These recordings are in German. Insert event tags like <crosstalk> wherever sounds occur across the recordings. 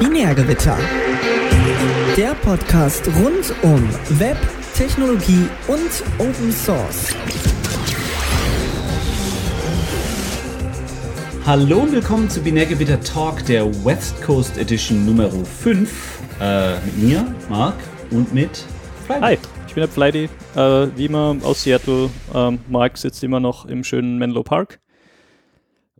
Binärgewitter. Der Podcast rund um Web, Technologie und Open Source. Hallo und willkommen zu Binärgewitter Talk, der West Coast Edition Nummer 5. Äh, mit mir, Marc, und mit Friday. Hi, ich bin der Friday, äh, wie immer aus Seattle. Ähm, Marc sitzt immer noch im schönen Menlo Park.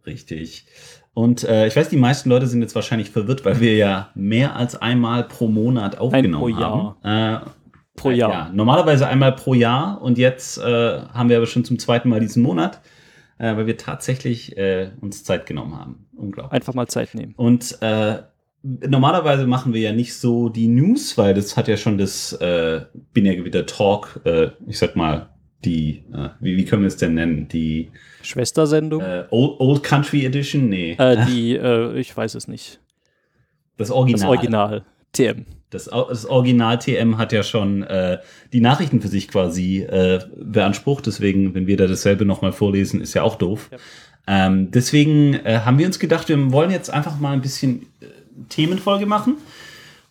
Richtig. Und äh, ich weiß, die meisten Leute sind jetzt wahrscheinlich verwirrt, weil wir ja mehr als einmal pro Monat aufgenommen Nein, pro Jahr. haben. Äh, pro Jahr. Ja, normalerweise einmal pro Jahr und jetzt äh, haben wir aber schon zum zweiten Mal diesen Monat, äh, weil wir tatsächlich äh, uns Zeit genommen haben. Unglaublich. Einfach mal Zeit nehmen. Und äh, normalerweise machen wir ja nicht so die News, weil das hat ja schon das äh, Binärgewitter Talk, äh, ich sag mal, die, äh, wie, wie können wir es denn nennen? Die Schwestersendung? äh, Old, Old Country Edition? Nee. Äh, die, äh, ich weiß es nicht. das Original. Das Original. TM. Das, das Original TM hat ja schon äh, die Nachrichten für sich quasi äh, beansprucht. Deswegen, wenn wir da dasselbe nochmal vorlesen, ist ja auch doof. Ja. Ähm, deswegen äh, haben wir uns gedacht, wir wollen jetzt einfach mal ein bisschen Themenfolge machen.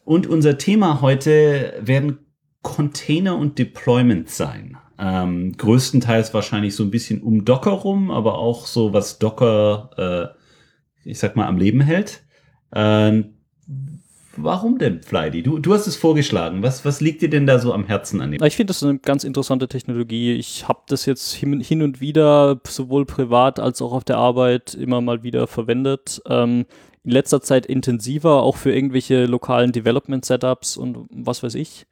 Und unser Thema heute werden Container und Deployment sein. Ähm, größtenteils wahrscheinlich so ein bisschen um Docker rum, aber auch so, was Docker, äh, ich sag mal, am Leben hält. Ähm, warum denn, Flydy? Du, du hast es vorgeschlagen. Was, was liegt dir denn da so am Herzen an dem? Ich finde das eine ganz interessante Technologie. Ich habe das jetzt hin hin und wieder, sowohl privat als auch auf der Arbeit, immer mal wieder verwendet. Ähm, in letzter Zeit intensiver, auch für irgendwelche lokalen Development-Setups und was weiß ich.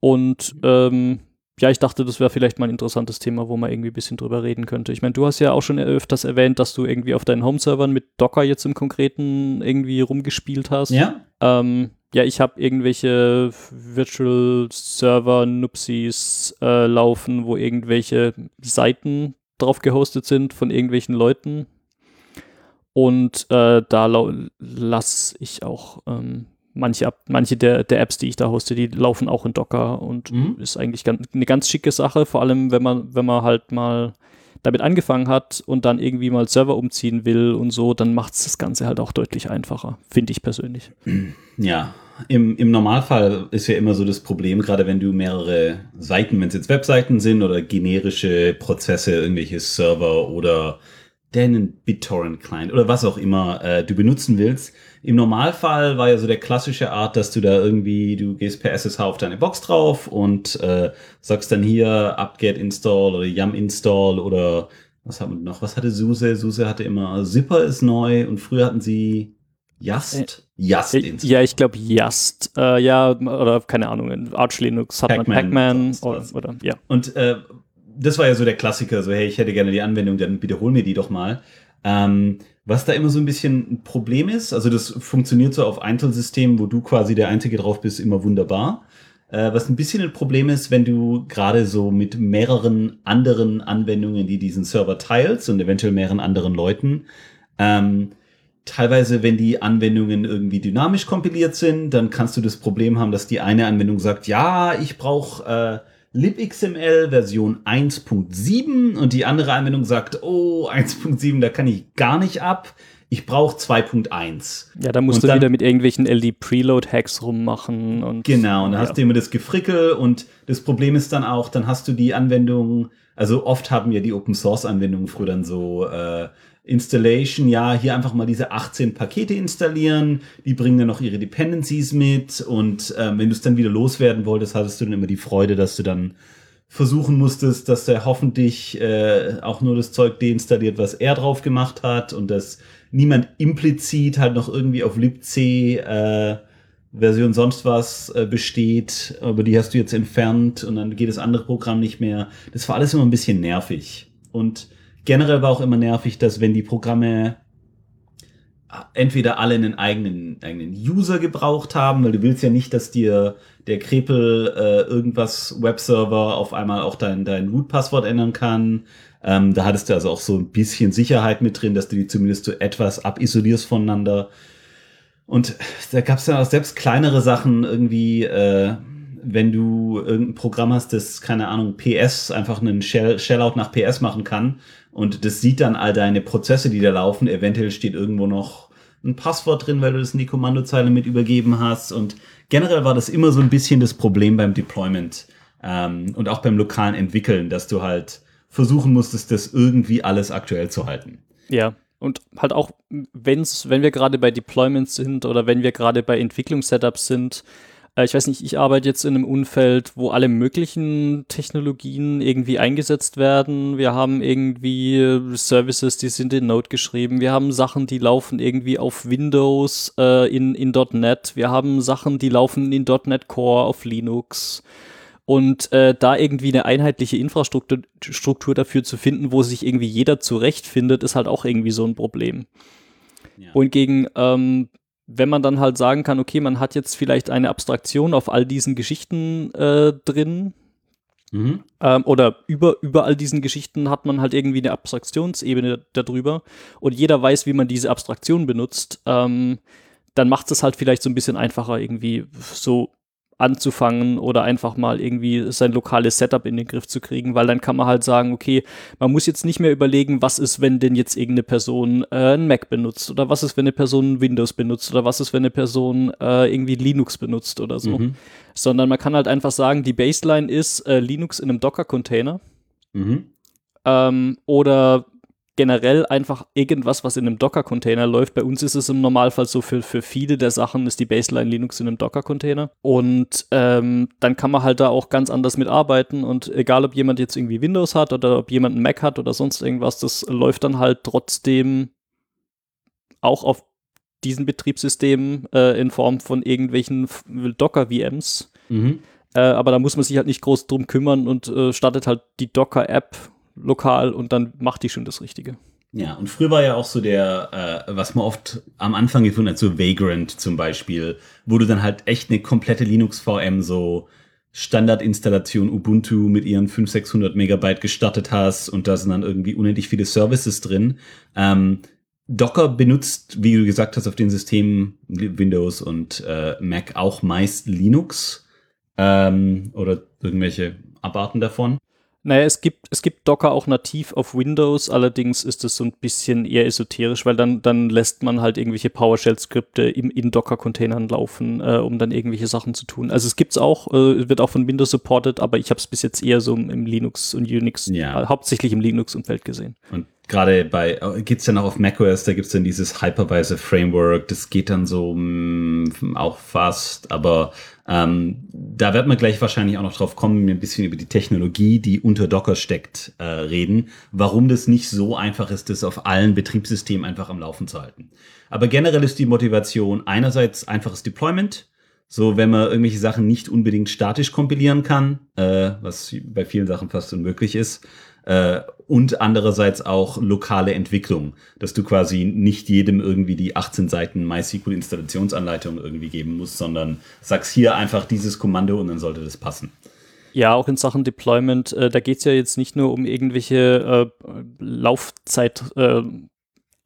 Und ähm, ja, ich dachte, das wäre vielleicht mal ein interessantes Thema, wo man irgendwie ein bisschen drüber reden könnte. Ich meine, du hast ja auch schon öfters erwähnt, dass du irgendwie auf deinen Home-Servern mit Docker jetzt im Konkreten irgendwie rumgespielt hast. Ja? Ähm, ja, ich habe irgendwelche Virtual Server Nupsis äh, laufen, wo irgendwelche Seiten drauf gehostet sind von irgendwelchen Leuten. Und äh, da lasse ich auch ähm, manche, manche der, der Apps, die ich da hoste, die laufen auch in Docker und Mhm. ist eigentlich ganz, eine ganz schicke Sache, vor allem wenn man, wenn man halt mal damit angefangen hat und dann irgendwie mal Server umziehen will und so, dann macht es das Ganze halt auch deutlich einfacher, finde ich persönlich. <clears throat> Ja, im, im Normalfall ist ja immer so das Problem, gerade wenn du mehrere Seiten, wenn es jetzt Webseiten sind oder generische Prozesse, irgendwelche Server oder deinen BitTorrent-Client oder was auch immer äh, du benutzen willst. Im Normalfall war ja so der klassische Art, dass du da irgendwie, du gehst per SSH auf deine Box drauf und äh, sagst dann hier apt-get install oder yum install oder was haben wir noch? Was hatte SUSE? SUSE hatte immer Zipper ist neu und früher hatten sie Yast. Yast Äh, install. Ja, ich glaube Yast. Äh, ja, oder keine Ahnung, in Arch Linux hat man Pac-Man, oder, oder ja. Und äh, das war ja so der Klassiker, so hey, ich hätte gerne die Anwendung, dann bitte hol mir die doch mal. Ähm, was da immer so ein bisschen ein Problem ist, also das funktioniert so auf Einzelsystemen, wo du quasi der Einzige drauf bist, immer wunderbar. Äh, was ein bisschen ein Problem ist, wenn du gerade so mit mehreren anderen Anwendungen, die diesen Server teilst und eventuell mehreren anderen Leuten, ähm, teilweise, wenn die Anwendungen irgendwie dynamisch kompiliert sind, dann kannst du das Problem haben, dass die eine Anwendung sagt, ja, ich brauche äh, libxml Version 1.7 und die andere Anwendung sagt, oh, 1.7, da kann ich gar nicht ab. Ich brauche 2.1. Ja, da musst Und du dann- wieder mit irgendwelchen LD-Preload-Hacks rummachen und Genau, und dann ja. hast du immer das Gefrickel und das Problem ist dann auch, dann hast du die Anwendung, also oft haben ja die Open Source Anwendungen früher dann so äh, Installation, ja, hier einfach mal diese 18 Pakete installieren, die bringen dann noch ihre Dependencies mit und ähm, wenn du es dann wieder loswerden wolltest, hattest du dann immer die Freude, dass du dann versuchen musstest, dass der hoffentlich äh, auch nur das Zeug deinstalliert, was er drauf gemacht hat und dass niemand implizit halt noch irgendwie auf libc äh, Version sonst was äh, besteht, aber die hast du jetzt entfernt und dann geht das andere Programm nicht mehr. Das war alles immer ein bisschen nervig. Und generell war auch immer nervig, dass wenn die Programme entweder alle einen eigenen, eigenen User gebraucht haben, weil du willst ja nicht, dass dir der Krepel äh, irgendwas Webserver auf einmal auch dein, dein Root-Passwort ändern kann. Ähm, da hattest du also auch so ein bisschen Sicherheit mit drin, dass du die zumindest so etwas abisolierst voneinander. Und da gab es dann auch selbst kleinere Sachen irgendwie, äh, wenn du irgendein Programm hast, das, keine Ahnung, PS, einfach einen Shell, Shellout nach PS machen kann und das sieht dann all deine Prozesse, die da laufen. Eventuell steht irgendwo noch ein Passwort drin, weil du das in die Kommandozeile mit übergeben hast. Und generell war das immer so ein bisschen das Problem beim Deployment ähm, und auch beim lokalen Entwickeln, dass du halt versuchen musstest, das irgendwie alles aktuell zu halten. Ja. Und halt auch, wenn's, wenn wir gerade bei Deployments sind oder wenn wir gerade bei Entwicklungssetups sind, ich weiß nicht, ich arbeite jetzt in einem Umfeld, wo alle möglichen Technologien irgendwie eingesetzt werden. Wir haben irgendwie Services, die sind in Node geschrieben. Wir haben Sachen, die laufen irgendwie auf Windows äh, in, in .NET. Wir haben Sachen, die laufen in .NET Core auf Linux. Und äh, da irgendwie eine einheitliche Infrastruktur Struktur dafür zu finden, wo sich irgendwie jeder zurechtfindet, ist halt auch irgendwie so ein Problem. Ja. Wohingegen ähm, wenn man dann halt sagen kann, okay, man hat jetzt vielleicht eine Abstraktion auf all diesen Geschichten äh, drin, mhm. ähm, oder über, über all diesen Geschichten hat man halt irgendwie eine Abstraktionsebene darüber und jeder weiß, wie man diese Abstraktion benutzt, ähm, dann macht es halt vielleicht so ein bisschen einfacher, irgendwie so anzufangen oder einfach mal irgendwie sein lokales Setup in den Griff zu kriegen, weil dann kann man halt sagen, okay, man muss jetzt nicht mehr überlegen, was ist, wenn denn jetzt irgendeine Person äh, ein Mac benutzt oder was ist, wenn eine Person Windows benutzt oder was ist, wenn eine Person äh, irgendwie Linux benutzt oder so, mhm. sondern man kann halt einfach sagen, die Baseline ist äh, Linux in einem Docker-Container. Mhm. Ähm, oder generell einfach irgendwas, was in einem Docker-Container läuft. Bei uns ist es im Normalfall so, für, für viele der Sachen ist die Baseline Linux in einem Docker-Container. Und ähm, dann kann man halt da auch ganz anders mitarbeiten. Und egal, ob jemand jetzt irgendwie Windows hat oder ob jemand einen Mac hat oder sonst irgendwas, das läuft dann halt trotzdem auch auf diesen Betriebssystemen äh, in Form von irgendwelchen Docker-VMs. Mhm. Äh, aber da muss man sich halt nicht groß drum kümmern und äh, startet halt die Docker-App lokal und dann macht die schon das Richtige. Ja, und früher war ja auch so der, äh, was man oft am Anfang gefunden hat, so Vagrant zum Beispiel, wo du dann halt echt eine komplette Linux-VM so Standardinstallation Ubuntu mit ihren 500, 600 Megabyte gestartet hast und da sind dann irgendwie unendlich viele Services drin. Ähm, Docker benutzt, wie du gesagt hast, auf den Systemen Windows und äh, Mac auch meist Linux ähm, oder irgendwelche Abarten davon. Naja, es gibt, es gibt Docker auch nativ auf Windows, allerdings ist es so ein bisschen eher esoterisch, weil dann, dann lässt man halt irgendwelche PowerShell-Skripte in Docker-Containern laufen, äh, um dann irgendwelche Sachen zu tun. Also es gibt's auch, äh, wird auch von Windows supported, aber ich habe es bis jetzt eher so im Linux und Unix, ja. äh, hauptsächlich im Linux-Umfeld gesehen. Und gerade bei, geht's dann auch auf macOS, da gibt's dann dieses Hypervisor-Framework, das geht dann so mh, mm, auch fast, aber ähm, da wird man gleich wahrscheinlich auch noch drauf kommen, ein bisschen über die Technologie, die unter Docker steckt, äh, reden, warum das nicht so einfach ist, das auf allen Betriebssystemen einfach am Laufen zu halten. Aber generell ist die Motivation einerseits einfaches Deployment, so wenn man irgendwelche Sachen nicht unbedingt statisch kompilieren kann, äh, was bei vielen Sachen fast unmöglich ist, äh, und andererseits auch lokale Entwicklung, dass du quasi nicht jedem irgendwie die 18 Seiten MySQL-Installationsanleitung irgendwie geben musst, sondern sagst hier einfach dieses Kommando und dann sollte das passen. Ja, auch in Sachen Deployment, äh, da geht es ja jetzt nicht nur um irgendwelche äh, Laufzeit. Äh,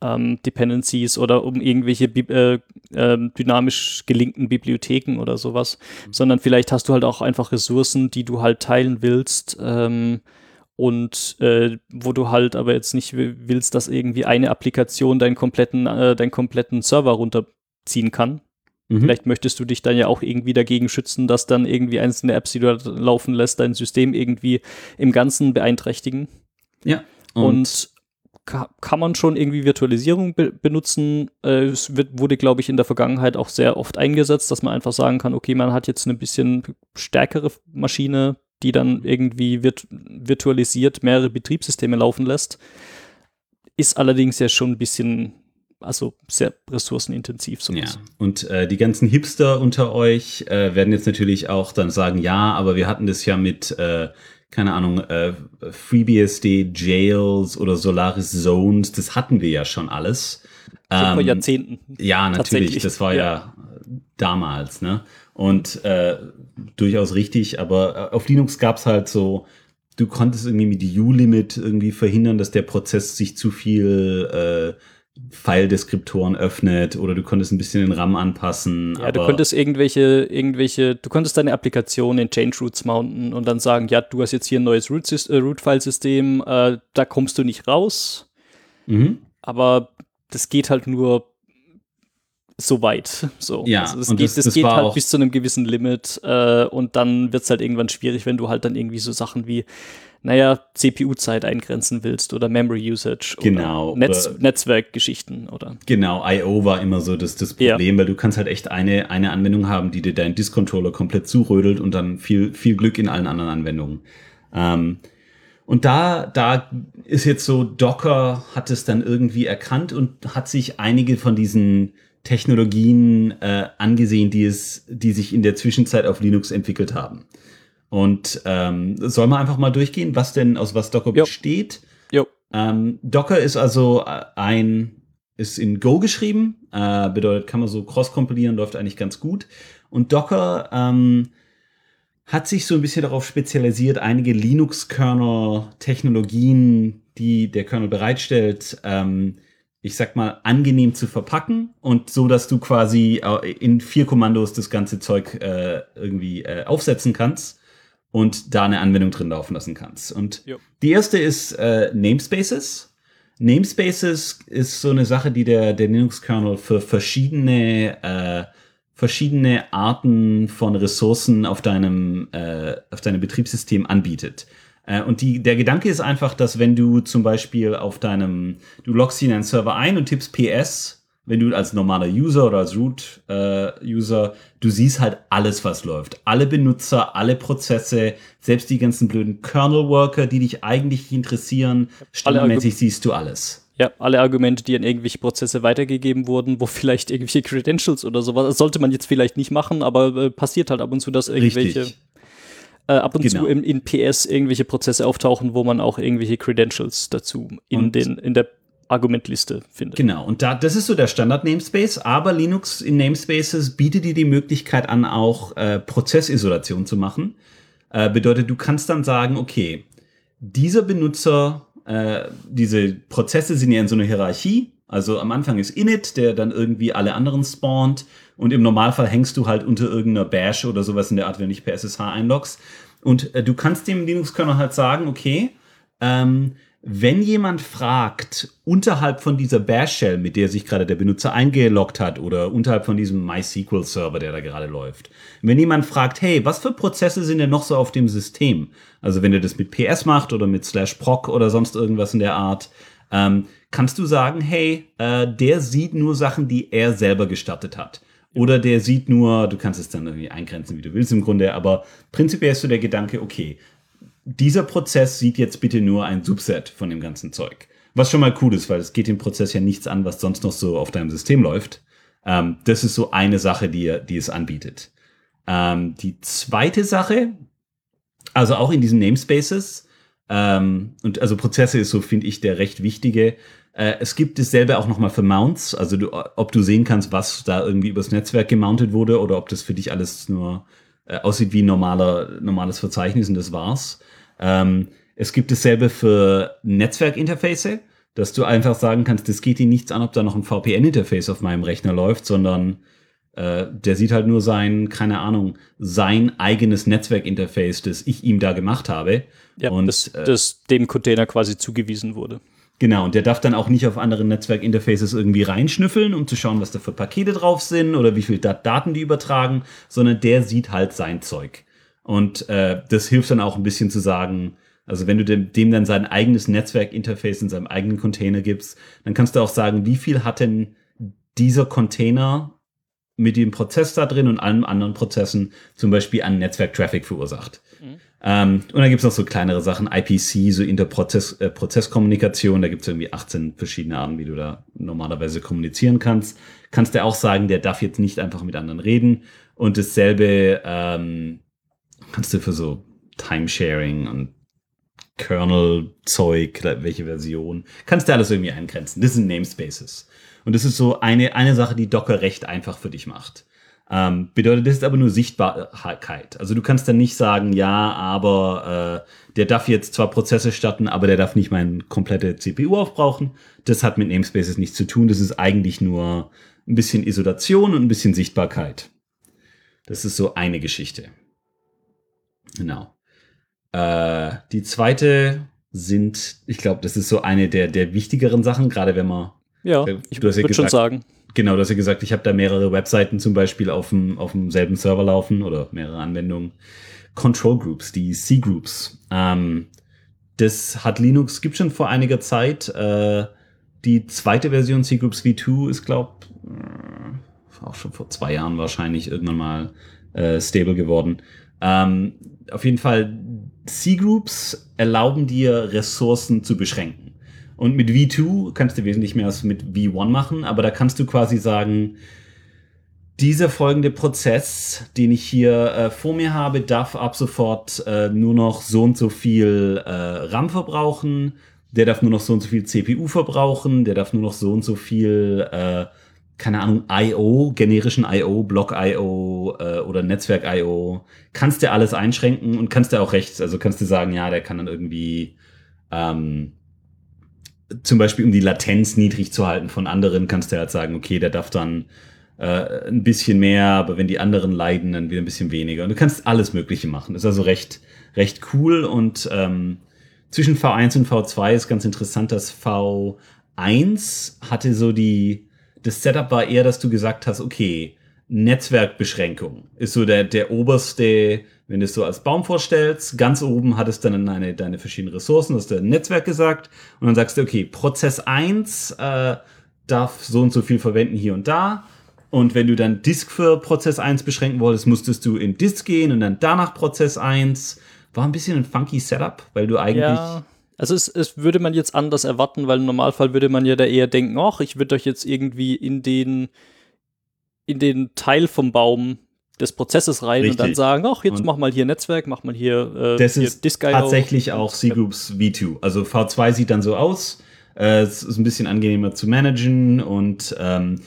ähm, Dependencies oder um irgendwelche äh, äh, dynamisch gelinkten Bibliotheken oder sowas, mhm. sondern vielleicht hast du halt auch einfach Ressourcen, die du halt teilen willst. Ähm, und äh, wo du halt aber jetzt nicht willst, dass irgendwie eine Applikation deinen kompletten, äh, deinen kompletten Server runterziehen kann. Mhm. Vielleicht möchtest du dich dann ja auch irgendwie dagegen schützen, dass dann irgendwie einzelne Apps, die du da laufen lässt, dein System irgendwie im Ganzen beeinträchtigen. Ja. Und, und kann man schon irgendwie Virtualisierung be benutzen. Äh, es wird, wurde, glaube ich, in der Vergangenheit auch sehr oft eingesetzt, dass man einfach sagen kann, okay, man hat jetzt eine bisschen stärkere Maschine, die dann irgendwie virt virtualisiert mehrere Betriebssysteme laufen lässt. Ist allerdings ja schon ein bisschen, also sehr ressourcenintensiv. Sowas. Ja, und äh, die ganzen Hipster unter euch äh, werden jetzt natürlich auch dann sagen, ja, aber wir hatten das ja mit, äh, keine Ahnung, äh, FreeBSD, Jails oder Solaris Zones, das hatten wir ja schon alles. Ähm, vor Jahrzehnten. Ja, natürlich, das war ja, ja damals, ne? Und äh, durchaus richtig, aber äh, auf Linux gab es halt so, du konntest irgendwie mit U-Limit irgendwie verhindern, dass der Prozess sich zu viel äh, File-Deskriptoren öffnet oder du konntest ein bisschen den RAM anpassen. Ja, du konntest irgendwelche, irgendwelche, du konntest deine Applikation in Change Roots mounten und dann sagen, ja, du hast jetzt hier ein neues Root-File-System, Root äh, da kommst du nicht raus. Mhm. Aber das geht halt nur so weit. So. Ja, also das und geht, das- das, das geht halt bis zu einem gewissen Limit äh, und dann wird es halt irgendwann schwierig, wenn du halt dann irgendwie so Sachen wie, naja, CPU-Zeit eingrenzen willst oder Memory Usage Genau, oder Netz, Netzwerkgeschichten oder Genau, I.O. war immer so das, das Ja. Problem, weil du kannst halt echt eine, eine Anwendung haben, die dir deinen Disk-Controller komplett zurödelt und dann viel, viel Glück in allen anderen Anwendungen. Ähm, und da, da ist jetzt so, Docker hat es dann irgendwie erkannt und hat sich einige von diesen Technologien äh, angesehen, die es, die sich in der Zwischenzeit auf Linux entwickelt haben. Und ähm, soll man einfach mal durchgehen, was denn aus was Docker Jo. besteht? Jo. Ähm, Docker ist also äh, ein, ist in Go geschrieben, äh, bedeutet, kann man so cross-kompilieren, läuft eigentlich ganz gut. Und Docker ähm, hat sich so ein bisschen darauf spezialisiert, einige Linux-Kernel-Technologien, die der Kernel bereitstellt, ähm, ich sag mal, angenehm zu verpacken und so, dass du quasi äh, in vier Kommandos das ganze Zeug äh, irgendwie äh, aufsetzen kannst und da eine Anwendung drin laufen lassen kannst. Und Jo. die erste ist äh, Namespaces. Namespaces ist so eine Sache, die der, der Linux-Kernel für verschiedene, äh, verschiedene Arten von Ressourcen auf deinem, äh, auf deinem Betriebssystem anbietet. Äh, und die, der Gedanke ist einfach, dass wenn du zum Beispiel auf deinem, du loggst in einen Server ein und tippst PS, wenn du als normaler User oder als Root-User, du siehst halt alles, was läuft. Alle Benutzer, alle Prozesse, selbst die ganzen blöden Kernel-Worker, die dich eigentlich interessieren, standardmäßig siehst du alles. ja, alle Argumente, die an irgendwelche Prozesse weitergegeben wurden, wo <laughs> vielleicht irgendwelche Credentials oder sowas, das sollte man jetzt vielleicht nicht machen, aber äh, passiert halt ab und zu, dass irgendwelche Richtig. Äh, ab und Genau. zu im, in PS irgendwelche Prozesse auftauchen, wo man auch irgendwelche Credentials dazu in, Und- den, in der Argumentliste findet. Genau, und da, das ist so der Standard-Namespace, aber Linux in Namespaces bietet dir die Möglichkeit an, auch äh, Prozessisolation zu machen. Äh, bedeutet, du kannst dann sagen, okay, dieser Benutzer, äh, diese Prozesse sind ja in so einer Hierarchie. Also am Anfang ist init, der dann irgendwie alle anderen spawnt. Und im Normalfall hängst du halt unter irgendeiner Bash oder sowas in der Art, wenn du dich per SSH einloggst. Und äh, du kannst dem Linux-Kernel halt sagen, okay, ähm, wenn jemand fragt, unterhalb von dieser Bash-Shell, mit der sich gerade der Benutzer eingeloggt hat, oder unterhalb von diesem MySQL-Server, der da gerade läuft, wenn jemand fragt, hey, was für Prozesse sind denn noch so auf dem System? Also wenn er das mit PS macht oder mit slash proc oder sonst irgendwas in der Art, ähm, kannst du sagen, hey, äh, der sieht nur Sachen, die er selber gestartet hat. Oder der sieht nur, du kannst es dann irgendwie eingrenzen, wie du willst im Grunde, aber prinzipiell ist so der Gedanke, okay, dieser Prozess sieht jetzt bitte nur ein Subset von dem ganzen Zeug. Was schon mal cool ist, weil es geht dem Prozess ja nichts an, was sonst noch so auf deinem System läuft. Ähm, das ist so eine Sache, die, die es anbietet. Ähm, die zweite Sache, also auch in diesen Namespaces, ähm, und also Prozesse ist so, finde ich, der recht wichtige. Äh, es gibt dasselbe auch nochmal für Mounts, also du, ob du sehen kannst, was da irgendwie übers Netzwerk gemountet wurde oder ob das für dich alles nur äh, aussieht wie ein normaler, normales Verzeichnis und das war's. Ähm, es gibt dasselbe für Netzwerkinterface, dass du einfach sagen kannst, das geht dir nichts an, ob da noch ein VPN-Interface auf meinem Rechner läuft, sondern äh, der sieht halt nur sein, keine Ahnung, sein eigenes Netzwerkinterface, das ich ihm da gemacht habe. Ja, und das, äh, das dem Container quasi zugewiesen wurde. Genau, und der darf dann auch nicht auf anderen Netzwerkinterfaces irgendwie reinschnüffeln, um zu schauen, was da für Pakete drauf sind oder wie viel Dat Daten die übertragen, sondern der sieht halt sein Zeug. Und äh, das hilft dann auch ein bisschen zu sagen, also wenn du dem, dem dann sein eigenes Netzwerkinterface in seinem eigenen Container gibst, dann kannst du auch sagen, wie viel hat denn dieser Container mit dem Prozess da drin und allen anderen Prozessen zum Beispiel an Netzwerk-Traffic verursacht. Ähm, und dann gibt's noch so kleinere Sachen, IPC, so Interprozess äh, Prozesskommunikation, da gibt's irgendwie 18 verschiedene Arten, wie du da normalerweise kommunizieren kannst. Kannst du auch sagen, der darf jetzt nicht einfach mit anderen reden. Und dasselbe ähm, kannst du für so Timesharing und Kernel-Zeug, welche Version, kannst du alles irgendwie eingrenzen. Das sind Namespaces. Und das ist so eine, eine Sache, die Docker recht einfach für dich macht. Ähm, bedeutet, das ist aber nur Sichtbarkeit. Also du kannst dann nicht sagen, ja, aber äh, der darf jetzt zwar Prozesse starten, aber der darf nicht meine komplette CPU aufbrauchen. Das hat mit Namespaces nichts zu tun. Das ist eigentlich nur ein bisschen Isolation und ein bisschen Sichtbarkeit. Das ist so eine Geschichte. Genau. Äh, die zweite sind, ich glaube, das ist so eine der, der wichtigeren Sachen, gerade wenn man Ja, Äh, ich hast ja würde schon sagen. genau, du hast ja gesagt, ich habe da mehrere Webseiten zum Beispiel auf dem, auf demselben Server laufen oder mehrere Anwendungen. Control Groups, die C-Groups. Ähm, das hat Linux, gibt schon vor einiger Zeit. Äh, die zweite Version C-Groups V2 ist, glaube äh, auch schon vor zwei Jahren wahrscheinlich irgendwann mal äh, stable geworden. Ähm, auf jeden Fall, C-Groups erlauben dir, Ressourcen zu beschränken. Und mit V2 kannst du wesentlich mehr als mit V1 machen, aber da kannst du quasi sagen, dieser folgende Prozess, den ich hier äh, vor mir habe, darf ab sofort äh, nur noch so und so viel äh, RAM verbrauchen, der darf nur noch so und so viel CPU verbrauchen, der darf nur noch so und so viel, äh, keine Ahnung, I.O., generischen I.O., Block I.O. Äh, oder Netzwerk I.O. Kannst du alles einschränken und kannst du auch rechts, also kannst du sagen, ja, der kann dann irgendwie ähm, zum Beispiel um die Latenz niedrig zu halten von anderen, kannst du halt sagen, okay, der darf dann äh, ein bisschen mehr, aber wenn die anderen leiden, dann wieder ein bisschen weniger. Und du kannst alles Mögliche machen. ist also recht, recht cool und ähm, zwischen V1 und V2 ist ganz interessant, dass V1 hatte so die, das Setup war eher, dass du gesagt hast, okay, Netzwerkbeschränkung ist so der, der oberste, wenn du es so als Baum vorstellst, ganz oben hat es dann deine, deine verschiedenen Ressourcen, das ist dein Netzwerk gesagt, und dann sagst du, okay, Prozess 1 äh, darf so und so viel verwenden hier und da. Und wenn du dann Disk für Prozess 1 beschränken wolltest, musstest du in Disk gehen und dann danach Prozess 1. War ein bisschen ein funky Setup, weil du eigentlich. Ja. Also es, es würde man jetzt anders erwarten, weil im Normalfall würde man ja da eher denken, ach, ich würde euch jetzt irgendwie in den, in den Teil vom Baum des Prozesses rein Richtig. und dann sagen, ach, jetzt und mach mal hier Netzwerk, mach mal hier, äh, das hier ist Disk tatsächlich auch C-Groups V2. Also V2 sieht dann so aus. Äh, es ist ein bisschen angenehmer zu managen und ähm,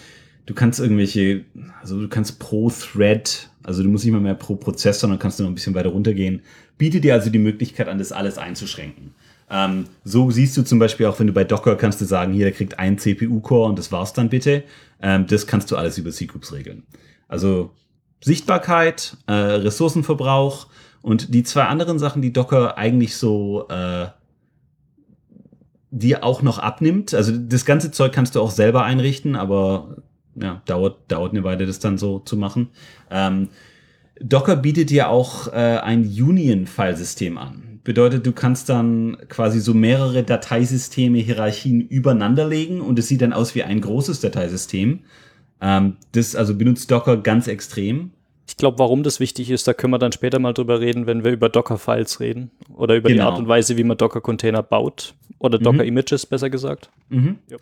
du kannst irgendwelche, also du kannst pro Thread, also du musst nicht mal mehr pro Prozess, sondern kannst du noch ein bisschen weiter runtergehen, bietet dir also die Möglichkeit an, das alles einzuschränken. Ähm, so siehst du zum Beispiel auch, wenn du bei Docker kannst du sagen, hier, der kriegt einen CPU-Core und das war's dann bitte. Ähm, das kannst du alles über C-Groups regeln. Also Sichtbarkeit, äh, Ressourcenverbrauch und die zwei anderen Sachen, die Docker eigentlich so äh, dir auch noch abnimmt. Also das ganze Zeug kannst du auch selber einrichten, aber ja, dauert, dauert eine Weile, das dann so zu machen. Ähm, Docker bietet dir auch äh, ein Union-Filesystem an. Bedeutet, du kannst dann quasi so mehrere Dateisysteme, Hierarchien übereinander legen und es sieht dann aus wie ein großes Dateisystem. Ähm, das also benutzt Docker ganz extrem. Ich glaube, warum das wichtig ist, da können wir dann später mal drüber reden, wenn wir über Docker-Files reden. Oder über genau. die Art und Weise, wie man Docker-Container baut. Oder Docker-Images, mhm. besser gesagt. Mhm. Ja.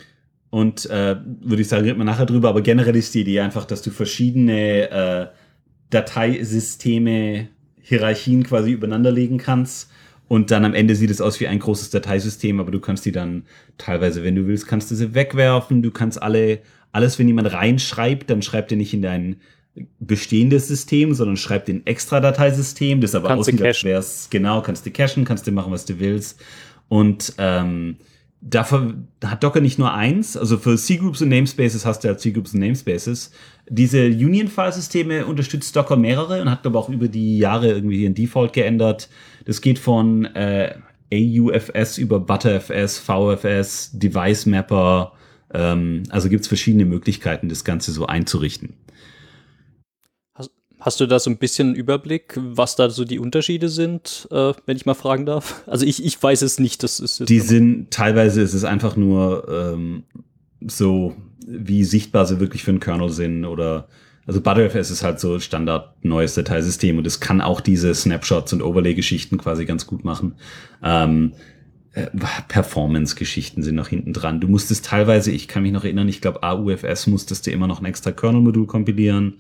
Und äh, würde ich sagen, reden wir nachher drüber, aber generell ist die Idee einfach, dass du verschiedene äh, Dateisysteme, Hierarchien quasi übereinander legen kannst. Und dann am Ende sieht es aus wie ein großes Dateisystem, aber du kannst die dann teilweise, wenn du willst, kannst du sie wegwerfen. Du kannst alle, alles, wenn jemand reinschreibt, dann schreibt er nicht in dein bestehendes System, sondern schreibt in extra Dateisystem, das aber aussieht, als wär's, genau, kannst du cachen, kannst du machen, was du willst. Und ähm, dafür hat Docker nicht nur eins, also für C-Groups und Namespaces hast du ja C-Groups und Namespaces. Diese Union-File-Systeme unterstützt Docker mehrere und hat aber auch über die Jahre irgendwie den Default geändert. Das geht von äh, AUFS über ButterFS, VFS, Device Mapper. Ähm, also gibt es verschiedene Möglichkeiten, das Ganze so einzurichten. Hast du da so ein bisschen Überblick, was da so die Unterschiede sind, äh, wenn ich mal fragen darf? Also ich, ich weiß es nicht. Das ist die sind teilweise ist es einfach nur ähm, so, wie sichtbar sie wirklich für einen Kernel sind oder also ButterFS ist halt so Standard neues Dateisystem und es kann auch diese Snapshots und Overlay-Geschichten quasi ganz gut machen. Ähm, äh, Performance-Geschichten sind noch hinten dran. Du musstest teilweise, ich kann mich noch erinnern, ich glaube AUFS musstest du immer noch ein extra Kernel-Modul kompilieren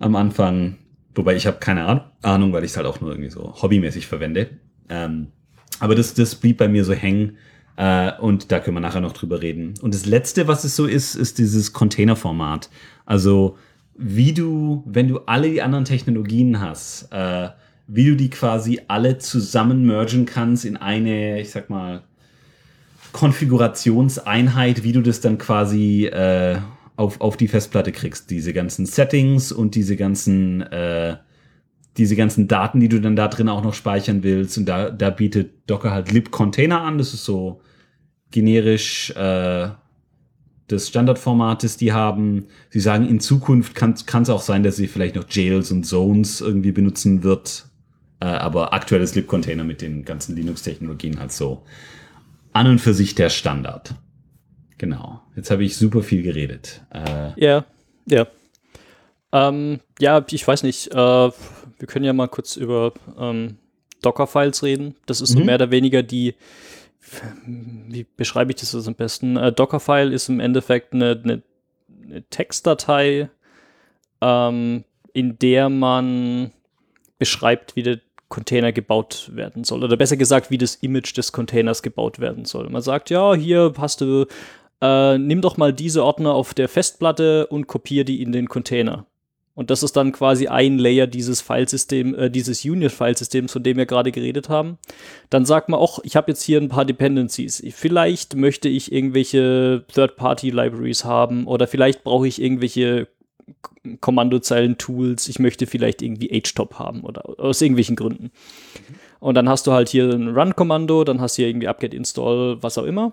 am Anfang. Wobei ich habe keine Ahnung, weil ich es halt auch nur irgendwie so hobbymäßig verwende. Ähm, aber das, das blieb bei mir so hängen. Äh, und da können wir nachher noch drüber reden. Und das Letzte, was es so ist, ist dieses Container-Format. Also wie du, wenn du alle die anderen Technologien hast, äh, wie du die quasi alle zusammen mergen kannst in eine, ich sag mal, Konfigurationseinheit, wie du das dann quasi äh, auf, auf die Festplatte kriegst. Diese ganzen Settings und diese ganzen, äh, diese ganzen Daten, die du dann da drin auch noch speichern willst. Und da, da bietet Docker halt lib-Container an. Das ist so generisch äh, des Standardformates die haben. Sie sagen, in Zukunft kann es auch sein, dass sie vielleicht noch Jails und Zones irgendwie benutzen wird. Äh, aber aktuelles Lib-Container mit den ganzen Linux-Technologien halt so an und für sich der Standard. Genau. Jetzt habe ich super viel geredet. Äh, ja, ja. Ähm, ja, ich weiß nicht. Äh, wir können ja mal kurz über ähm, Docker-Files reden. Das ist mhm. so mehr oder weniger die, wie beschreibe ich das am besten? Äh, Dockerfile ist im Endeffekt eine, eine, eine Textdatei, ähm, in der man beschreibt, wie der Container gebaut werden soll. Oder besser gesagt, wie das Image des Containers gebaut werden soll. Man sagt, ja, hier hast du, äh, nimm doch mal diese Ordner auf der Festplatte und kopiere die in den Container. Und das ist dann quasi ein Layer dieses Filesystem, äh, dieses Union-Filesystems, von dem wir gerade geredet haben. Dann sagt man auch, ich habe jetzt hier ein paar Dependencies. Vielleicht möchte ich irgendwelche Third-Party-Libraries haben oder vielleicht brauche ich irgendwelche Kommandozeilen-Tools. Ich möchte vielleicht irgendwie HTOP haben oder aus irgendwelchen Gründen. Und dann hast du halt hier ein Run-Kommando, dann hast du hier irgendwie upget install, was auch immer.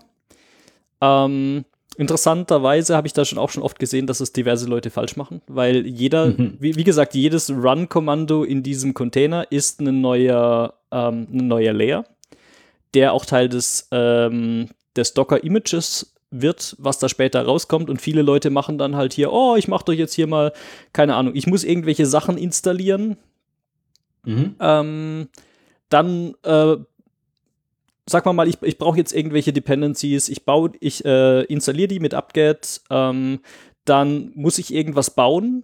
Ähm, Interessanterweise habe ich da schon auch schon oft gesehen, dass es diverse Leute falsch machen, weil jeder, mhm. wie, wie, gesagt, jedes Run-Kommando in diesem Container ist ein neuer, ähm, ein neuer Layer, der auch Teil des, ähm, des Docker-Images wird, was da später rauskommt. Und viele Leute machen dann halt hier, oh, ich mache doch jetzt hier mal, keine Ahnung, ich muss irgendwelche Sachen installieren. Mhm. Ähm, dann äh, sag mal mal, ich, ich brauche jetzt irgendwelche Dependencies, ich baue, ich äh, installiere die mit apt-get, ähm, dann muss ich irgendwas bauen,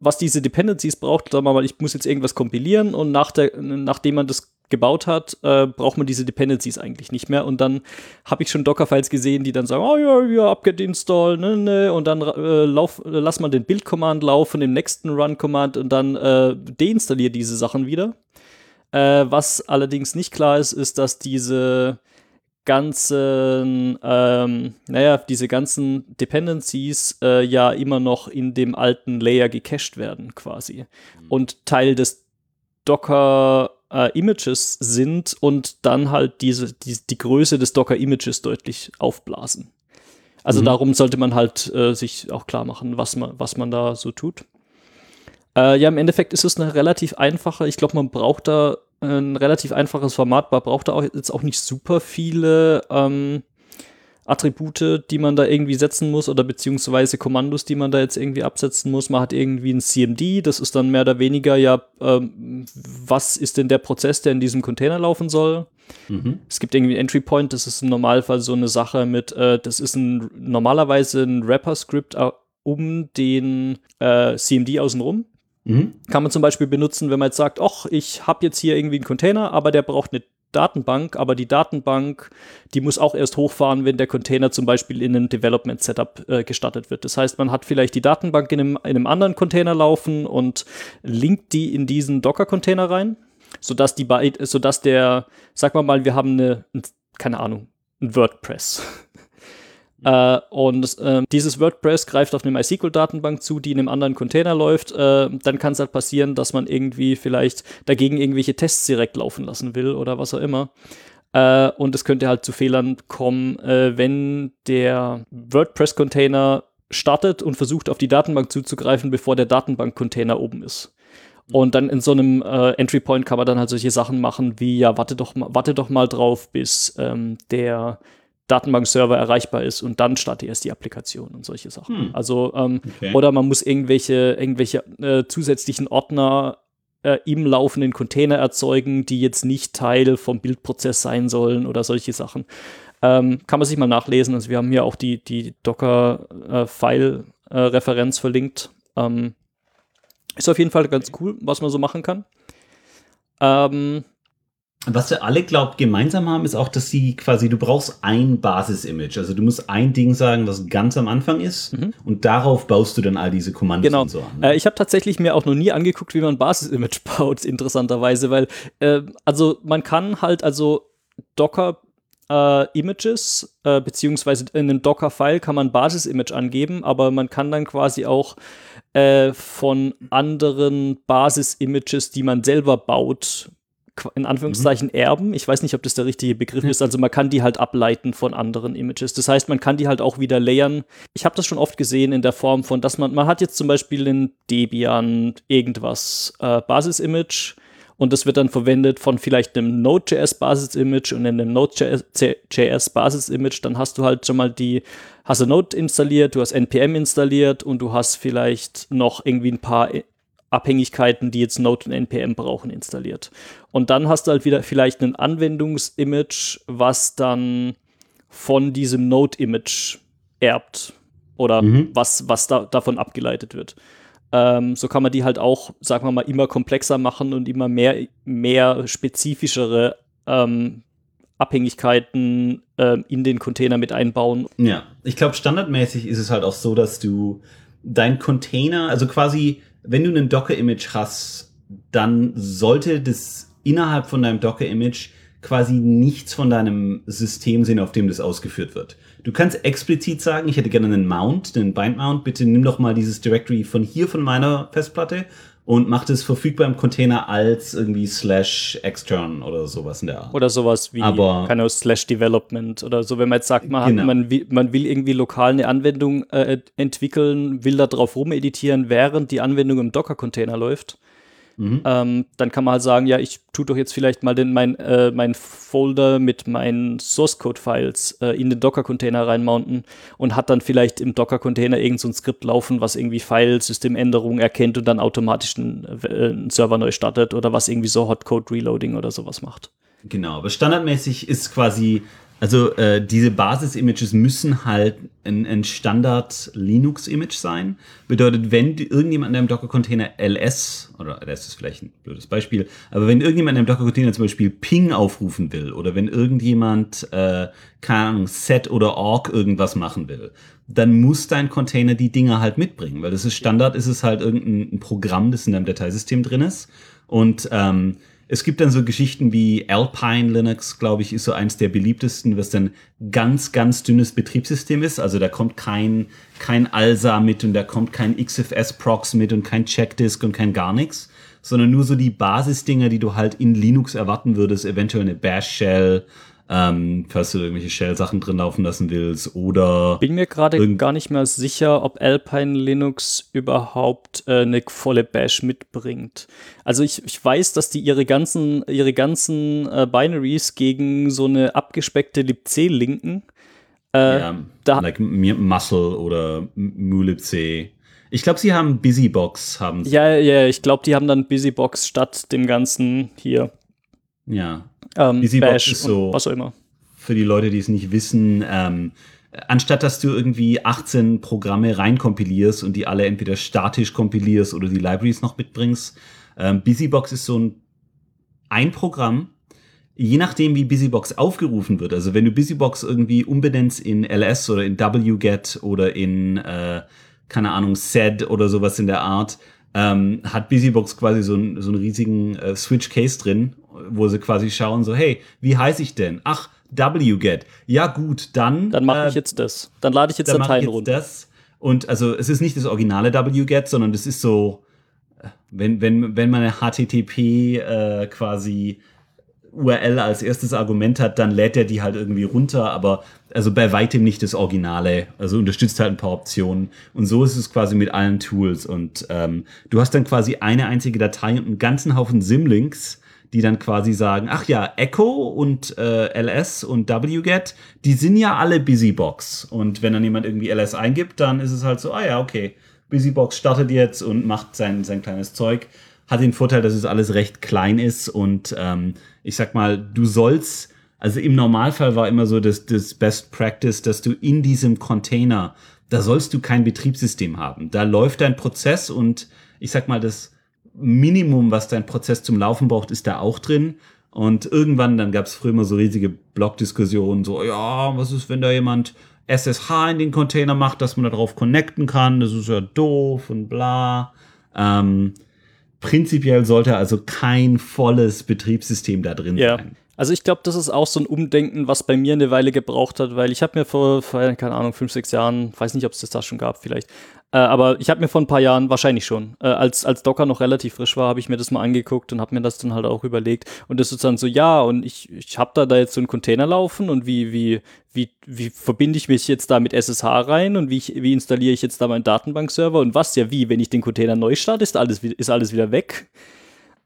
was diese Dependencies braucht. Sagen wir mal, ich muss jetzt irgendwas kompilieren und nach der, nachdem man das gebaut hat, äh, braucht man diese Dependencies eigentlich nicht mehr. Und dann habe ich schon Docker-Files gesehen, die dann sagen, oh ja, ja, apt-get install, ne, ne, und dann äh, lauf, lass man den Build-Command laufen, im nächsten Run-Command und dann äh, deinstalliert diese Sachen wieder. Äh, was allerdings nicht klar ist, ist, dass diese ganzen, ähm, naja, diese ganzen Dependencies äh, ja immer noch in dem alten Layer gecached werden, quasi. Mhm. Und Teil des Docker äh, Images sind und dann halt diese, die, die Größe des Docker Images deutlich aufblasen. Also mhm. darum sollte man halt äh, sich auch klar machen, was man, was man da so tut. Äh, ja, im Endeffekt ist es eine relativ einfache, ich glaube, man braucht da ein relativ einfaches Format, man braucht da auch jetzt auch nicht super viele ähm, Attribute, die man da irgendwie setzen muss oder beziehungsweise Kommandos, die man da jetzt irgendwie absetzen muss. Man hat irgendwie ein CMD, das ist dann mehr oder weniger ja, ähm, was ist denn der Prozess, der in diesem Container laufen soll. Mhm. Es gibt irgendwie ein Entry Point, das ist im Normalfall so eine Sache mit, äh, das ist ein normalerweise ein Wrapper-Script äh, um den äh, CMD außenrum. Mhm. Kann man zum Beispiel benutzen, wenn man jetzt sagt, ach, ich habe jetzt hier irgendwie einen Container, aber der braucht eine Datenbank, aber die Datenbank, die muss auch erst hochfahren, wenn der Container zum Beispiel in einem Development Setup äh, gestartet wird. Das heißt, man hat vielleicht die Datenbank in einem, in einem anderen Container laufen und linkt die in diesen Docker-Container rein, sodass die, sodass der, sag mal mal, wir haben eine, keine Ahnung, ein WordPress. Äh, und äh, dieses WordPress greift auf eine MySQL-Datenbank zu, die in einem anderen Container läuft. Äh, dann kann es halt passieren, dass man irgendwie vielleicht dagegen irgendwelche Tests direkt laufen lassen will oder was auch immer. Äh, und es könnte halt zu Fehlern kommen, äh, wenn der WordPress-Container startet und versucht, auf die Datenbank zuzugreifen, bevor der Datenbank-Container oben ist. Und dann in so einem äh, Entry Point kann man dann halt solche Sachen machen wie, ja, warte doch mal, warte doch mal drauf, bis ähm, der Datenbankserver erreichbar ist und dann starte erst die Applikation und solche Sachen. Hm. Also ähm, okay. oder man muss irgendwelche irgendwelche äh, zusätzlichen Ordner äh, im laufenden Container erzeugen, die jetzt nicht Teil vom Bildprozess sein sollen oder solche Sachen. Ähm, kann man sich mal nachlesen. Also wir haben hier auch die die Docker-File-Referenz äh, verlinkt. Ähm, ist auf jeden Fall ganz cool, was man so machen kann. Ähm, was wir alle, glaubt, gemeinsam haben, ist auch, dass sie quasi, du brauchst ein Basis-Image. Also du musst ein Ding sagen, was ganz am Anfang ist mhm. und darauf baust du dann all diese Kommandos genau. und so an. Ne? Äh, ich habe tatsächlich mir auch noch nie angeguckt, wie man ein Basis-Image <laughs> baut, interessanterweise, weil, äh, also man kann halt, also Docker äh, Images, äh, beziehungsweise in einem Docker-File kann man Basis-Image angeben, aber man kann dann quasi auch äh, von anderen Basis-Images, die man selber baut, in Anführungszeichen mhm. erben. Ich weiß nicht, ob das der richtige Begriff mhm. ist. Also man kann die halt ableiten von anderen Images. Das heißt, man kann die halt auch wieder layern. Ich habe das schon oft gesehen in der Form von, dass man, man hat jetzt zum Beispiel in Debian irgendwas äh, Basis-Image und das wird dann verwendet von vielleicht einem Node.js Basis-Image und in einem Node.js Basis-Image, dann hast du halt schon mal die, hast du Node installiert, du hast NPM installiert und du hast vielleicht noch irgendwie ein paar Abhängigkeiten, die jetzt Node und NPM brauchen, installiert. Und dann hast du halt wieder vielleicht ein Anwendungsimage, was dann von diesem Node-Image erbt oder mhm. was, was da, davon abgeleitet wird. Ähm, so kann man die halt auch, sagen wir mal, immer komplexer machen und immer mehr, mehr spezifischere ähm, Abhängigkeiten äh, in den Container mit einbauen. Ja, ich glaube, standardmäßig ist es halt auch so, dass du dein Container, also quasi wenn du ein Docker-Image hast, dann sollte das innerhalb von deinem Docker-Image quasi nichts von deinem System sehen, auf dem das ausgeführt wird. Du kannst explizit sagen, ich hätte gerne einen Mount, einen Bind-Mount, bitte nimm doch mal dieses Directory von hier von meiner Festplatte und macht es verfügbar im Container als irgendwie slash extern oder sowas in der Art. Oder sowas wie Aber, keine slash development oder so, wenn man jetzt sagt, man, genau. hat, man, will, man will irgendwie lokal eine Anwendung äh, entwickeln, will da drauf rumeditieren, während die Anwendung im Docker-Container läuft. Mhm. Ähm, dann kann man halt sagen, ja, ich tue doch jetzt vielleicht mal den, mein, äh, mein Folder mit meinen Source-Code-Files äh, in den Docker-Container reinmounten und hat dann vielleicht im Docker-Container irgend so ein Skript laufen, was irgendwie File-Systemänderungen erkennt und dann automatisch einen, äh, einen Server neu startet oder was irgendwie so Hotcode-Reloading oder sowas macht. Genau, aber standardmäßig ist quasi also äh, diese Basis-Images müssen halt ein, ein Standard-Linux-Image sein. Bedeutet, wenn irgendjemand in einem Docker-Container ls, oder ls ist vielleicht ein blödes Beispiel, aber wenn irgendjemand in einem Docker-Container zum Beispiel ping aufrufen will, oder wenn irgendjemand, äh, keine Ahnung, set oder org irgendwas machen will, dann muss dein Container die Dinger halt mitbringen, weil das ist Standard, ist es halt irgendein Programm, das in deinem Dateisystem drin ist. Und ähm, es gibt dann so Geschichten wie Alpine Linux, glaube ich, ist so eins der beliebtesten, was dann ganz, ganz dünnes Betriebssystem ist. Also da kommt kein, kein ALSA mit und da kommt kein XFS-Prox mit und kein Checkdisk und kein gar nichts, sondern nur so die Basisdinger, die du halt in Linux erwarten würdest, eventuell eine Bash-Shell ähm, falls du irgendwelche Shell-Sachen drin laufen lassen willst oder. Bin mir gerade gar nicht mehr sicher, ob Alpine Linux überhaupt äh, eine volle Bash mitbringt. Also ich, ich weiß, dass die ihre ganzen, ihre ganzen äh, Binaries gegen so eine abgespeckte libc linken. Äh, ja, da like Muscle oder mulibc. Ich glaube, sie haben Busybox haben sie. Ja, ja, ich glaube, die haben dann Busybox statt dem ganzen hier. Ja. Ähm, Bash ist so, was auch immer. Für die Leute, die es nicht wissen, ähm, anstatt dass du irgendwie 18 Programme reinkompilierst und die alle entweder statisch kompilierst oder die Libraries noch mitbringst, ähm, Busybox ist so ein, ein Programm, je nachdem, wie Busybox aufgerufen wird. Also wenn du Busybox irgendwie umbenennst in ls oder in wget oder in, äh, keine Ahnung, sed oder sowas in der Art, ähm, hat Busybox quasi so, ein, so einen riesigen äh, Switch-Case drin, wo sie quasi schauen, so, hey, wie heiße ich denn? Ach, wget. Ja, gut, dann. Dann mache äh, ich jetzt das. Dann lade ich jetzt dann Dateien runter. Das. Und also es ist nicht das originale wget, sondern das ist so, äh, wenn, wenn, wenn man eine HTTP äh, quasi URL als erstes Argument hat, dann lädt er die halt irgendwie runter, aber also bei weitem nicht das Originale. Also unterstützt halt ein paar Optionen. Und so ist es quasi mit allen Tools. Und ähm, du hast dann quasi eine einzige Datei und einen ganzen Haufen Symlinks, die dann quasi sagen, ach ja, Echo und äh, ls und wget, die sind ja alle Busybox. Und wenn dann jemand irgendwie ls eingibt, dann ist es halt so, ah ja, okay, Busybox startet jetzt und macht sein, sein kleines Zeug. Hat den Vorteil, dass es alles recht klein ist und ähm, ich sag mal, du sollst, also im Normalfall war immer so das, das Best Practice, dass du in diesem Container, da sollst du kein Betriebssystem haben. Da läuft dein Prozess und ich sag mal, das Minimum, was dein Prozess zum Laufen braucht, ist da auch drin. Und irgendwann, dann gab es früher immer so riesige Blogdiskussionen, so, ja, was ist, wenn da jemand SSH in den Container macht, dass man darauf connecten kann, das ist ja doof und bla. Ähm, prinzipiell sollte also kein volles Betriebssystem da drin ja. sein. Also ich glaube, das ist auch so ein Umdenken, was bei mir eine Weile gebraucht hat, weil ich habe mir vor, vor, keine Ahnung, fünf, sechs Jahren, weiß nicht, ob es das da schon gab, vielleicht, Äh, aber ich habe mir vor ein paar Jahren, wahrscheinlich schon, äh, als, als Docker noch relativ frisch war, habe ich mir das mal angeguckt und habe mir das dann halt auch überlegt. Und das ist dann so, ja, und ich, ich habe da, da jetzt so einen Container laufen und wie, wie, wie, wie verbinde ich mich jetzt da mit SSH rein und wie, ich, wie installiere ich jetzt da meinen Datenbankserver und was ja wie, wenn ich den Container neu starte, ist alles, ist alles wieder weg.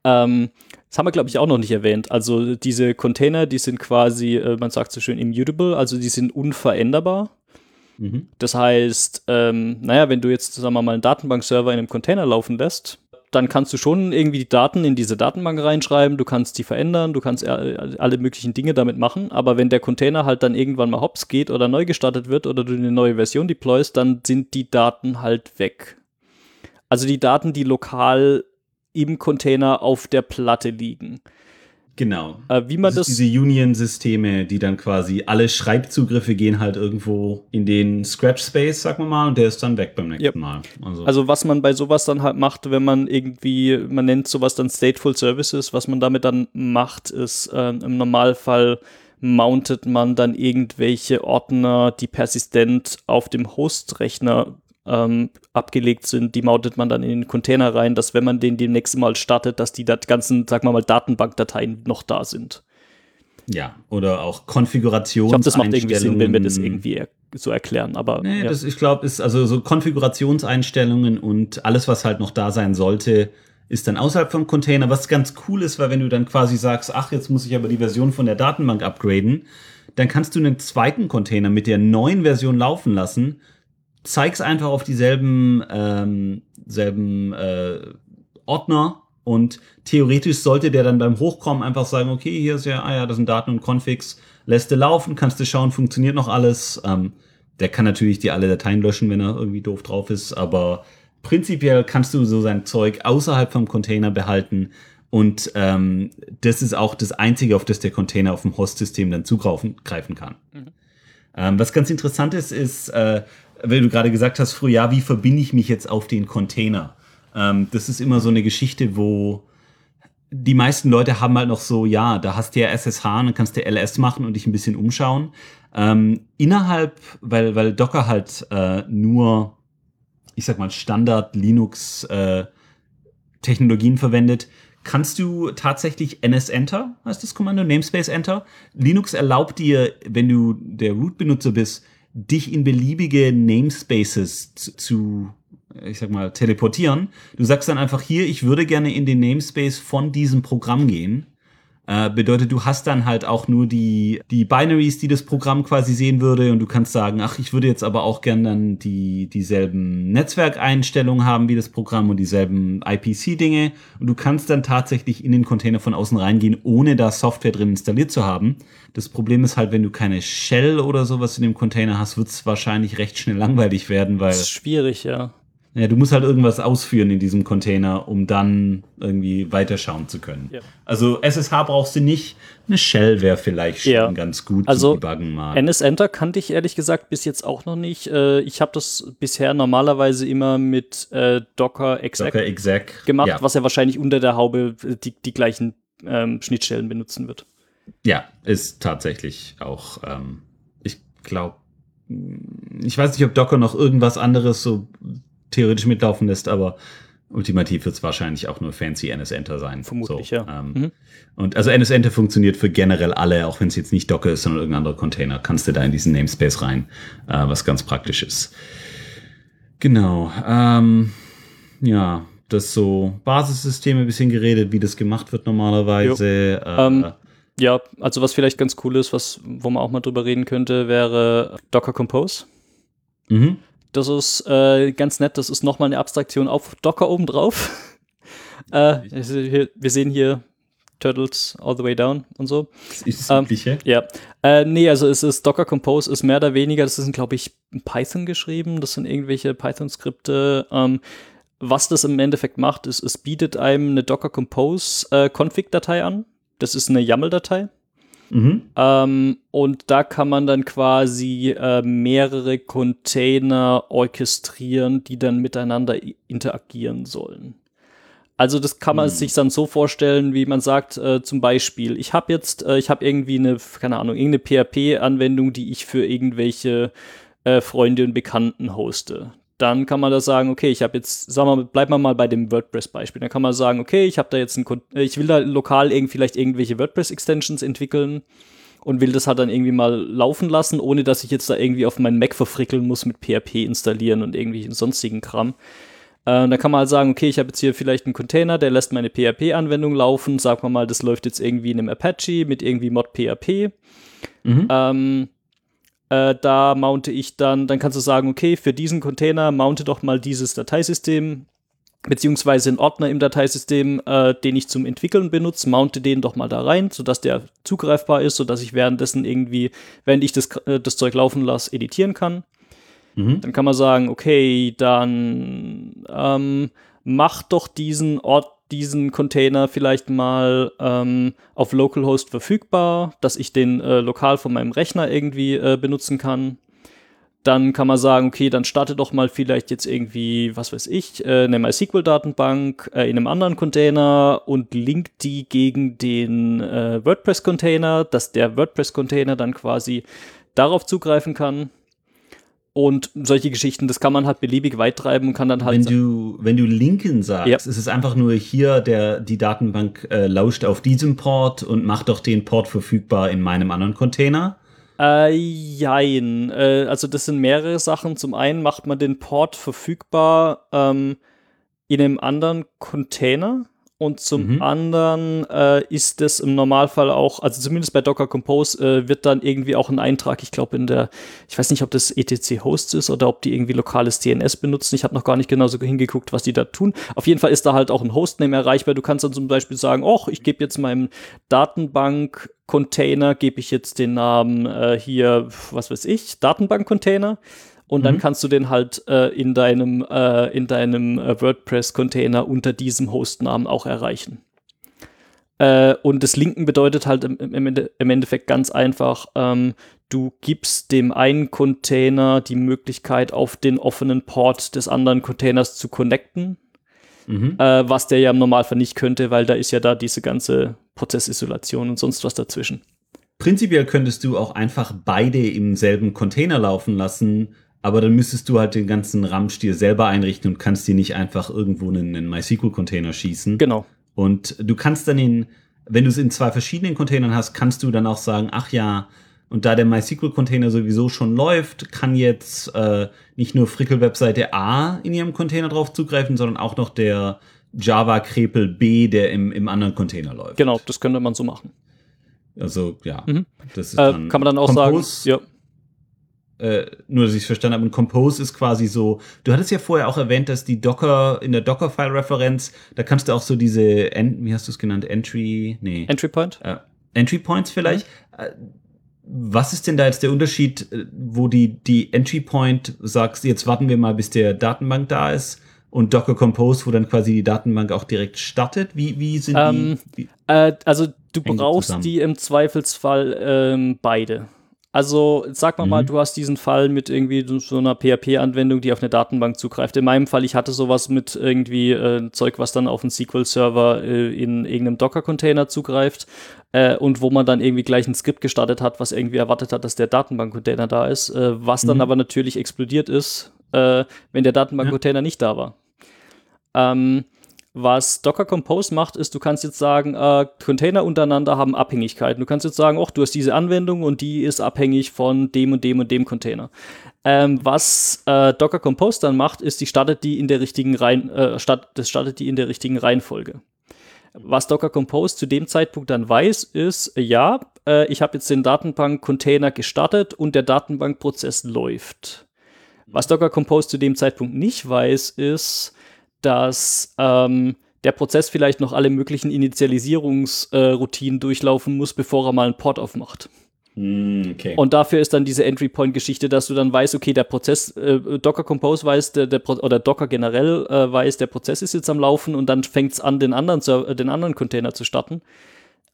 Ähm, das haben wir, glaube ich, auch noch nicht erwähnt. Also diese Container, die sind quasi, äh, man sagt so schön, immutable, also die sind unveränderbar. Mhm. Das heißt, ähm, naja, wenn du jetzt, sagen wir mal, einen Datenbankserver in einem Container laufen lässt, dann kannst du schon irgendwie die Daten in diese Datenbank reinschreiben, du kannst die verändern, du kannst alle möglichen Dinge damit machen, aber wenn der Container halt dann irgendwann mal hops geht oder neu gestartet wird oder du eine neue Version deployst, dann sind die Daten halt weg. Also die Daten, die lokal im Container auf der Platte liegen. Genau. Äh, wie man das, das diese Union-Systeme, die dann quasi alle Schreibzugriffe gehen halt irgendwo in den Scratch-Space, sagen wir mal, und der ist dann weg beim nächsten yep. Mal. Also. also. was man bei sowas dann halt macht, wenn man irgendwie, man nennt sowas dann Stateful Services, was man damit dann macht, ist äh, im Normalfall mountet man dann irgendwelche Ordner, die persistent auf dem Host-Rechner ähm, abgelegt sind, die mountet man dann in den Container rein, dass wenn man den demnächst mal startet, dass die ganzen, sagen wir mal, Datenbankdateien noch da sind. Ja, oder auch Konfigurations. Ich glaube, das macht irgendwie Sinn, wenn wir das irgendwie so erklären, aber. Nee, ja. das, ich glaube, ist also so Konfigurationseinstellungen und alles, was halt noch da sein sollte, ist dann außerhalb vom Container. Was ganz cool ist, weil wenn du dann quasi sagst, ach, jetzt muss ich aber die Version von der Datenbank upgraden, dann kannst du einen zweiten Container mit der neuen Version laufen lassen zeig's einfach auf dieselben ähm, selben äh, Ordner und theoretisch sollte der dann beim Hochkommen einfach sagen, okay, hier ist ja, ah ja, das sind Daten und Configs, lässt du laufen, kannst du schauen, funktioniert noch alles. Ähm, der kann natürlich die alle Dateien löschen, wenn er irgendwie doof drauf ist, aber prinzipiell kannst du so sein Zeug außerhalb vom Container behalten und ähm, das ist auch das Einzige, auf das der Container auf dem Host-System dann zugreifen kann. Mhm. Ähm, was ganz interessant ist, ist, äh, weil du gerade gesagt hast, früher, ja, wie verbinde ich mich jetzt auf den Container? Ähm, das ist immer so eine Geschichte, wo die meisten Leute haben halt noch so, ja, da hast du ja SSH und dann kannst du LS machen und dich ein bisschen umschauen. Ähm, innerhalb, weil, weil Docker halt äh, nur, ich sag mal, Standard Linux äh, Technologien verwendet, kannst du tatsächlich NS-Enter, heißt das Kommando, Namespace Enter. Linux erlaubt dir, wenn du der Root-Benutzer bist, dich in beliebige Namespaces zu, ich sag mal, teleportieren. Du sagst dann einfach hier, ich würde gerne in den Namespace von diesem Programm gehen äh, bedeutet, du hast dann halt auch nur die, die Binaries, die das Programm quasi sehen würde und du kannst sagen, ach, ich würde jetzt aber auch gern dann die, dieselben Netzwerkeinstellungen haben wie das Programm und dieselben IPC-Dinge und du kannst dann tatsächlich in den Container von außen reingehen, ohne da Software drin installiert zu haben. Das Problem ist halt, wenn du keine Shell oder sowas in dem Container hast, wird es wahrscheinlich recht schnell langweilig werden, weil. Das ist schwierig, ja. Ja, du musst halt irgendwas ausführen in diesem Container, um dann irgendwie weiterschauen zu können. Ja. Also SSH brauchst du nicht. Eine Shell wäre vielleicht schon ja. ganz gut also, zu debuggen mal. NS-Enter kannte ich ehrlich gesagt bis jetzt auch noch nicht. Äh, ich habe das bisher normalerweise immer mit äh, Docker exec, Docker exec gemacht, was ja wahrscheinlich unter der Haube die, die gleichen ähm, Schnittstellen benutzen wird. Ja, ist tatsächlich auch, ähm, ich glaube, ich weiß nicht, ob Docker noch irgendwas anderes so theoretisch mitlaufen lässt, aber ultimativ wird es wahrscheinlich auch nur fancy NS-Enter sein. Vermutlich, so, ja. Ähm, mhm. Und also NS-Enter funktioniert für generell alle, auch wenn es jetzt nicht Docker ist, sondern irgendein anderer Container, kannst du da in diesen Namespace rein, äh, was ganz praktisch ist. Genau. Ähm, ja, das so Basissysteme ein bisschen geredet, wie das gemacht wird normalerweise. Äh, ähm, ja, also was vielleicht ganz cool ist, was, wo man auch mal drüber reden könnte, wäre Docker Compose. Mhm. Das ist äh, ganz nett. Das ist nochmal eine Abstraktion auf Docker obendrauf. <laughs> äh, wir sehen hier Turtles all the way down und so. Ist das übliche? Ähm, ja. Äh, nee, also es ist Docker Compose ist mehr oder weniger, das ist, glaube ich, in Python geschrieben. Das sind irgendwelche Python-Skripte. Ähm, was das im Endeffekt macht, ist, es bietet einem eine Docker Compose äh, Config-Datei an. Das ist eine YAML-Datei. Mhm. Ähm, und da kann man dann quasi äh, mehrere Container orchestrieren, die dann miteinander interagieren sollen. Also das kann man mhm. sich dann so vorstellen, wie man sagt, äh, zum Beispiel, ich habe jetzt, äh, ich habe irgendwie eine, keine Ahnung, irgendeine PHP-Anwendung, die ich für irgendwelche äh, Freunde und Bekannten hoste. Dann kann man da sagen, okay, ich habe jetzt, sagen wir mal, bleiben wir mal bei dem WordPress-Beispiel. Dann kann man sagen, okay, ich habe da jetzt ein, ich will da lokal irgendwie vielleicht irgendwelche WordPress-Extensions entwickeln und will das halt dann irgendwie mal laufen lassen, ohne dass ich jetzt da irgendwie auf meinen Mac verfrickeln muss mit PHP installieren und irgendwie sonstigen Kram. Äh, da kann man halt sagen, okay, ich habe jetzt hier vielleicht einen Container, der lässt meine PHP-Anwendung laufen. Sagen wir mal, das läuft jetzt irgendwie in einem Apache mit irgendwie Mod PHP. Mhm. Ähm, äh, da mounte ich dann, dann kannst du sagen, okay, für diesen Container mounte doch mal dieses Dateisystem, beziehungsweise einen Ordner im Dateisystem, äh, den ich zum Entwickeln benutze, mounte den doch mal da rein, sodass der zugreifbar ist, sodass ich währenddessen irgendwie, während ich das, äh, das Zeug laufen lasse, editieren kann. Mhm. Dann kann man sagen, okay, dann ähm, mach doch diesen Ort diesen Container vielleicht mal ähm, auf Localhost verfügbar, dass ich den äh, lokal von meinem Rechner irgendwie äh, benutzen kann. Dann kann man sagen, okay, dann starte doch mal vielleicht jetzt irgendwie, was weiß ich, äh, eine MySQL-Datenbank äh, in einem anderen Container und link die gegen den äh, WordPress-Container, dass der WordPress-Container dann quasi darauf zugreifen kann. Und solche Geschichten, das kann man halt beliebig weit treiben und kann dann halt. Wenn du, wenn du linken sagst, ja. ist es einfach nur hier, der, die Datenbank äh, lauscht auf diesem Port und macht doch den Port verfügbar in meinem anderen Container? Äh, jein. Äh, also das sind mehrere Sachen. Zum einen macht man den Port verfügbar ähm, in einem anderen Container. Und zum mhm. anderen äh, ist es im Normalfall auch, also zumindest bei Docker Compose äh, wird dann irgendwie auch ein Eintrag, ich glaube in der, ich weiß nicht, ob das etc Hosts ist oder ob die irgendwie lokales DNS benutzen. Ich habe noch gar nicht genau so hingeguckt, was die da tun. Auf jeden Fall ist da halt auch ein Hostname erreichbar. Du kannst dann zum Beispiel sagen, oh, ich gebe jetzt meinem Datenbank-Container, gebe ich jetzt den Namen äh, hier, was weiß ich, Datenbank-Container und mhm. dann kannst du den halt äh, in deinem, äh, in deinem äh, WordPress-Container unter diesem Hostnamen auch erreichen. Äh, und das Linken bedeutet halt im, im, im Endeffekt ganz einfach, ähm, du gibst dem einen Container die Möglichkeit, auf den offenen Port des anderen Containers zu connecten. Mhm. Äh, was der ja im Normalfall nicht könnte, weil da ist ja da diese ganze Prozessisolation und sonst was dazwischen. Prinzipiell könntest du auch einfach beide im selben Container laufen lassen aber dann müsstest du halt den ganzen Ramsch dir selber einrichten und kannst dir nicht einfach irgendwo einen, einen MySQL-Container schießen. Genau. Und du kannst dann in, wenn du es in zwei verschiedenen Containern hast, kannst du dann auch sagen, ach ja, und da der MySQL-Container sowieso schon läuft, kann jetzt äh, nicht nur Frickel-Webseite A in ihrem Container drauf zugreifen, sondern auch noch der Java-Krepel B, der im, im anderen Container läuft. Genau, das könnte man so machen. Also, ja. Mhm. Das ist äh, kann man dann auch Compose, sagen, ja äh, nur, dass ich es verstanden habe, und Compose ist quasi so, du hattest ja vorher auch erwähnt, dass die Docker, in der Dockerfile-Referenz, da kannst du auch so diese, wie hast du es genannt, Entry, nee. Entry Point? Äh, Entry Points vielleicht. Mhm. Was ist denn da jetzt der Unterschied, äh, wo die, die Entry Point sagst, jetzt warten wir mal, bis der Datenbank da ist? Und Docker Compose, wo dann quasi die Datenbank auch direkt startet? Wie, wie sind ähm, die? Wie äh, also du brauchst die, die im Zweifelsfall ähm, beide. Also sag mal mhm. mal, du hast diesen Fall mit irgendwie so einer PHP-Anwendung, die auf eine Datenbank zugreift. In meinem Fall, ich hatte sowas mit irgendwie äh, Zeug, was dann auf einen SQL-Server äh, in irgendeinem Docker-Container zugreift äh, und wo man dann irgendwie gleich ein Skript gestartet hat, was irgendwie erwartet hat, dass der Datenbank-Container da ist, äh, was mhm. dann aber natürlich explodiert ist, äh, wenn der Datenbank-Container ja. nicht da war. Ähm, was Docker Compose macht, ist, du kannst jetzt sagen, äh, Container untereinander haben Abhängigkeiten. Du kannst jetzt sagen, oh, du hast diese Anwendung und die ist abhängig von dem und dem und dem Container. Ähm, was äh, Docker Compose dann macht, ist, die startet die in der richtigen Reihen, äh, start, das startet die in der richtigen Reihenfolge. Was Docker Compose zu dem Zeitpunkt dann weiß, ist, ja, äh, ich habe jetzt den Datenbank-Container gestartet und der Datenbankprozess läuft. Was Docker Compose zu dem Zeitpunkt nicht weiß, ist, dass ähm, der Prozess vielleicht noch alle möglichen Initialisierungsroutinen äh, durchlaufen muss, bevor er mal einen Port aufmacht. Hm, okay. Und dafür ist dann diese Entry Point Geschichte, dass du dann weißt, okay, der Prozess, äh, Docker Compose weiß, der, der oder Docker generell äh, weiß, der Prozess ist jetzt am Laufen und dann fängt es an, den anderen, äh, den anderen Container zu starten.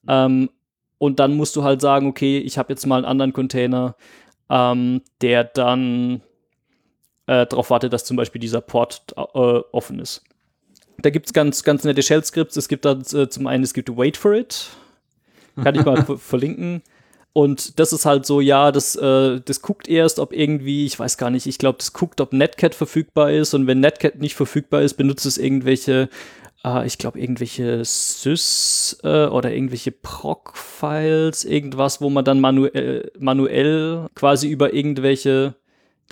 Ähm, und dann musst du halt sagen, okay, ich habe jetzt mal einen anderen Container, ähm, der dann äh, darauf wartet, dass zum Beispiel dieser Port äh, offen ist. Da gibt es ganz, ganz nette Shell-Scripts. Es gibt da äh, zum einen, es gibt Wait for It. Kann ich mal <laughs> verlinken. Und das ist halt so, ja, das, äh, das guckt erst, ob irgendwie, ich weiß gar nicht, ich glaube, das guckt, ob Netcat verfügbar ist. Und wenn Netcat nicht verfügbar ist, benutzt es irgendwelche, äh, ich glaube, irgendwelche Sys äh, oder irgendwelche Proc-Files, irgendwas, wo man dann manuell, manuell quasi über irgendwelche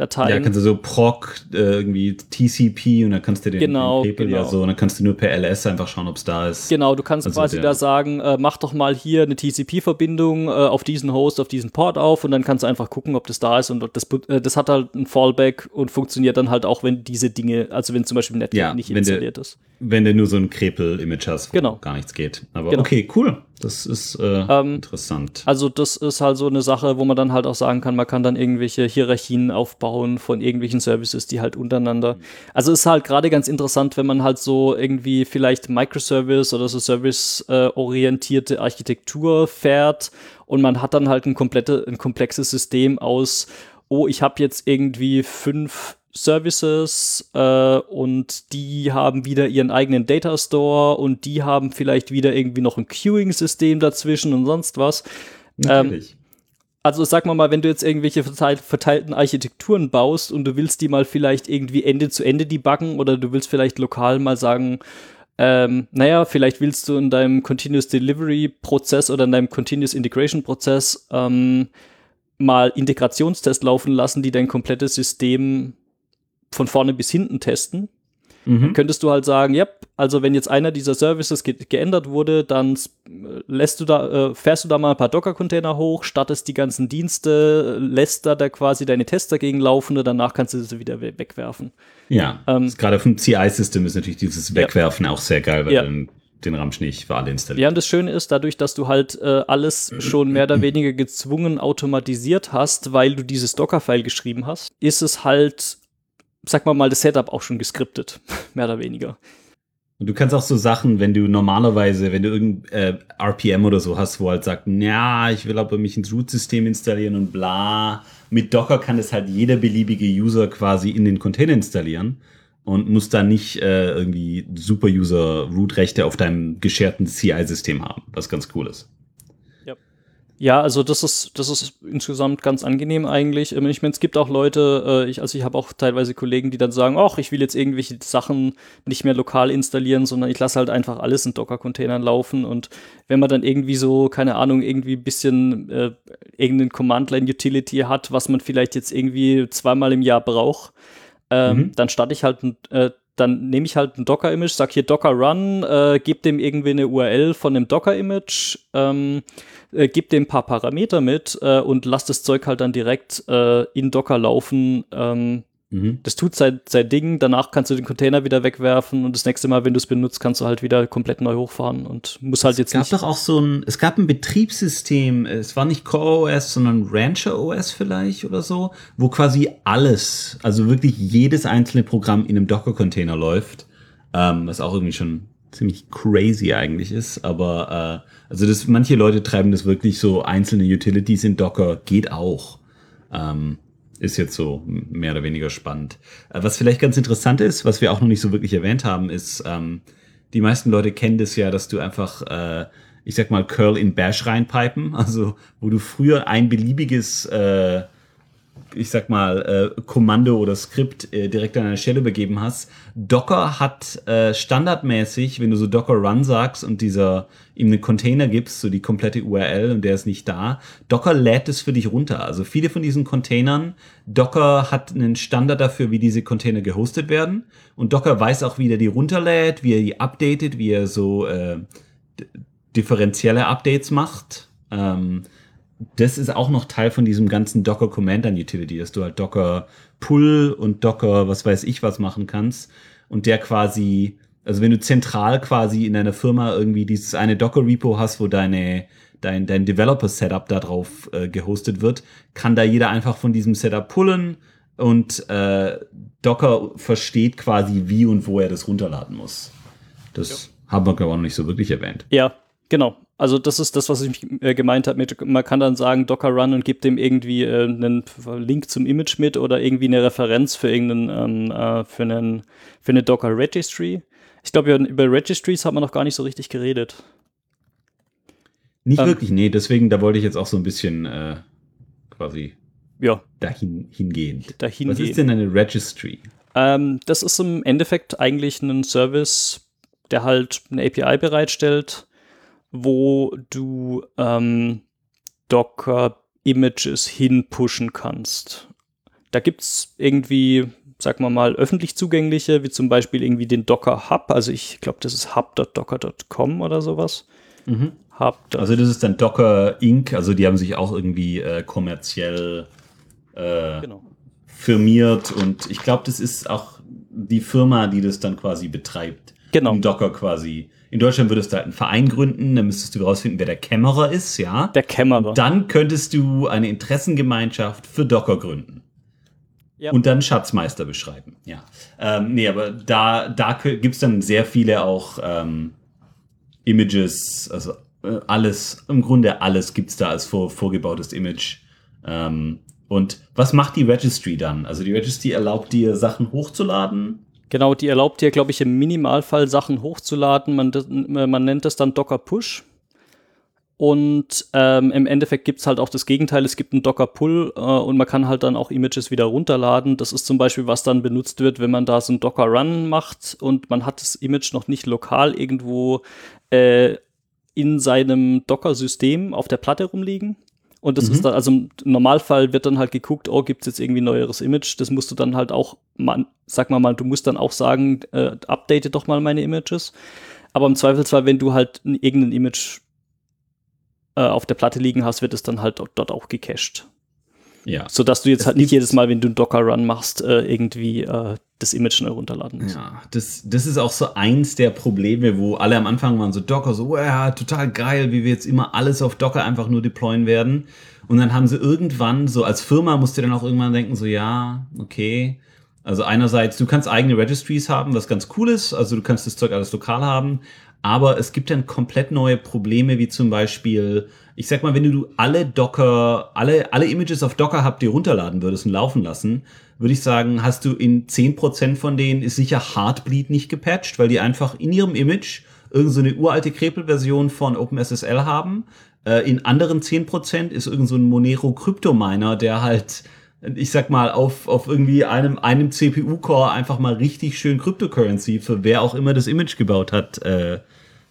Dateien. Ja, kannst du so proc äh, irgendwie TCP und dann kannst du den, genau, den genau. ja so und dann kannst du nur per LS einfach schauen, ob es da ist. Genau, du kannst Also quasi der- da sagen, äh, mach doch mal hier eine TCP-Verbindung äh, auf diesen Host, auf diesen Port auf und dann kannst du einfach gucken, ob das da ist und das, äh, das hat halt ein Fallback und funktioniert dann halt auch, wenn diese Dinge, also wenn zum Beispiel Netcat Ja, nicht wenn der- installiert ist. Wenn du nur so ein Krepel-Image hast, wo Genau. gar nichts geht. Aber Genau. okay, cool. Das ist äh, Ähm, interessant. Also das ist halt so eine Sache, wo man dann halt auch sagen kann, man kann dann irgendwelche Hierarchien aufbauen von irgendwelchen Services, die halt untereinander. Also ist halt gerade ganz interessant, wenn man halt so irgendwie vielleicht Microservice oder so service-orientierte Architektur fährt und man hat dann halt ein komplette, ein komplexes System aus, oh, ich habe jetzt irgendwie fünf Services äh, und die haben wieder ihren eigenen Data Store und die haben vielleicht wieder irgendwie noch ein Queuing-System dazwischen und sonst was. Natürlich. Also sag mal mal, wenn du jetzt irgendwelche verteil verteilten Architekturen baust und du willst die mal vielleicht irgendwie Ende zu Ende debuggen oder du willst vielleicht lokal mal sagen, ähm, naja, vielleicht willst du in deinem Continuous Delivery Prozess oder in deinem Continuous Integration Prozess ähm, mal Integrationstests laufen lassen, die dein komplettes System von vorne bis hinten testen Mhm. könntest du halt sagen, ja, also wenn jetzt einer dieser Services ge geändert wurde, dann lässt du da, äh, fährst du da mal ein paar Docker-Container hoch, startest die ganzen Dienste, lässt da, da quasi deine Tests dagegen laufen und danach kannst du sie wieder we wegwerfen. Ja, Ähm, gerade vom CI-System ist natürlich dieses Wegwerfen auch sehr geil, weil Ja. dann den Ramsch nicht für alle installiert. Ja, und das Schöne ist, dadurch, dass du halt äh, alles schon mehr oder weniger gezwungen automatisiert hast, weil du dieses Docker-File geschrieben hast, ist es halt, sag mal mal, das Setup auch schon geskriptet, <laughs> mehr oder weniger. Und du kannst auch so Sachen, wenn du normalerweise, wenn du irgendein äh, RPM oder so hast, wo halt sagt, ja, ich will aber mich ins Root-System installieren und bla. Mit Docker kann es halt jeder beliebige User quasi in den Container installieren und muss dann nicht äh, irgendwie Super-User-Root-Rechte auf deinem gescherten CI-System haben, was ganz cool ist. Ja, also das ist, das ist insgesamt ganz angenehm eigentlich. Ähm, Ich meine, es gibt auch Leute, äh, ich, also ich habe auch teilweise Kollegen, die dann sagen, ach, ich will jetzt irgendwelche Sachen nicht mehr lokal installieren, sondern ich lasse halt einfach alles in Docker-Containern laufen. Und wenn man dann irgendwie so, keine Ahnung, irgendwie ein bisschen äh, irgendeinen Command-Line-Utility hat, was man vielleicht jetzt irgendwie zweimal im Jahr braucht, ähm, Mhm. dann starte ich halt ein, äh, dann nehme ich halt ein Docker-Image, sag hier Docker Run, äh, gebe dem irgendwie eine URL von dem Docker-Image, ähm, äh, gebe dem ein paar Parameter mit äh, und lass das Zeug halt dann direkt äh, in Docker laufen. Ähm, Mhm. das tut sein, sein Ding, danach kannst du den Container wieder wegwerfen und das nächste Mal, wenn du es benutzt, kannst du halt wieder komplett neu hochfahren und muss halt Es jetzt gab nicht. doch auch so ein, es gab ein Betriebssystem, es war nicht Core OS, sondern Rancher OS vielleicht oder so, wo quasi alles, also wirklich jedes einzelne Programm in einem Docker-Container läuft, ähm, was auch irgendwie schon ziemlich crazy eigentlich ist, aber äh, also das, manche Leute treiben das wirklich so einzelne Utilities in Docker, geht auch. Ähm, ist jetzt so mehr oder weniger spannend. Äh, Was vielleicht ganz interessant ist, was wir auch noch nicht so wirklich erwähnt haben, ist, ähm, die meisten Leute kennen das ja, dass du einfach, äh, ich sag mal, Curl in Bash reinpipen, <laughs> also wo du früher ein beliebiges, äh, ich sag mal, äh, Kommando oder Skript äh, direkt an eine Stelle begeben hast. Docker hat äh, standardmäßig, wenn du so Docker Run sagst und dieser ihm einen Container gibst, so die komplette URL und der ist nicht da, Docker lädt es für dich runter. Also viele von diesen Containern, Docker hat einen Standard dafür, wie diese Container gehostet werden und Docker weiß auch, wie er die runterlädt, wie er die updatet, wie er so äh, differenzielle Updates macht. Ähm, das ist auch noch Teil von diesem ganzen Docker Commander Utility, dass du halt Docker Pull und Docker, was weiß ich, was machen kannst. Und der quasi, also wenn du zentral quasi in deiner Firma irgendwie dieses eine Docker Repo hast, wo deine, dein, dein Developer Setup da drauf äh, gehostet wird, kann da jeder einfach von diesem Setup pullen und äh, Docker versteht quasi, wie und wo er das runterladen muss. Das haben wir, glaube ich, auch noch nicht so wirklich erwähnt. Ja, genau. Also das ist das, was ich äh, gemeint habe mit, man kann dann sagen Docker Run und gibt dem irgendwie äh, einen Link zum Image mit oder irgendwie eine Referenz für irgendeinen, ähm, äh, für einen, für eine Docker Registry. Ich glaube, über Registries hat man noch gar nicht so richtig geredet. Nicht Ähm, wirklich, nee, deswegen, da wollte ich jetzt auch so ein bisschen quasi Ja, dahin hingehend. dahin Was gehen. ist denn eine Registry? Ähm, das ist im Endeffekt eigentlich ein Service, der halt eine API bereitstellt, wo du ähm, Docker-Images hinpushen kannst. Da gibt es irgendwie, sagen wir mal, öffentlich zugängliche, wie zum Beispiel irgendwie den Docker Hub. Also ich glaube, das ist hub.docker.com oder sowas. Mhm. Hub. Also das ist dann Docker Inc., also die haben sich auch irgendwie äh, kommerziell äh, genau. firmiert und ich glaube, das ist auch die Firma, die das dann quasi betreibt. Genau. Im Docker quasi. In Deutschland würdest du halt einen Verein gründen, dann müsstest du herausfinden, wer der Kämmerer ist, ja. Der Kämmerer. Dann könntest du eine Interessengemeinschaft für Docker gründen. Ja. Und dann Schatzmeister beschreiben. Ja. Ähm, nee, aber da, da gibt es dann sehr viele auch ähm, Images, also äh, alles, im Grunde alles gibt es da als vor, vorgebautes Image. Ähm, und was macht die Registry dann? Also die Registry erlaubt dir, Sachen hochzuladen. Genau, die erlaubt dir, glaube ich, im Minimalfall Sachen hochzuladen. Man, man nennt das dann Docker Push. Und ähm, im Endeffekt gibt es halt auch das Gegenteil. Es gibt einen Docker Pull äh, und man kann halt dann auch Images wieder runterladen. Das ist zum Beispiel, was dann benutzt wird, wenn man da so einen Docker Run macht und man hat das Image noch nicht lokal irgendwo äh, in seinem Docker-System auf der Platte rumliegen. Und das Mhm. ist dann, also im Normalfall wird dann halt geguckt, oh, gibt es jetzt irgendwie ein neueres Image? Das musst du dann halt auch, man, sag mal mal, du musst dann auch sagen, äh, update doch mal meine Images. Aber im Zweifelsfall, wenn du halt n- irgendein Image äh, auf der Platte liegen hast, wird es dann halt dort, dort auch gecached. Ja. Sodass du jetzt Es halt nicht jedes Mal, wenn du einen Docker-Run machst, äh, irgendwie äh, das Image neu runterladen musst. Ja, das, das ist auch so eins der Probleme, wo alle am Anfang waren so Docker, so, ja, total geil, wie wir jetzt immer alles auf Docker einfach nur deployen werden. Und dann haben sie irgendwann, so als Firma musst du dann auch irgendwann denken, so, ja, okay. Also einerseits, du kannst eigene Registries haben, was ganz cool ist, also du kannst das Zeug alles lokal haben, aber es gibt dann komplett neue Probleme, wie zum Beispiel, ich sag mal, wenn du alle Docker, alle, alle Images auf Docker Hub dir runterladen würdest und laufen lassen, würde ich sagen, hast du in 10% von denen ist sicher Heartbleed nicht gepatcht, weil die einfach in ihrem Image irgend so eine uralte Krepel-Version von OpenSSL haben. Äh, in anderen 10% ist irgend so ein Monero Kryptominer, der halt, ich sag mal, auf, auf irgendwie einem, einem CPU-Core einfach mal richtig schön Cryptocurrency für wer auch immer das Image gebaut hat, äh,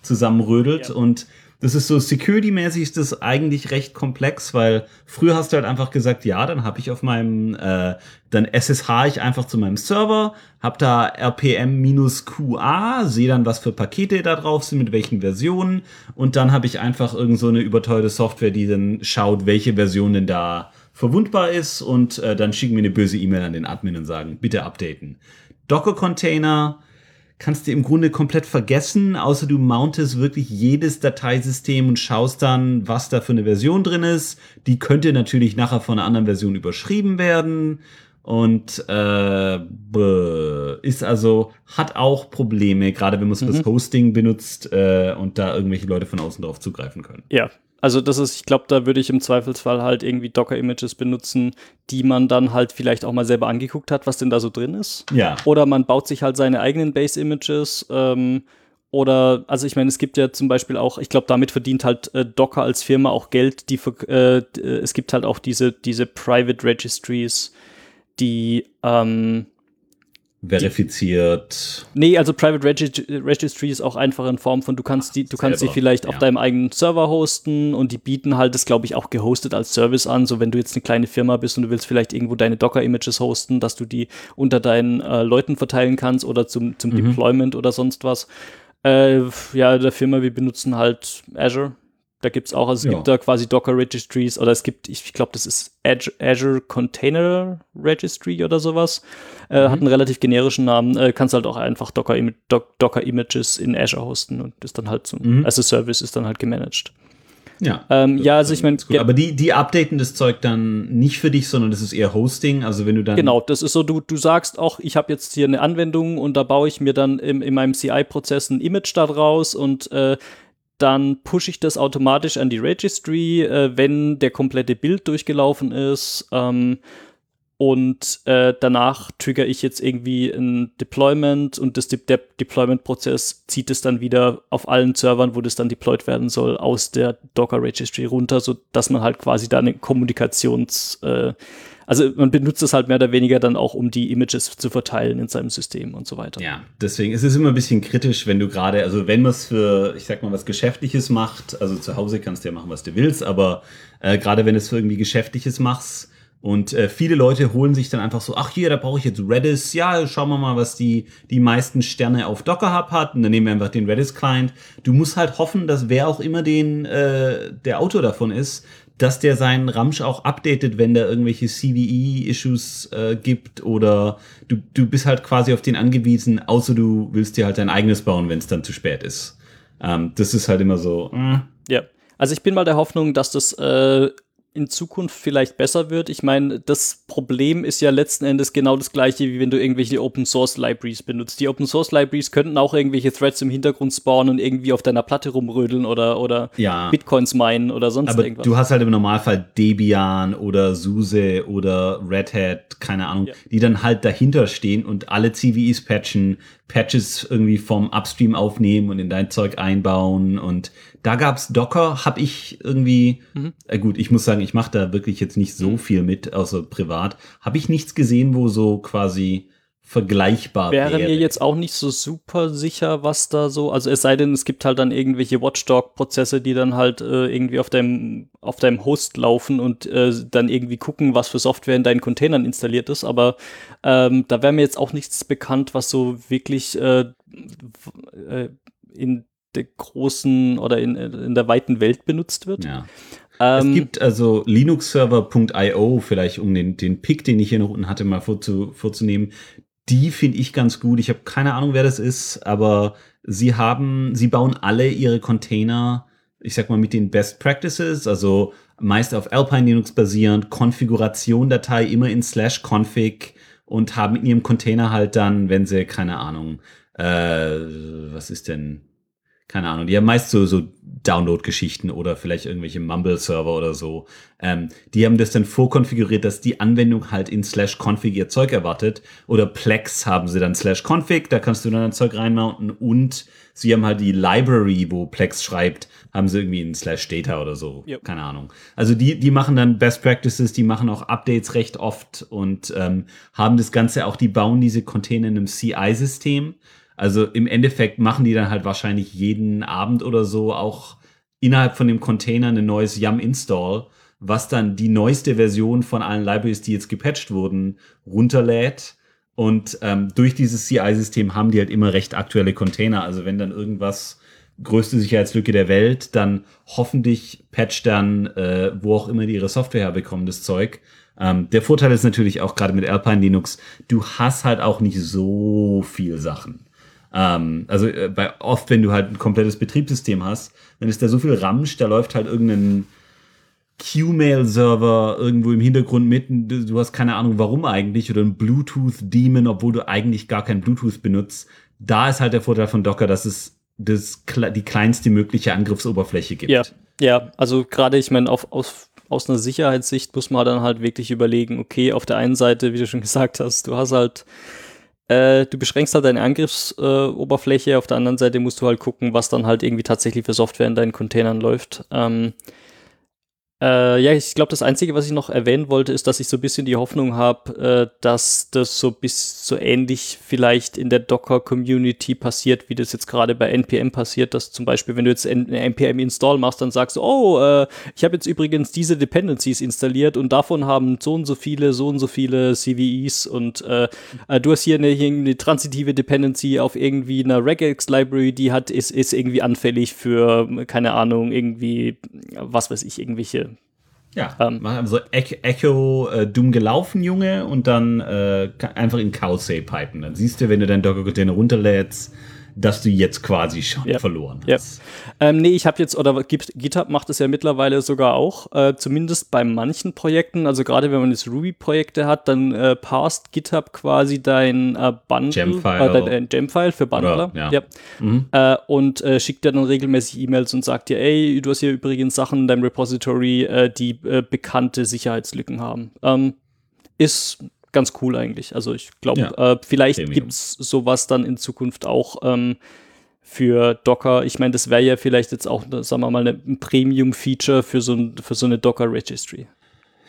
zusammenrödelt. Ja. Und das ist so security-mäßig ist das eigentlich recht komplex, weil früher hast du halt einfach gesagt, ja, dann habe ich auf meinem, äh, dann SSH ich einfach zu meinem Server, hab da RPM-QA, sehe dann, was für Pakete da drauf sind, mit welchen Versionen und dann habe ich einfach irgend so eine überteuerte Software, die dann schaut, welche Version denn da verwundbar ist und äh, dann schicken wir eine böse E-Mail an den Admin und sagen, bitte updaten. Docker-Container, kannst du im Grunde komplett vergessen, außer du mountest wirklich jedes Dateisystem und schaust dann, was da für eine Version drin ist. Die könnte natürlich nachher von einer anderen Version überschrieben werden und äh, ist also hat auch Probleme, gerade wenn man es fürs Hosting benutzt äh, und da irgendwelche Leute von außen drauf zugreifen können. Ja, also das ist, ich glaube, da würde ich im Zweifelsfall halt irgendwie Docker-Images benutzen, die man dann halt vielleicht auch mal selber angeguckt hat, was denn da so drin ist. Ja, Oder man baut sich halt seine eigenen Base-Images. Ähm, oder, also ich meine, es gibt ja zum Beispiel auch, ich glaube, damit verdient halt äh, Docker als Firma auch Geld. Die, äh, äh, es gibt halt auch diese, diese Private Registries, die, ähm, verifiziert. Nee, also Private Regi Registry ist auch einfach in Form von, du kannst die, du kannst sie Selber, vielleicht auf ja. deinem eigenen Server hosten und die bieten halt das, glaube ich, auch gehostet als Service an. So, wenn du jetzt eine kleine Firma bist und du willst vielleicht irgendwo deine Docker-Images hosten, dass du die unter deinen äh, Leuten verteilen kannst oder zum, zum Mhm. Deployment oder sonst was. Äh, ja, der Firma, wir benutzen halt Azure. Da gibt es auch, also es Ja. gibt da quasi Docker Registries oder es gibt, ich glaube, das ist Azure, Container Registry oder sowas. Äh, Mhm. Hat einen relativ generischen Namen. Äh, kannst halt auch einfach Docker, Doc- Docker Images in Azure hosten und ist dann halt so, Mhm. as a Service ist dann halt gemanagt. Ja. Ähm, ja, also ich meine, aber die, die updaten das Zeug dann nicht für dich, sondern das ist eher Hosting. Also wenn du dann Genau, das ist so, du, du sagst auch, ich habe jetzt hier eine Anwendung und da baue ich mir dann im, in meinem CI-Prozess ein Image da draus und äh, dann pushe ich das automatisch an die Registry, äh, wenn der komplette Bild durchgelaufen ist. Ähm, und äh, danach trigger ich jetzt irgendwie ein Deployment und das, der Deployment-Prozess zieht es dann wieder auf allen Servern, wo das dann deployed werden soll, aus der Docker Registry runter, so dass man halt quasi da eine Kommunikations, äh, also man benutzt es halt mehr oder weniger dann auch, um die Images zu verteilen in seinem System und so weiter. Ja, deswegen ist es immer ein bisschen kritisch, wenn du gerade, also wenn man es für, ich sag mal, was Geschäftliches macht, also zu Hause kannst du ja machen, was du willst, aber äh, gerade wenn du es für irgendwie Geschäftliches machst, und äh, viele Leute holen sich dann einfach so, ach hier, da brauche ich jetzt Redis. Ja, schauen wir mal, was die, die meisten Sterne auf Docker Hub hat. Und dann nehmen wir einfach den Redis-Client. Du musst halt hoffen, dass wer auch immer den, äh, der Autor davon ist, dass der seinen Ramsch auch updatet, wenn da irgendwelche CVE-Issues äh, gibt oder du, du bist halt quasi auf den angewiesen, außer du willst dir halt dein eigenes bauen, wenn es dann zu spät ist. Ähm, das ist halt immer so. Äh. Ja, also ich bin mal der Hoffnung, dass das äh, in Zukunft vielleicht besser wird. Ich meine, das Problem ist ja letzten Endes genau das gleiche, wie wenn du irgendwelche Open Source Libraries benutzt. Die Open Source Libraries könnten auch irgendwelche Threads im Hintergrund spawnen und irgendwie auf deiner Platte rumrödeln oder, oder ja. Bitcoins meinen oder sonst Aber irgendwas. Du hast halt im Normalfall Debian oder SUSE oder Red Hat, keine Ahnung, ja. die dann halt dahinter stehen und alle CVEs patchen, Patches irgendwie vom Upstream aufnehmen und in dein Zeug einbauen und da gab's Docker, habe ich irgendwie, mhm. äh gut, ich muss sagen, ich mache da wirklich jetzt nicht so mhm. viel mit, außer privat, habe ich nichts gesehen, wo so quasi vergleichbar wäre. Wäre mir jetzt auch nicht so super sicher, was da so, also es sei denn, es gibt halt dann irgendwelche Watchdog-Prozesse, die dann halt äh, irgendwie auf deinem, auf deinem Host laufen und äh, dann irgendwie gucken, was für Software in deinen Containern installiert ist, aber ähm, da wäre mir jetzt auch nichts bekannt, was so wirklich äh, äh in der großen oder in, in der weiten Welt benutzt wird. Ja. Ähm, es gibt also linuxserver.io, vielleicht um den, den Pick, den ich hier noch unten hatte, mal vorzu, vorzunehmen. Die finde ich ganz gut. Ich habe keine Ahnung, wer das ist, aber sie haben, sie bauen alle ihre Container, ich sag mal, mit den Best Practices, also meist auf Alpine Linux basierend, Konfiguration-Datei immer in slash config und haben in ihrem Container halt dann, wenn sie, keine Ahnung, äh, was ist denn, keine Ahnung, die haben meist so, so Download-Geschichten oder vielleicht irgendwelche Mumble-Server oder so. Ähm, die haben das dann vorkonfiguriert, dass die Anwendung halt in slash config ihr Zeug erwartet. Oder Plex haben sie dann slash config, da kannst du dann ein Zeug reinmounten und sie haben halt die Library, wo Plex schreibt, haben sie irgendwie in slash data oder so. Yep. Keine Ahnung. Also die, die machen dann Best Practices, die machen auch Updates recht oft und ähm, haben das Ganze auch, die bauen diese Container in einem CI-System. Also im Endeffekt machen die dann halt wahrscheinlich jeden Abend oder so auch innerhalb von dem Container ein neues Yum Install, was dann die neueste Version von allen Libraries, die jetzt gepatcht wurden, runterlädt. Und ähm, durch dieses CI-System haben die halt immer recht aktuelle Container. Also wenn dann irgendwas größte Sicherheitslücke der Welt, dann hoffentlich patcht dann, äh, wo auch immer die ihre Software herbekommen, das Zeug. Ähm, der Vorteil ist natürlich auch gerade mit Alpine Linux, du hast halt auch nicht so viel Sachen. Ähm, also äh, bei, oft, wenn du halt ein komplettes Betriebssystem hast, dann ist da so viel Ramsch, da läuft halt irgendein Qmail-Server irgendwo im Hintergrund mit. Du, hast keine Ahnung, warum eigentlich, oder ein Bluetooth-Daemon, obwohl du eigentlich gar kein Bluetooth benutzt. Da ist halt der Vorteil von Docker, dass es das, die kleinste mögliche Angriffsoberfläche gibt. Ja, ja also gerade, ich meine, auf, aus, aus einer Sicherheitssicht muss man dann halt wirklich überlegen, okay, auf der einen Seite, wie du schon <laughs> gesagt hast, du hast halt äh, du beschränkst halt deine Angriffsoberfläche, auf der anderen Seite musst du halt gucken, was dann halt irgendwie tatsächlich für Software in deinen Containern läuft. Ähm, äh, ja, ich glaube, das Einzige, was ich noch erwähnen wollte, ist, dass ich so ein bisschen die Hoffnung habe, äh, dass das so bis so ähnlich vielleicht in der Docker-Community passiert, wie das jetzt gerade bei NPM passiert, dass zum Beispiel, wenn du jetzt eine NPM-Install machst, dann sagst du, oh, äh, ich habe jetzt übrigens diese Dependencies installiert und davon haben so und so viele, so und so viele CVEs und äh, äh, du hast hier eine, hier eine transitive Dependency auf irgendwie einer Regex-Library, die hat, ist, ist irgendwie anfällig für, keine Ahnung, irgendwie, was weiß ich, irgendwelche ja, ähm, so Echo äh, dumm gelaufen, Junge, und dann äh, einfach in Cowsay pipen. Dann siehst du, wenn du deinen Docker-Container runterlädst, dass du jetzt quasi schon ja. verloren hast. Ja. Ähm, nee, ich habe jetzt, oder GitHub macht es ja mittlerweile sogar auch, äh, zumindest bei manchen Projekten, also gerade wenn man jetzt Ruby-Projekte hat, dann äh, passt GitHub quasi dein äh, Bundle, Gem-File äh, dein Gem-File für Bundler. Ja. ja. Mhm. Äh, und äh, schickt dir dann regelmäßig E-Mails und sagt dir, ey, du hast hier übrigens Sachen in deinem Repository, äh, die äh, bekannte Sicherheitslücken haben. Ähm, ist ganz cool eigentlich. Also ich glaube, Ja, äh, vielleicht Premium. gibt es sowas dann in Zukunft auch ähm, für Docker. Ich meine, das wäre ja vielleicht jetzt auch, ne, sagen wir mal, ne- ein Premium-Feature für, so ein, für so eine Docker-Registry.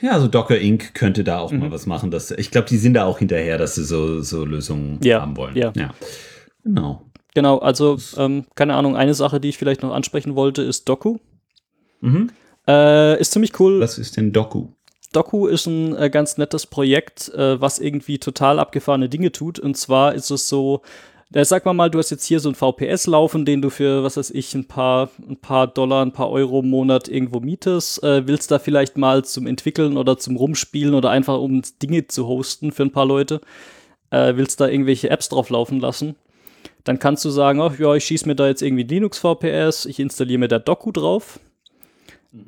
Ja, also Docker Inc. könnte da auch Mhm. mal was machen. Dass, ich glaube, die sind da auch hinterher, dass sie so, so Lösungen Ja, haben wollen. ja. Genau. Genau, also ähm, keine Ahnung, eine Sache, die ich vielleicht noch ansprechen wollte, ist Doku. Mhm. Äh, ist ziemlich cool. Was ist denn Doku? Doku ist ein äh, ganz nettes Projekt, äh, was irgendwie total abgefahrene Dinge tut. Und zwar ist es so, äh, sag mal mal, du hast jetzt hier so ein VPS laufen, den du für, was weiß ich, ein paar, ein paar Dollar, ein paar Euro im Monat irgendwo mietest, äh, willst da vielleicht mal zum Entwickeln oder zum Rumspielen oder einfach um Dinge zu hosten für ein paar Leute, äh, willst da irgendwelche Apps drauf laufen lassen. Dann kannst du sagen, ach ja, ich schieße mir da jetzt irgendwie Linux VPS, ich installiere mir da Doku drauf.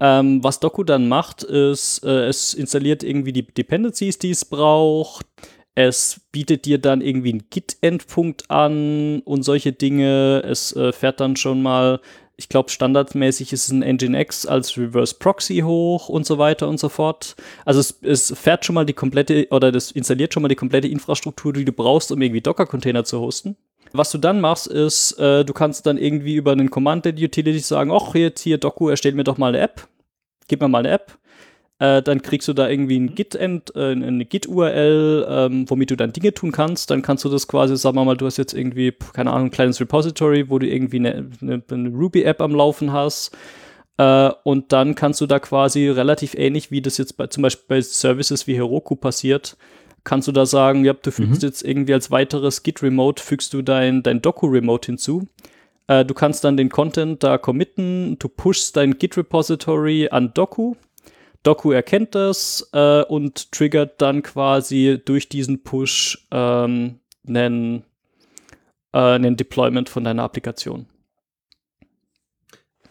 Ähm, was Doku dann macht, ist, äh, es installiert irgendwie die Dependencies, die es braucht. Es bietet dir dann irgendwie einen Git-Endpunkt an und solche Dinge. Es äh, fährt dann schon mal, ich glaube, standardmäßig ist es ein Nginx als Reverse Proxy hoch und so weiter und so fort. Also es, es fährt schon mal die komplette oder das installiert schon mal die komplette Infrastruktur, die du brauchst, um irgendwie Docker-Container zu hosten. Was du dann machst, ist, äh, du kannst dann irgendwie über einen Command-Utility sagen, ach, jetzt hier Doku, erstell mir doch mal eine App. Gib mir mal eine App. Äh, dann kriegst du da irgendwie ein Git -End, äh, eine Git-URL, ähm, womit du dann Dinge tun kannst. Dann kannst du das quasi, sagen wir mal, du hast jetzt irgendwie, keine Ahnung, ein kleines Repository, wo du irgendwie eine, eine, eine Ruby-App am Laufen hast. Äh, und dann kannst du da quasi relativ ähnlich, wie das jetzt bei, zum Beispiel bei Services wie Heroku passiert, kannst du da sagen, ja, du fügst jetzt irgendwie als weiteres Git-Remote, fügst du dein, dein Doku-Remote hinzu. Äh, du kannst dann den Content da committen, du pushst dein Git-Repository an Doku. Doku erkennt das äh, und triggert dann quasi durch diesen Push ähm, einen, äh, einen Deployment von deiner Applikation.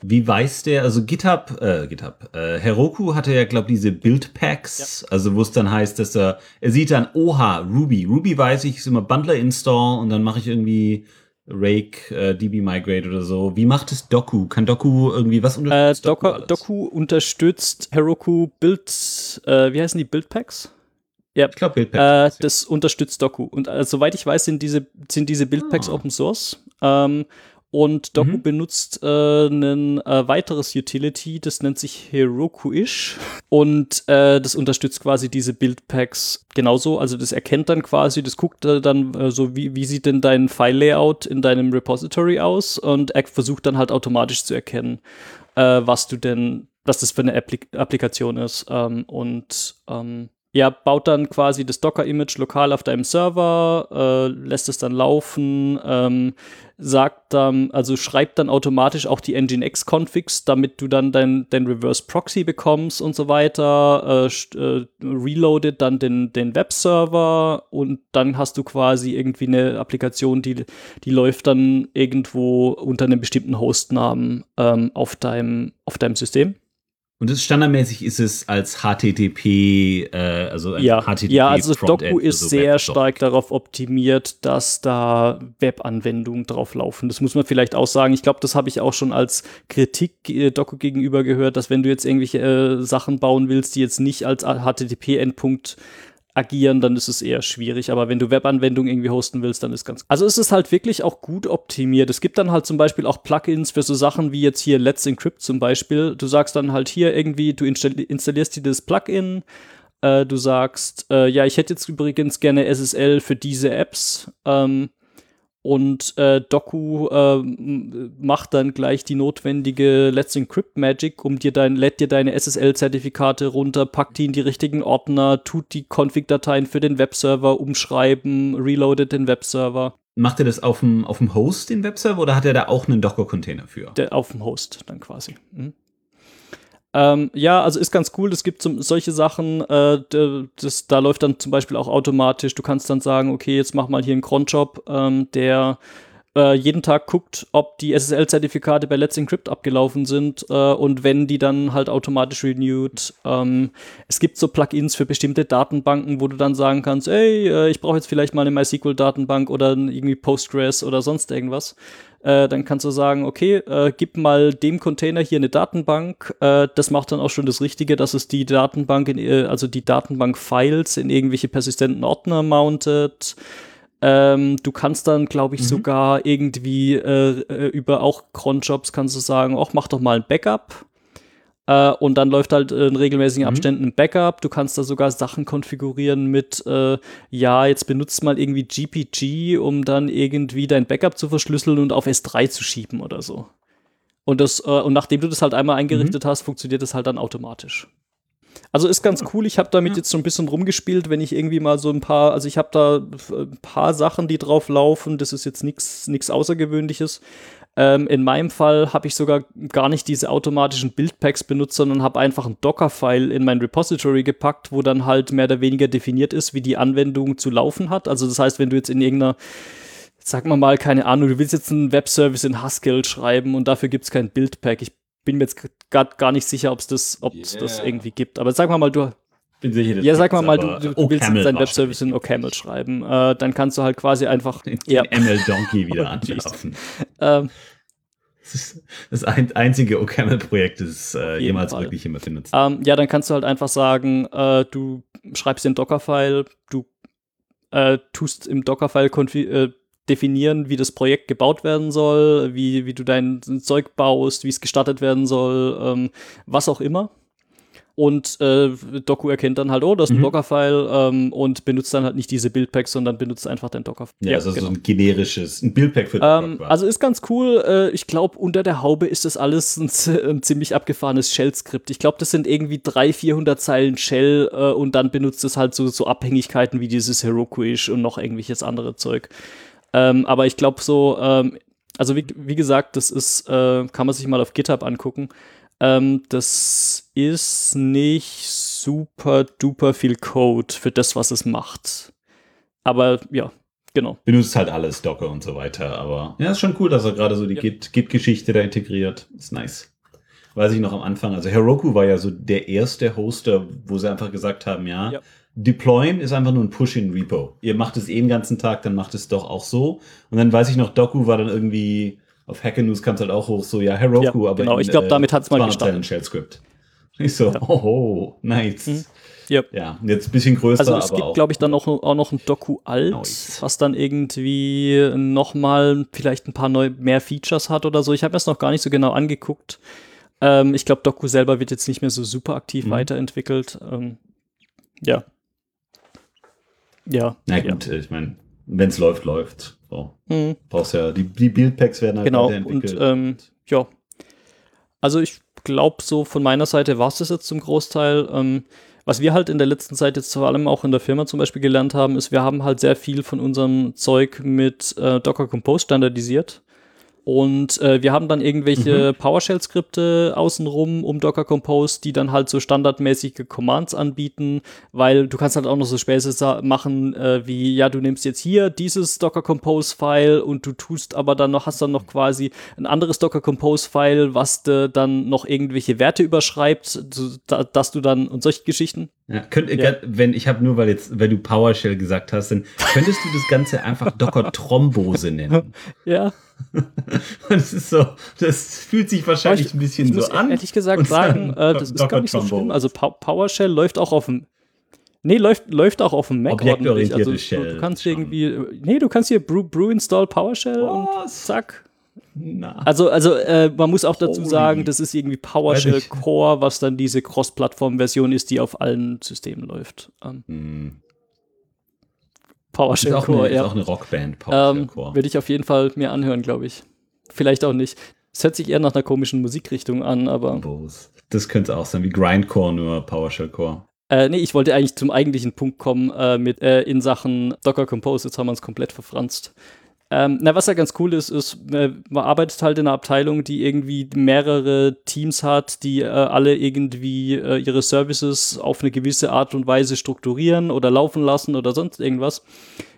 Wie weiß der, also GitHub, äh, GitHub, äh, Heroku hatte ja, glaube diese Build-Packs, also wo es dann heißt, dass er, er sieht dann, oha, Ruby. Ruby weiß ich, ist immer Bundler Install und dann mache ich irgendwie Rake, äh, DB Migrate oder so. Wie macht es Doku? Kann Doku irgendwie was Äh, unterstützen? Docker, Doku unterstützt Heroku Build, äh, wie heißen die Build-Packs? Ja, Ich glaube Äh, Build-Packs. das unterstützt Doku. Und äh, soweit ich weiß, sind diese, sind diese Buildpacks Ah. Open Source. Ähm, und Doku Mhm. benutzt äh, ein äh, weiteres Utility, das nennt sich Heroku-ish. Und äh, das unterstützt quasi diese Buildpacks genauso. Also das erkennt dann quasi, das guckt äh, dann äh, so, wie, wie sieht denn dein File-Layout in deinem Repository aus und er versucht dann halt automatisch zu erkennen, äh, was du denn, was das für eine Appli Applikation ist. Ähm, und ähm, ja, baut dann quasi das Docker-Image lokal auf deinem Server, äh, lässt es dann laufen, ähm, sagt dann, also schreibt dann automatisch auch die Nginx-Configs, damit du dann dein, dein Reverse Proxy bekommst und so weiter, äh, äh, reloadet dann den, den Webserver und dann hast du quasi irgendwie eine Applikation, die, die läuft dann irgendwo unter einem bestimmten Hostnamen ähm, auf, deinem, auf deinem System. Und das standardmäßig ist es als HTTP, äh, also Ja, HTTP ja also Doku für ist so sehr stark darauf optimiert, dass da Webanwendungen drauf laufen. Das muss man vielleicht auch sagen. Ich glaube, das habe ich auch schon als Kritik äh, Doku gegenüber gehört, dass wenn du jetzt irgendwelche äh, Sachen bauen willst, die jetzt nicht als HTTP-Endpunkt agieren, dann ist es eher schwierig. Aber wenn du Webanwendungen irgendwie hosten willst, dann ist ganz. Also es ist halt wirklich auch gut optimiert. Es gibt dann halt zum Beispiel auch Plugins für so Sachen wie jetzt hier Let's Encrypt zum Beispiel. Du sagst dann halt hier irgendwie, du installi installierst dir das Plugin, äh, du sagst, äh, ja, ich hätte jetzt übrigens gerne SSL für diese Apps. Ähm, und äh, Doku ähm, macht dann gleich die notwendige Let's Encrypt Magic, um dir dein, lädt dir deine SSL-Zertifikate runter, packt die in die richtigen Ordner, tut die Config-Dateien für den Webserver umschreiben, reloadet den Webserver Macht er das auf dem, auf dem Host, den Webserver, oder hat er da auch einen Docker-Container für? der, auf dem Host dann quasi. Mhm. Ähm, ja, also ist ganz cool. Es gibt zum, solche Sachen, äh, das, da läuft dann zum Beispiel auch automatisch. Du kannst dann sagen, okay, jetzt mach mal hier einen Cronjob, ähm, der äh, jeden Tag guckt, ob die SSL-Zertifikate bei Let's Encrypt abgelaufen sind äh, und wenn die dann halt automatisch renewed. Ähm, es gibt so Plugins für bestimmte Datenbanken, wo du dann sagen kannst, ey, äh, ich brauche jetzt vielleicht mal eine MySQL-Datenbank oder irgendwie Postgres oder sonst irgendwas. Äh, dann kannst du sagen, okay, äh, gib mal dem Container hier eine Datenbank. Äh, das macht dann auch schon das Richtige, dass es die Datenbank, in, äh, also die Datenbank-Files in irgendwelche persistenten Ordner mountet. Ähm, du kannst dann, glaube ich, mhm. sogar irgendwie äh, äh, über auch Cronjobs kannst du sagen, ach, mach doch mal ein Backup. Äh, und dann läuft halt in regelmäßigen mhm. Abständen ein Backup. Du kannst da sogar Sachen konfigurieren mit, äh, ja, jetzt benutzt mal irgendwie GPG, um dann irgendwie dein Backup zu verschlüsseln und auf S3 zu schieben oder so. Und, das, äh, und nachdem du das halt einmal eingerichtet mhm. hast, funktioniert das halt dann automatisch. Also ist ganz cool. Ich habe damit jetzt so ein bisschen rumgespielt, wenn ich irgendwie mal so ein paar, also ich habe da ein paar Sachen, die drauf laufen. Das ist jetzt nichts Außergewöhnliches. Ähm, in meinem Fall habe ich sogar gar nicht diese automatischen Buildpacks benutzt, sondern habe einfach ein Docker-File in mein Repository gepackt, wo dann halt mehr oder weniger definiert ist, wie die Anwendung zu laufen hat. Also das heißt, wenn du jetzt in irgendeiner sag mal mal, keine Ahnung, du willst jetzt einen Webservice in Haskell schreiben und dafür gibt es kein Buildpack. Ich bin mir jetzt gerade gar nicht sicher, ob es das, yeah. das irgendwie gibt. Aber sag mal mal, du. Bin sicher, ja, sag mal mal, du, du, du willst deinen Webservice in OCaml schreiben. Äh, dann kannst du halt quasi einfach. Den ja. ML Donkey <laughs> wieder anschließen. ähm, das ist das ein, einzige OCaml-Projekt, das äh, jemals Fall. wirklich jemand benutzt. Ähm, ja, dann kannst du halt einfach sagen, äh, du schreibst den Docker-File, du äh, tust im Docker-File äh, definieren, wie das Projekt gebaut werden soll, wie, wie du dein Zeug baust, wie es gestartet werden soll, ähm, was auch immer. Und äh, Doku erkennt dann halt, oh, das ist ein mhm. Dockerfile ähm, und benutzt dann halt nicht diese Buildpacks, sondern benutzt einfach den Dockerfile. Ja, ja, also genau. so ein generisches, ein Buildpack für ähm, Also ist ganz cool. Äh, ich glaube, unter der Haube ist das alles ein, ein ziemlich abgefahrenes Shell-Skript. Ich glaube, das sind irgendwie 300, 400 Zeilen Shell äh, und dann benutzt es halt so, so Abhängigkeiten wie dieses Heroku-ish und noch irgendwelches andere Zeug. Ähm, aber ich glaube so, ähm, also wie, wie, gesagt, das ist, äh, kann man sich mal auf GitHub angucken. Ähm, das ist nicht super duper viel Code für das, was es macht. Aber ja, genau. Benutzt halt alles, Docker und so weiter. Aber ja, ist schon cool, dass er gerade so die ja. Git-Geschichte da integriert. Ist nice. Weiß ich noch am Anfang. Also Heroku war ja so der erste Hoster, wo sie einfach gesagt haben, ja. ja Deployen ist einfach nur ein Push in Repo. Ihr macht es eh den ganzen Tag, dann macht es doch auch so. Und dann weiß ich noch, Doku war dann irgendwie, auf Hacker News kam es halt auch hoch, so, ja, Heroku, ja, aber. Genau, ich glaube, damit hat es mal gestartet. Shell Script. <laughs> Ich so, ja. oh, nice. Mhm. Yep. Ja, jetzt ein bisschen größer. Also es gibt, glaube ich, dann auch, auch noch ein Doku alt, nice. was dann irgendwie nochmal vielleicht ein paar neu, mehr Features hat oder so. Ich habe das noch gar nicht so genau angeguckt. Ähm, ich glaube, Doku selber wird jetzt nicht mehr so super aktiv mhm. weiterentwickelt. Ähm, ja. Ja. Na gut, ja. ich meine, wenn es läuft, läuft. So. Mhm. Brauchst ja, die, die Buildpacks werden halt genau, weiterentwickelt. Und, ähm, ja. Also ich glaube, so von meiner Seite war es das jetzt zum Großteil. Ähm, was wir halt in der letzten Zeit jetzt vor allem auch in der Firma zum Beispiel gelernt haben, ist, wir haben halt sehr viel von unserem Zeug mit äh, Docker Compose standardisiert. Und äh, wir haben dann irgendwelche mhm. PowerShell-Skripte außenrum um Docker Compose, die dann halt so standardmäßige Commands anbieten, weil du kannst halt auch noch so Späße machen, äh, wie, ja, du nimmst jetzt hier dieses Docker Compose-File und du tust aber dann noch, hast dann noch quasi ein anderes Docker Compose-File, was dir dann noch irgendwelche Werte überschreibt, so, da, dass du dann und solche Geschichten. Ja, könnt, ja. wenn ich habe nur, weil jetzt, weil du PowerShell gesagt hast, dann könntest du das Ganze einfach Docker Thrombose nennen. <laughs> Ja. <laughs> das ist so, das fühlt sich wahrscheinlich ich, ein bisschen ich so an. Ehrlich gesagt sagen, äh, das ist gar nicht so schlimm. Also PowerShell läuft auch auf dem Nee, läuft, läuft auch auf dem Mac ordentlich. Also, Shell du kannst irgendwie, nee, du kannst hier brew, brew install PowerShell Was? und zack. Na. Also, also äh, man muss auch dazu sagen, das ist irgendwie PowerShell Core, was dann diese Cross-Plattform-Version ist, die auf allen Systemen läuft. Ähm. PowerShell ist Core, eine, ja. Ist auch eine Rockband, PowerShell ähm, Core. Würde ich auf jeden Fall mir anhören, glaube ich. Vielleicht auch nicht. Es hört sich eher nach einer komischen Musikrichtung an, aber. Das könnte auch sein, wie Grindcore, nur PowerShell Core. Äh, nee, ich wollte eigentlich zum eigentlichen Punkt kommen äh, mit äh, in Sachen Docker Compose. Jetzt haben wir uns komplett verfranst. Ähm, na, was ja ganz cool ist, ist, äh, man arbeitet halt in einer Abteilung, die irgendwie mehrere Teams hat, die äh, alle irgendwie äh, ihre Services auf eine gewisse Art und Weise strukturieren oder laufen lassen oder sonst irgendwas.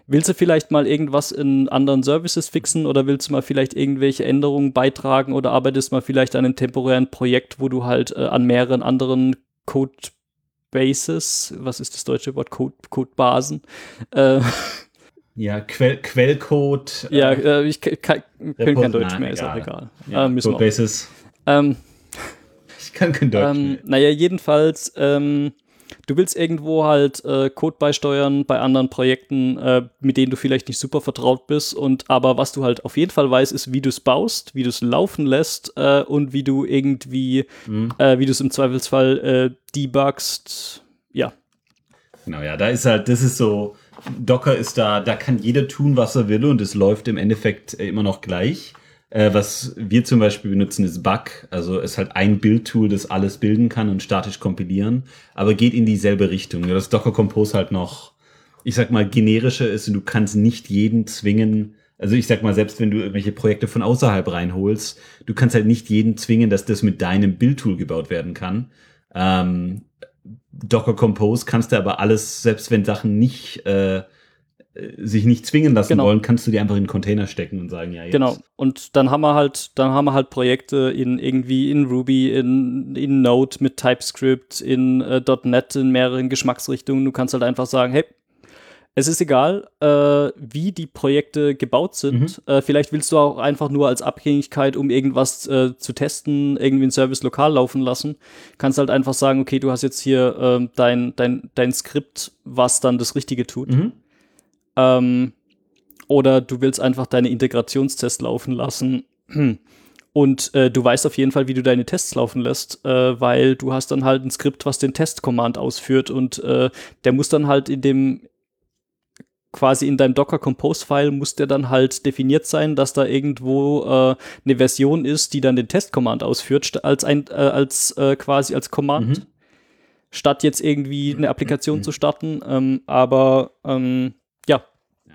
Willst du vielleicht mal irgendwas in anderen Services fixen oder willst du mal vielleicht irgendwelche Änderungen beitragen oder arbeitest mal vielleicht an einem temporären Projekt, wo du halt äh, an mehreren anderen Codebases, was ist das deutsche Wort, Code, Codebasen, äh, <laughs> Ja, Quell, Quellcode. Ja, äh, ich kann, kann kein Deutsch mehr, ist auch egal. Ja, äh, Codebases. Ähm, ich kann kein Deutsch ähm, mehr. Naja, jedenfalls, ähm, du willst irgendwo halt äh, Code beisteuern bei anderen Projekten, äh, mit denen du vielleicht nicht super vertraut bist. Und aber was du halt auf jeden Fall weißt, ist, wie du es baust, wie du es laufen lässt äh, und wie du irgendwie, Mhm. äh, wie du es im Zweifelsfall äh, debugst. Ja. Genau, ja, da ist halt, das ist so, Docker ist da, da kann jeder tun, was er will und es läuft im Endeffekt äh, immer noch gleich. Äh, was wir zum Beispiel benutzen, ist Bug. Also es ist halt ein Bildtool, das alles bilden kann und statisch kompilieren, aber geht in dieselbe Richtung. Nur dass Docker Compose halt noch, ich sag mal, generischer ist und du kannst nicht jeden zwingen. Also ich sag mal, selbst wenn du irgendwelche Projekte von außerhalb reinholst, du kannst halt nicht jeden zwingen, dass das mit deinem Bildtool gebaut werden kann. Ähm, Docker Compose kannst du aber alles, selbst wenn Sachen nicht äh, sich nicht zwingen lassen Genau. wollen, kannst du die einfach in den Container stecken und sagen, ja, jetzt. Genau. Und dann haben wir halt, dann haben wir halt Projekte in irgendwie in Ruby, in, in Node mit TypeScript, in äh, .NET in mehreren Geschmacksrichtungen. Du kannst halt einfach sagen, hey, es ist egal, äh, wie die Projekte gebaut sind. Äh, vielleicht willst du auch einfach nur als Abhängigkeit, um irgendwas äh, zu testen, irgendwie ein Service lokal laufen lassen. Kannst halt einfach sagen, okay, du hast jetzt hier ähm, dein, dein, dein Skript, was dann das Richtige tut. Mhm. Ähm, oder du willst einfach deine Integrationstests laufen lassen. <clears throat> Und äh, du weißt auf jeden Fall, wie du deine Tests laufen lässt, äh, weil du hast dann halt ein Skript, was den Test-Command ausführt und äh, der muss dann halt in dem quasi in deinem Docker Compose File muss der dann halt definiert sein, dass da irgendwo äh, eine Version ist, die dann den Test Command ausführt als ein äh, als äh, quasi als Command Mhm. statt jetzt irgendwie eine Applikation zu starten. Ähm, aber ähm, ja. Ja.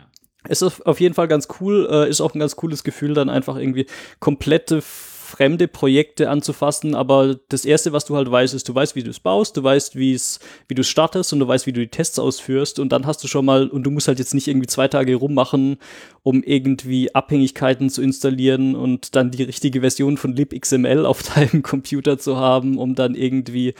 Es ist auf jeden Fall ganz cool, äh, ist auch ein ganz cooles Gefühl, dann einfach irgendwie komplette fremde Projekte anzufassen, aber das erste, was du halt weißt, ist, du weißt, wie du es baust, du weißt, wie es, wie du es startest und du weißt, wie du die Tests ausführst und dann hast du schon mal, und du musst halt jetzt nicht irgendwie zwei Tage rummachen, um irgendwie Abhängigkeiten zu installieren und dann die richtige Version von libxml auf <laughs> deinem Computer zu haben, um dann irgendwie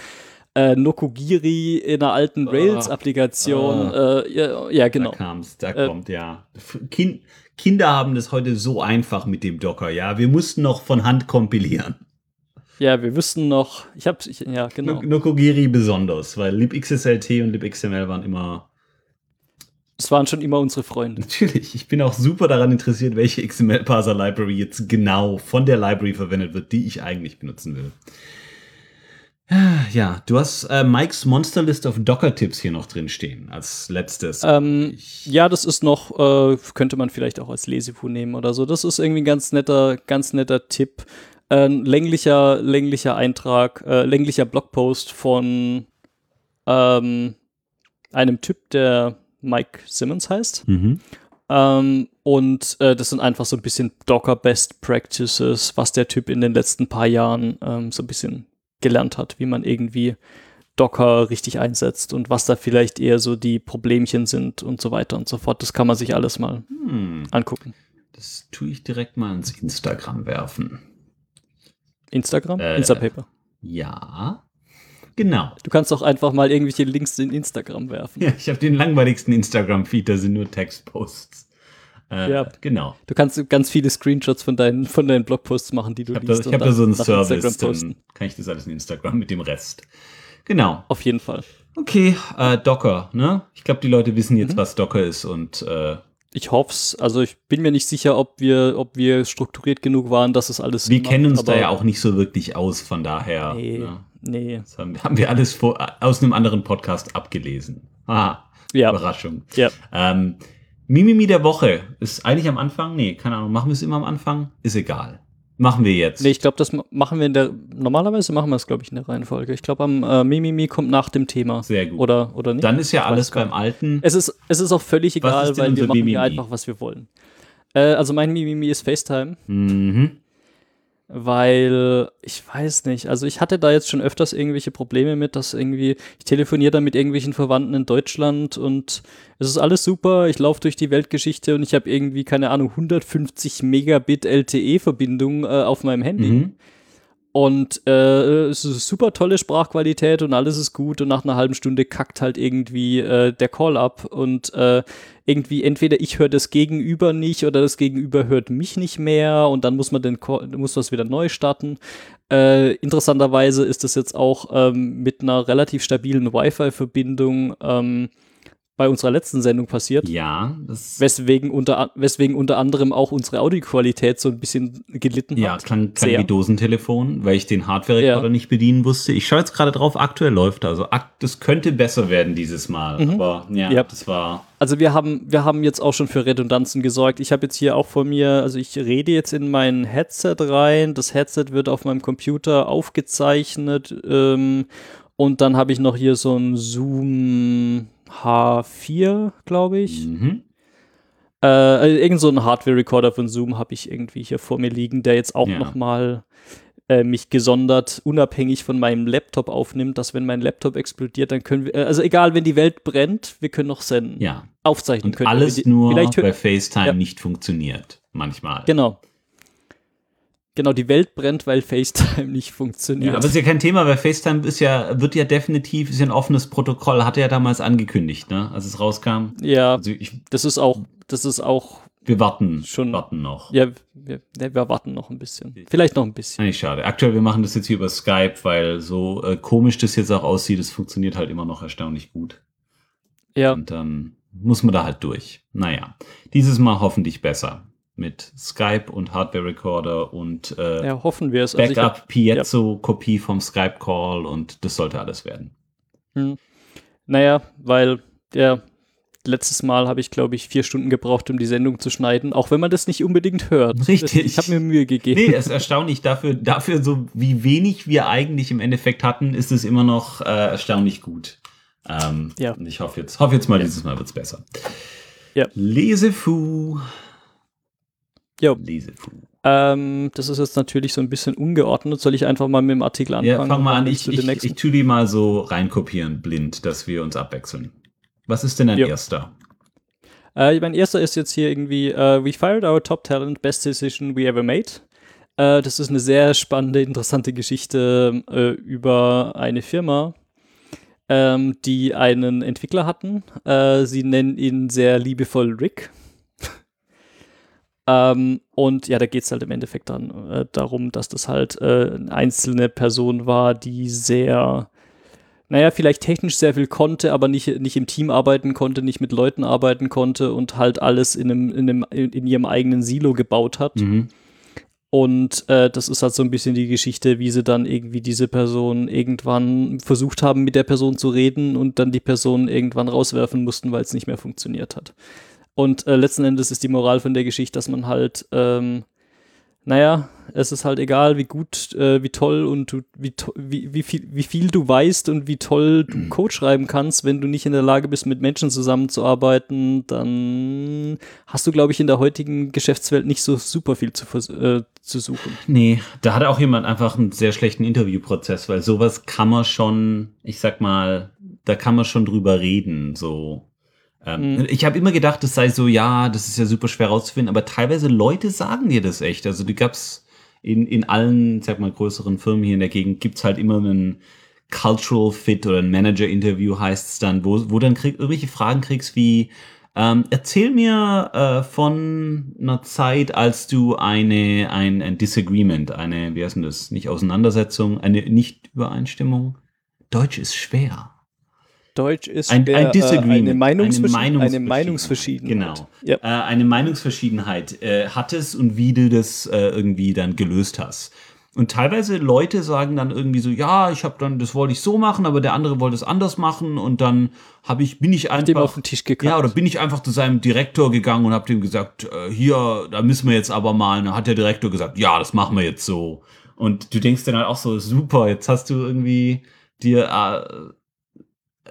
äh, Nokogiri in einer alten Rails-Applikation, äh, ja, ja, genau. Da kam's, da Äh, kommt, ja. Kind, Kinder haben das heute so einfach mit dem Docker, ja. Wir mussten noch von Hand kompilieren. Ja, wir wüssten noch, ich hab's, ich, ja, genau. No- Nokogiri besonders, weil libxslt und libxml waren immer. Das waren schon immer unsere Freunde. Natürlich, ich bin auch super daran interessiert, welche XML-Parser-Library jetzt genau von der Library verwendet wird, die ich eigentlich benutzen will. Ja, du hast äh, Mikes Monster List of Docker-Tipps hier noch drin stehen, als letztes. Ähm, ja, das ist noch, äh, könnte man vielleicht auch als Lesebuch nehmen oder so. Das ist irgendwie ein ganz netter, ganz netter Tipp. Äh, Ein länglicher, länglicher Eintrag, äh, länglicher Blogpost von ähm, einem Typ, der Mike Simmons heißt. Mhm. Ähm, und äh, das sind einfach so ein bisschen Docker Best Practices, was der Typ in den letzten paar Jahren ähm, so ein bisschen gelernt hat, wie man irgendwie Docker richtig einsetzt und was da vielleicht eher so die Problemchen sind und so weiter und so fort. Das kann man sich alles mal Hm, angucken. das tue ich direkt mal ins Instagram werfen. Instagram, Äh, Instapaper. Ja, genau. Du kannst auch einfach mal irgendwelche Links in Instagram werfen. Ja, ich habe den langweiligsten Instagram-Feed, da sind nur Textposts. Äh, Ja. Genau. Du kannst ganz viele Screenshots von deinen, von deinen Blogposts machen, die du Ich habe da, liest. ich und hab da so einen Service, dann kann ich das alles in Instagram mit dem Rest. Genau. Auf jeden Fall. Okay, äh, Docker, ne? Ich glaube, die Leute wissen Mhm. jetzt, was Docker ist und äh, Ich hoff's. Also ich bin mir nicht sicher, ob wir, ob wir strukturiert genug waren, dass es alles wir kennen uns da ja auch nicht so wirklich aus, von daher. Nee, Ne? nee. Das haben, haben wir alles vor, aus einem anderen Podcast abgelesen. Ah, Ja, Überraschung. ja. Ähm, Mimimi der Woche ist eigentlich am Anfang? Nee, keine Ahnung. Machen wir es immer am Anfang? Ist egal. Machen wir jetzt. Nee, ich glaube, das ma- machen wir in der, normalerweise machen wir es, glaube ich, in der Reihenfolge. Ich glaube, am äh, Mimimi kommt nach dem Thema. Sehr gut. Oder, oder nicht? Dann ist ja Ich alles beim Alten. Es ist, es ist auch völlig egal, weil wir machen Mimimi? einfach, was wir wollen. Äh, also mein Mimimi ist FaceTime. Mhm. Weil ich weiß nicht, also ich hatte da jetzt schon öfters irgendwelche Probleme mit, dass irgendwie, ich telefoniere da mit irgendwelchen Verwandten in Deutschland und es ist alles super, ich laufe durch die Weltgeschichte und ich habe irgendwie, keine Ahnung, 150 Megabit LTE-Verbindung äh, auf meinem Handy. Mhm. Und äh, es ist super tolle Sprachqualität und alles ist gut. Und nach einer halben Stunde kackt halt irgendwie äh, der Call ab. Und äh, irgendwie entweder ich höre das Gegenüber nicht oder das Gegenüber hört mich nicht mehr. Und dann muss man den Call, muss man es wieder neu starten. Äh, interessanterweise ist das jetzt auch ähm, mit einer relativ stabilen Wi-Fi-Verbindung. Ähm, bei unserer letzten Sendung passiert. Ja, Weswegen unter, weswegen unter anderem auch unsere Audioqualität so ein bisschen gelitten ja, hat. klang, klang Sehr. wie Dosentelefon, weil ich den Hardware-Rekorder Ja. nicht bedienen wusste. Ich schaue jetzt gerade drauf, aktuell läuft er. Also das könnte besser werden dieses Mal. Aber ja, Mhm. Ja. das war. Also wir haben, wir haben jetzt auch schon für Redundanzen gesorgt. Ich habe jetzt hier auch vor mir, also ich rede jetzt in mein Headset rein. Das Headset wird auf meinem Computer aufgezeichnet. Ähm, und dann habe ich noch hier so ein Zoom H4, glaube ich. Mhm. Äh, also irgend so ein Hardware-Recorder von Zoom habe ich irgendwie hier vor mir liegen, der jetzt auch Ja. noch mal äh, mich gesondert unabhängig von meinem Laptop aufnimmt, dass wenn mein Laptop explodiert, dann können wir, äh, also egal, wenn die Welt brennt, wir können noch senden. Ja. Aufzeichnen Und können. alles wir. Die- nur, weil FaceTime Ja. nicht funktioniert. Manchmal. Genau. Genau, die Welt brennt, weil FaceTime <laughs> nicht funktioniert. Ja, aber ist ja kein Thema, weil FaceTime ist ja, wird ja definitiv, ist ja ein offenes Protokoll, hat er ja damals angekündigt, ne, als es rauskam. ja, Also ich, das ist auch, das ist auch, wir warten, Schon- warten noch. ja, wir, wir warten noch ein bisschen. Vielleicht noch ein bisschen. Eigentlich schade. Aktuell, wir machen das jetzt hier über Skype, weil so äh, komisch das jetzt auch aussieht, es funktioniert halt immer noch erstaunlich gut. Ja, Und dann muss man da halt durch. Naja, dieses Mal hoffentlich besser. Mit Skype und Hardware-Recorder und äh, ja, hoffen wir es. Also ich hab- Backup Piezo-Kopie vom Skype-Call und das sollte alles werden. Naja, weil ja, letztes Mal habe ich, glaube ich, vier Stunden gebraucht, um die Sendung zu schneiden, auch wenn man das nicht unbedingt hört. Richtig. Ich habe mir Mühe gegeben. Nee, es ist erstaunlich dafür, dafür so wie wenig wir eigentlich im Endeffekt hatten, ist es immer noch äh, erstaunlich gut. Ähm, Ja. Und ich hoffe jetzt, hoffe jetzt mal, dieses Mal wird's besser. Ja. Lesefu. Jo. Lesefu. Ähm, das ist jetzt natürlich so ein bisschen ungeordnet. Soll ich einfach mal mit dem Artikel anfangen? Ja, fang mal an. Ich, ich, ich tu die mal so reinkopieren, blind, dass wir uns abwechseln. Was ist denn dein Jo. erster? Äh, mein erster ist jetzt hier irgendwie, äh, we fired our top talent, best decision we ever made. Äh, das ist eine sehr spannende, interessante Geschichte äh, über eine Firma, ähm, die einen Entwickler hatten. Äh, sie nennen ihn sehr liebevoll Rick. Ähm, und ja, da geht es halt im Endeffekt dann äh, darum, dass das halt äh, eine einzelne Person war, die sehr naja, vielleicht technisch sehr viel konnte, aber nicht, nicht im Team arbeiten konnte, nicht mit Leuten arbeiten konnte und halt alles in, einem, in, einem, in, ihrem eigenen Silo gebaut hat. Mhm. Und äh, das ist halt so ein bisschen die Geschichte, wie sie dann irgendwie diese Person irgendwann versucht haben, mit der Person zu reden und dann die Person irgendwann rauswerfen mussten, weil es nicht mehr funktioniert hat. Und äh, letzten Endes ist die Moral von der Geschichte, dass man halt, ähm, naja, es ist halt egal, wie gut, äh, wie toll und du, wie, to wie, wie, viel, wie viel du weißt und wie toll du Code schreiben kannst, wenn du nicht in der Lage bist, mit Menschen zusammenzuarbeiten, dann hast du, glaube ich, in der heutigen Geschäftswelt nicht so super viel zu, äh, zu suchen. Nee, da hat auch jemand einfach einen sehr schlechten Interviewprozess, weil sowas kann man schon, ich sag mal, da kann man schon drüber reden, so. Ähm, Mhm. Ich habe immer gedacht, es sei so, ja, das ist ja super schwer rauszufinden, aber teilweise Leute sagen dir das echt. Also die gab's in, in allen, sag mal, größeren Firmen hier in der Gegend gibt's halt immer einen Cultural Fit oder ein Manager-Interview heißt's dann, wo, wo dann krieg, irgendwelche Fragen kriegst wie, ähm, erzähl mir äh, von einer Zeit, als du eine, ein, ein Disagreement, eine, wie heißt denn das, nicht Auseinandersetzung, eine Nicht-Übereinstimmung? Deutsch ist schwer. Deutsch ist Ein, schwer, ein äh, Disagreement. eine, Meinungsversch eine eine Meinungsverschiedenheit. Meinungsverschiedenheit. Genau. Ja. Äh, eine Meinungsverschiedenheit äh, hattest und wie du das äh, irgendwie dann gelöst hast. Und teilweise Leute sagen dann irgendwie so, ja, ich habe dann, das wollte ich so machen, aber der andere wollte es anders machen und dann habe ich, bin ich Dem einfach auf den Tisch gekackt. ja, oder bin ich einfach zu seinem Direktor gegangen und habe dem gesagt, äh, hier, da müssen wir jetzt aber mal. Und dann hat der Direktor gesagt, ja, das machen wir jetzt so. Und du denkst dann halt auch so, super, jetzt hast du irgendwie dir äh,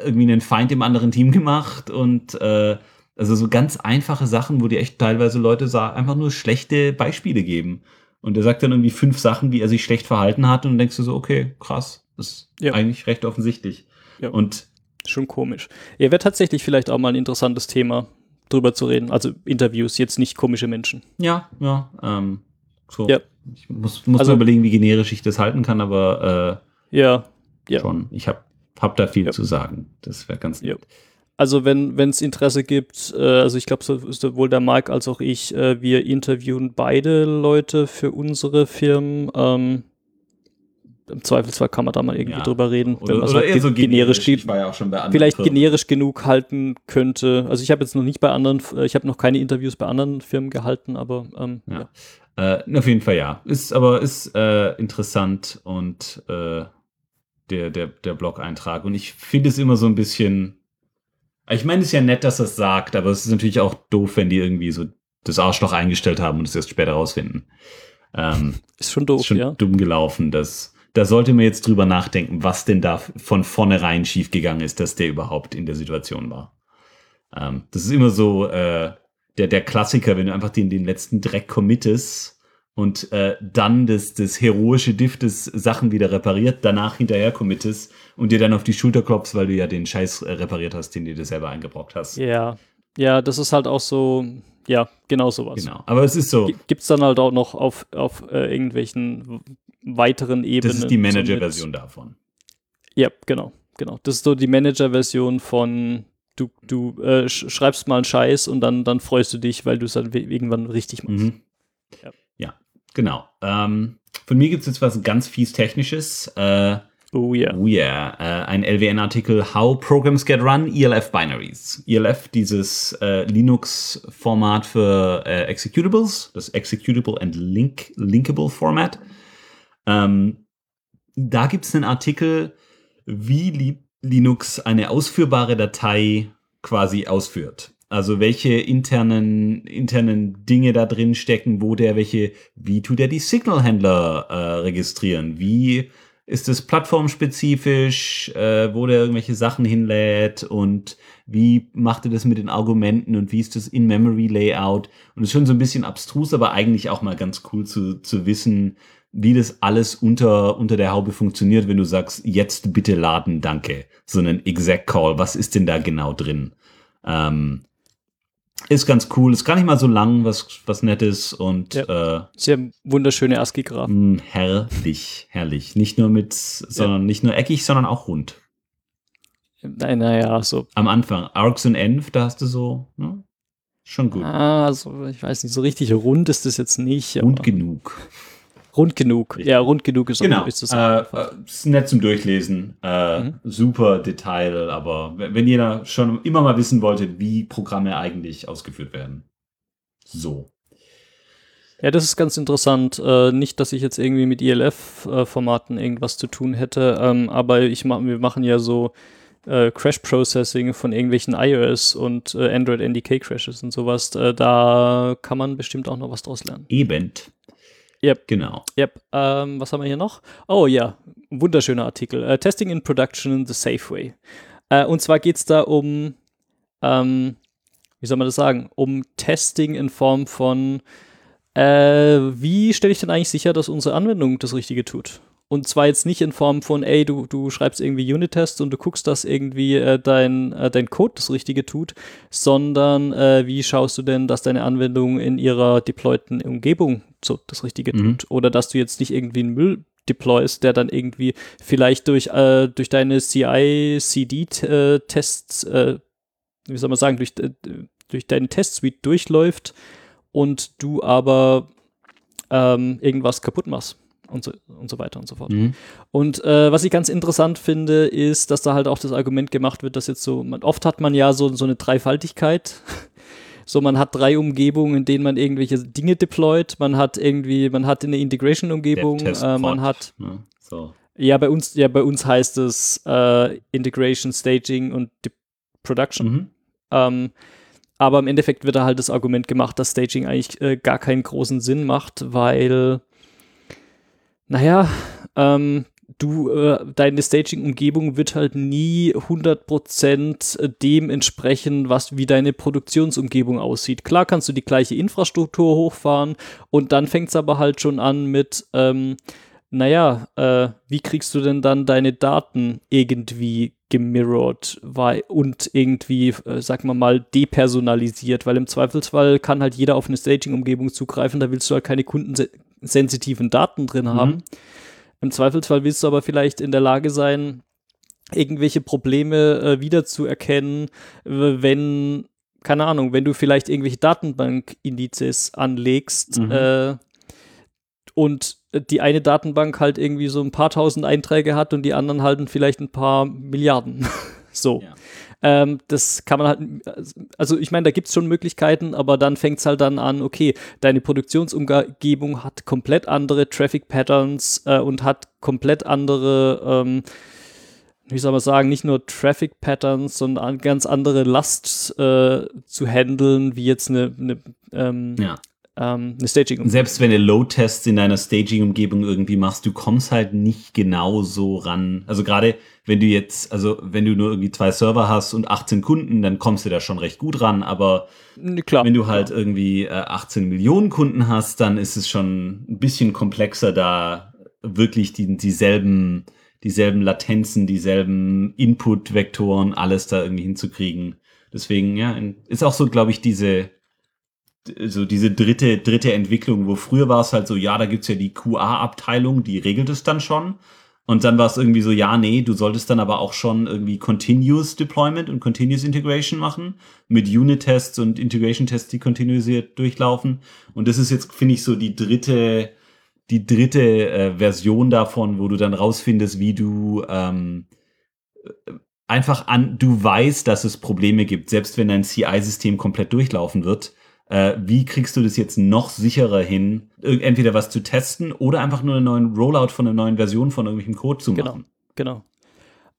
irgendwie einen Feind im anderen Team <laughs> gemacht und äh, Also so ganz einfache Sachen, wo die echt teilweise Leute einfach nur schlechte Beispiele geben. Und er sagt dann irgendwie fünf Sachen, wie er sich schlecht verhalten hat und dann denkst du so, okay, krass, das ist ja. eigentlich recht offensichtlich. Ja. Und schon komisch. Ja, wäre tatsächlich vielleicht auch mal ein interessantes Thema, drüber zu reden. Also Interviews, jetzt nicht komische Menschen. Ja, ja. Ähm, so. Ja. Ich muss, muss also, überlegen, wie generisch ich das halten kann, aber äh, ja, ja. schon. Ich habe hab da viel ja. zu sagen. Das wäre ganz nett. Ja. Also wenn es Interesse gibt, äh, also ich glaube sowohl der Marc als auch ich, äh, wir interviewen beide Leute für unsere Firmen. Ähm, Im Zweifelsfall kann man da mal irgendwie ja. drüber reden, oder, wenn man oder so, so generisch, generisch ja vielleicht Firmen. generisch genug halten könnte. Also ich habe jetzt noch nicht bei anderen, äh, ich habe noch keine Interviews bei anderen Firmen gehalten, aber ähm, ja. Äh, auf jeden Fall ja. Ist aber ist äh, interessant und äh, der, der, der Blog-Eintrag. Und ich finde es immer so ein bisschen ich meine, es ist ja nett, dass das sagt, aber es ist natürlich auch doof, wenn die irgendwie so das Arschloch eingestellt haben und es erst später rausfinden. Ähm, ist schon doof, ist schon ja. dumm gelaufen. Das, da sollte man jetzt drüber nachdenken, was denn da von vornherein schiefgegangen ist, dass der überhaupt in der Situation war. Ähm, das ist immer so äh, der, der Klassiker, wenn du einfach den, den letzten Dreck committest und äh, dann das, das heroische Diff des Sachen wieder repariert, danach hinterher committest und dir dann auf die Schulter klopfst, weil du ja den Scheiß äh, repariert hast, den du dir selber eingebrockt hast. Ja, ja, das ist halt auch so, ja, genau sowas. Genau, aber es ist so. Gibt es dann halt auch noch auf, auf äh, irgendwelchen weiteren Ebenen. Das ist die Manager-Version so davon. Ja, genau, genau. Das ist so die Manager-Version von du, du äh, schreibst mal einen Scheiß und dann, dann freust du dich, weil du es dann irgendwann richtig machst. Mhm. Ja. Genau. Ähm, von mir gibt es jetzt was ganz fies Technisches. Äh, oh yeah. Oh yeah. Äh, ein LWN-Artikel How Programs Get Run, ELF Binaries. ELF, dieses äh, Linux-Format für äh, Executables, das Executable and Link Linkable Format. Ähm, da gibt es einen Artikel, wie Li Linux eine ausführbare Datei quasi ausführt. Also welche internen, internen Dinge da drin stecken, wo der welche, wie tut er die Signal-Händler äh, registrieren? Wie ist es plattformspezifisch, äh, wo der irgendwelche Sachen hinlädt und wie macht er das mit den Argumenten und wie ist das In-Memory-Layout? Und es ist schon so ein bisschen abstrus, aber eigentlich auch mal ganz cool zu, zu wissen, wie das alles unter, unter der Haube funktioniert, wenn du sagst, jetzt bitte laden, danke. So einen Exact Call, was ist denn da genau drin? Ähm, ist ganz cool, ist gar nicht mal so lang, was, was nett ist und ja. äh, sehr wunderschöne ASCII-Graphen. Hm, herrlich, herrlich. Nicht nur mit, sondern ja. nicht nur eckig, sondern auch rund. Nein, naja, so. Am Anfang, Arcs und Env, da hast du so, ne? Schon gut. Ah, also ich weiß nicht, so richtig rund ist das jetzt nicht. Rund genug. Rund genug. Richtig. Ja, rund genug ist genau. Ist, äh, ist nett zum Durchlesen. Äh, mhm. Super Detail, aber wenn jeder schon immer mal wissen wollte, wie Programme eigentlich ausgeführt werden. So. Ja, das ist ganz interessant. Äh, nicht, dass ich jetzt irgendwie mit ILF-Formaten e irgendwas zu tun hätte, ähm, aber ich mach, wir machen ja so äh, Crash-Processing von irgendwelchen iOS und äh, Android NDK-Crashes und sowas. Äh, da kann man bestimmt auch noch was draus lernen. Eben. Yep. Genau. Yep. Ähm, was haben wir hier noch? Oh ja, wunderschöner Artikel. Uh, Testing in Production the Safe Way. Uh, und zwar geht es da um, ähm, wie soll man das sagen, um Testing in Form von, äh, wie stelle ich denn eigentlich sicher, dass unsere Anwendung das Richtige tut? Und zwar jetzt nicht in Form von, ey, du, du schreibst irgendwie Unit-Tests und du guckst, dass irgendwie äh, dein, äh, dein Code das Richtige tut, sondern äh, wie schaust du denn, dass deine Anwendung in ihrer deployten Umgebung so das Richtige mhm. tut? Oder dass du jetzt nicht irgendwie einen Müll deployst, der dann irgendwie vielleicht durch, äh, durch deine CI-CD-Tests, äh, äh, wie soll man sagen, durch, durch deinen Test-Suite durchläuft und du aber ähm, irgendwas kaputt machst und so, und so weiter und so fort. Mhm. Und äh, was ich ganz interessant finde, ist, dass da halt auch das Argument gemacht wird, dass jetzt so, man, oft hat man ja so, so eine Dreifaltigkeit. <laughs> So, man hat drei Umgebungen, in denen man irgendwelche Dinge deployt. Man hat irgendwie, man hat eine Integration-Umgebung, äh, man hat. Ne? So. Ja, bei uns, ja, bei uns heißt es äh, Integration, Staging und De Production. Mhm. Ähm, aber im Endeffekt wird da halt das Argument gemacht, dass Staging eigentlich äh, gar keinen großen Sinn macht, weil naja, ähm, du, äh, deine Staging-Umgebung wird halt nie 100% dem entsprechen, was wie deine Produktionsumgebung aussieht. Klar kannst du die gleiche Infrastruktur hochfahren und dann fängt es aber halt schon an mit, ähm, naja, äh, wie kriegst du denn dann deine Daten irgendwie gemirrored und irgendwie, äh, sag mal mal, depersonalisiert, weil im Zweifelsfall kann halt jeder auf eine Staging-Umgebung zugreifen, da willst du halt keine kundensensitiven Daten drin mhm. haben. Im Zweifelsfall willst du aber vielleicht in der Lage sein, irgendwelche Probleme äh, wiederzuerkennen, wenn, keine Ahnung, wenn du vielleicht irgendwelche Datenbankindizes anlegst mhm. äh, und die eine Datenbank halt irgendwie so ein paar tausend Einträge hat und die anderen halten vielleicht ein paar Milliarden. <laughs> so. Ja. Ähm, das kann man halt, also ich meine, da gibt es schon Möglichkeiten, aber dann fängt es halt dann an, okay, deine Produktionsumgebung hat komplett andere Traffic Patterns äh, und hat komplett andere, ähm, wie soll man sagen, nicht nur Traffic Patterns, sondern ganz andere Last äh, zu handeln, wie jetzt eine, eine ähm, ja ähm, eine Staging-Umgebung. Selbst wenn du Load-Tests in deiner Staging-Umgebung irgendwie machst, du kommst halt nicht genau so ran. Also gerade wenn du jetzt, also wenn du nur irgendwie zwei Server hast und 18 Kunden, dann kommst du da schon recht gut ran. Aber Klar, wenn du halt irgendwie äh, 18 Millionen Kunden hast, dann ist es schon ein bisschen komplexer, da wirklich die, dieselben, dieselben Latenzen, dieselben Input-Vektoren, alles da irgendwie hinzukriegen. Deswegen, ja, ist auch so, glaube ich, diese so diese dritte, dritte Entwicklung, wo früher war es halt so, ja, da gibt's ja die QA-Abteilung, die regelt es dann schon. Und dann war es irgendwie so, ja, nee, du solltest dann aber auch schon irgendwie Continuous Deployment und Continuous Integration machen mit Unit-Tests und Integration-Tests, die kontinuisiert durchlaufen. Und das ist jetzt, finde ich, so die dritte, die dritte äh, Version davon, wo du dann rausfindest, wie du ähm, einfach an, du weißt, dass es Probleme gibt, selbst wenn dein CI-System komplett durchlaufen wird äh, wie kriegst du das jetzt noch sicherer hin, entweder was zu testen oder einfach nur einen neuen Rollout von einer neuen Version von irgendwelchem Code zu genau, machen. Genau, genau.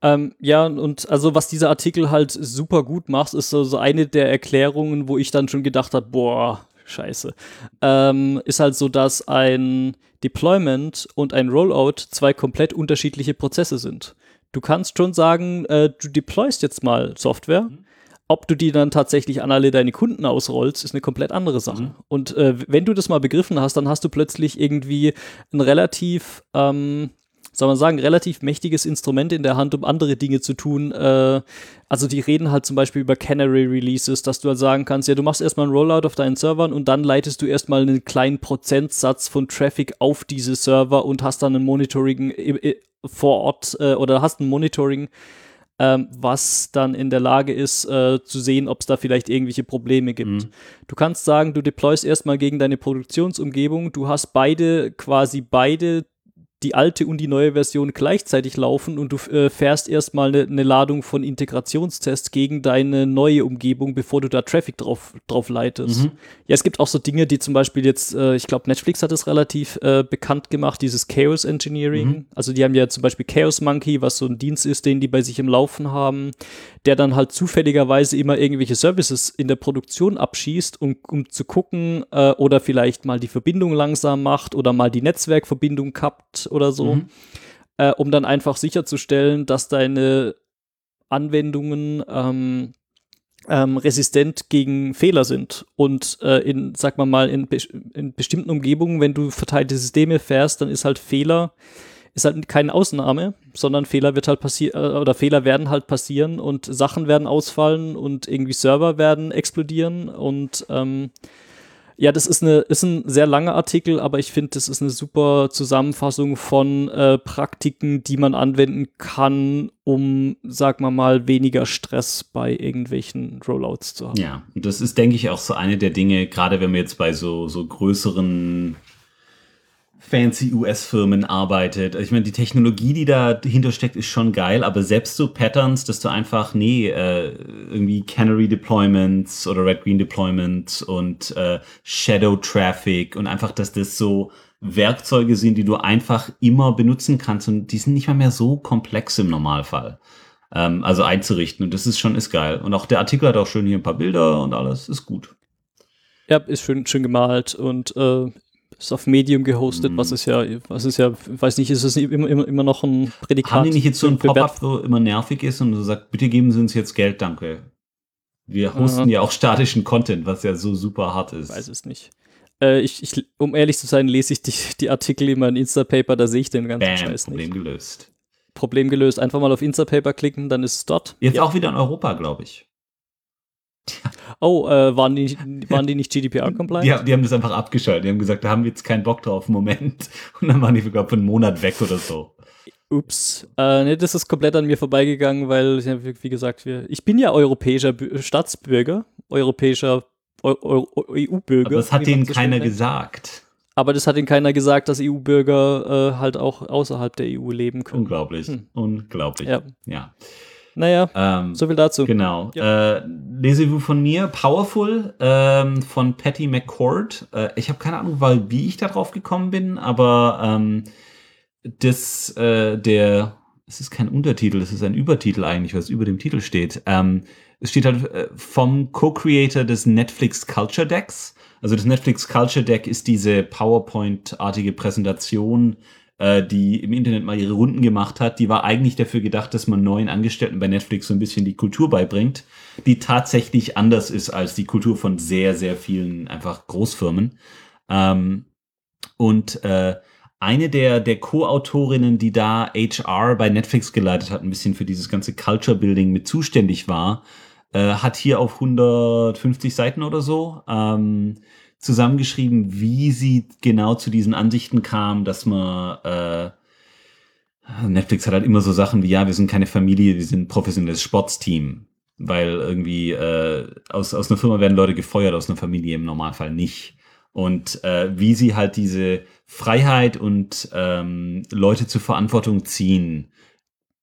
Ähm, ja, und also was dieser Artikel halt super gut macht, ist so, so eine der Erklärungen, wo ich dann schon gedacht habe, boah, scheiße. Ähm, ist halt so, dass ein Deployment und ein Rollout zwei komplett unterschiedliche Prozesse sind. Du kannst schon sagen, äh, du deployst jetzt mal Software. Mhm ob du die dann tatsächlich an alle deine Kunden ausrollst, ist eine komplett andere Sache. Mhm. Und äh, wenn du das mal begriffen hast, dann hast du plötzlich irgendwie ein relativ, ähm, soll man sagen, relativ mächtiges Instrument in der Hand, um andere Dinge zu tun. Äh, also die reden halt zum Beispiel über Canary Releases, dass du halt sagen kannst, ja, du machst erstmal einen Rollout auf deinen Servern und dann leitest du erstmal einen kleinen Prozentsatz von Traffic auf diese Server und hast dann ein Monitoring äh, äh, vor Ort äh, oder hast ein Monitoring ähm, was dann in der Lage ist, äh, zu sehen, ob es da vielleicht irgendwelche Probleme gibt. Mhm. Du kannst sagen, du deployst erstmal gegen deine Produktionsumgebung, du hast beide, quasi beide die alte und die neue Version gleichzeitig laufen und du äh, fährst erstmal eine ne Ladung von Integrationstests gegen deine neue Umgebung, bevor du da Traffic drauf, drauf leitest. Mhm. Ja, es gibt auch so Dinge, die zum Beispiel jetzt, äh, ich glaube, Netflix hat es relativ äh, bekannt gemacht, dieses Chaos Engineering. Mhm. Also die haben ja zum Beispiel Chaos Monkey, was so ein Dienst ist, den die bei sich im Laufen haben, der dann halt zufälligerweise immer irgendwelche Services in der Produktion abschießt, um, um zu gucken äh, oder vielleicht mal die Verbindung langsam macht oder mal die Netzwerkverbindung kappt oder so, mhm. äh, um dann einfach sicherzustellen, dass deine Anwendungen ähm, ähm, resistent gegen Fehler sind. Und äh, in, sag mal mal, in, in bestimmten Umgebungen, wenn du verteilte Systeme fährst, dann ist halt Fehler, ist halt keine Ausnahme, sondern Fehler wird halt passieren, äh, oder Fehler werden halt passieren und Sachen werden ausfallen und irgendwie Server werden explodieren und ähm, ja, das ist, eine, ist ein sehr langer Artikel, aber ich finde, das ist eine super Zusammenfassung von äh, Praktiken, die man anwenden kann, um, sag mal mal, weniger Stress bei irgendwelchen Rollouts zu haben. Ja, und das ist, denke ich, auch so eine der Dinge, gerade wenn wir jetzt bei so, so größeren fancy US-Firmen arbeitet. Ich meine, die Technologie, die dahinter steckt, ist schon geil, aber selbst so Patterns, dass du einfach, nee, äh, irgendwie Canary Deployments oder Red Green Deployments und äh, Shadow Traffic und einfach, dass das so Werkzeuge sind, die du einfach immer benutzen kannst und die sind nicht mal mehr so komplex im Normalfall. Ähm, also einzurichten und das ist schon, ist geil. Und auch der Artikel hat auch schön hier ein paar Bilder und alles, ist gut. Ja, ist schön, schön gemalt und äh, ist auf Medium gehostet, Mhm. was ist ja, was ist ja, weiß nicht, ist es immer, immer, immer noch ein Prädikat? Haben die nicht jetzt so ein Pop-up, wo immer nervig ist und so sagt, bitte geben Sie uns jetzt Geld, danke. Wir hosten Aha. ja auch statischen Content, was ja so super hart ist. Ich weiß es nicht. Äh, ich, ich, um ehrlich zu sein, lese ich die, die Artikel immer in Instapaper, da sehe ich den ganzen Bam, Scheiß Problem nicht. gelöst. Problem gelöst. Einfach mal auf Instapaper klicken, dann ist es dort. Jetzt Ja. auch wieder in Europa, glaube ich. <laughs> Oh, äh, waren, die, waren die nicht GDPR-compliant? Die, die haben das einfach abgeschaltet. Die haben gesagt, da haben wir jetzt keinen Bock drauf im Moment. <laughs> Und dann waren die, glaube ich, für einen Monat weg oder so. Ups. Äh, nee, das ist komplett an mir vorbeigegangen, weil, wie, wie gesagt, wir, ich bin ja europäischer Bü Staatsbürger, europäischer Eu Eu EU-Bürger. Aber das hat denen so keiner nennt. gesagt. Aber das hat ihnen keiner gesagt, dass EU-Bürger äh, halt auch außerhalb der EU leben können. Unglaublich. Hm. Unglaublich. Ja. ja. Naja, Ähm, so viel dazu. Genau. Äh, Lesevue von mir, Powerful ähm, von Patty McCord. Äh, ich habe keine Ahnung, weil, wie ich da drauf gekommen bin, aber ähm, das, äh, der, es ist kein Untertitel, es ist ein Übertitel eigentlich, was über dem Titel steht. Ähm, es steht halt äh, vom Co-Creator des Netflix Culture Decks. Also das Netflix Culture Deck ist diese PowerPoint-artige Präsentation, äh, die im Internet mal ihre Runden gemacht hat. Die war eigentlich dafür gedacht, dass man neuen Angestellten bei Netflix so ein bisschen die Kultur beibringt, die tatsächlich anders ist als die Kultur von sehr, sehr vielen einfach Großfirmen. Ähm, und äh, eine der, der Co-Autorinnen, die da HR bei Netflix geleitet hat, ein bisschen für dieses ganze Culture Building mit zuständig war, äh, hat hier auf 150 Seiten oder so ähm, zusammengeschrieben, wie sie genau zu diesen Ansichten kam, dass man äh, Netflix hat halt immer so Sachen wie, ja, wir sind keine Familie, wir sind professionelles Sportsteam. Weil irgendwie äh, aus, aus einer Firma werden Leute gefeuert, aus einer Familie im Normalfall nicht. Und äh, wie sie halt diese Freiheit und ähm, Leute zur Verantwortung ziehen,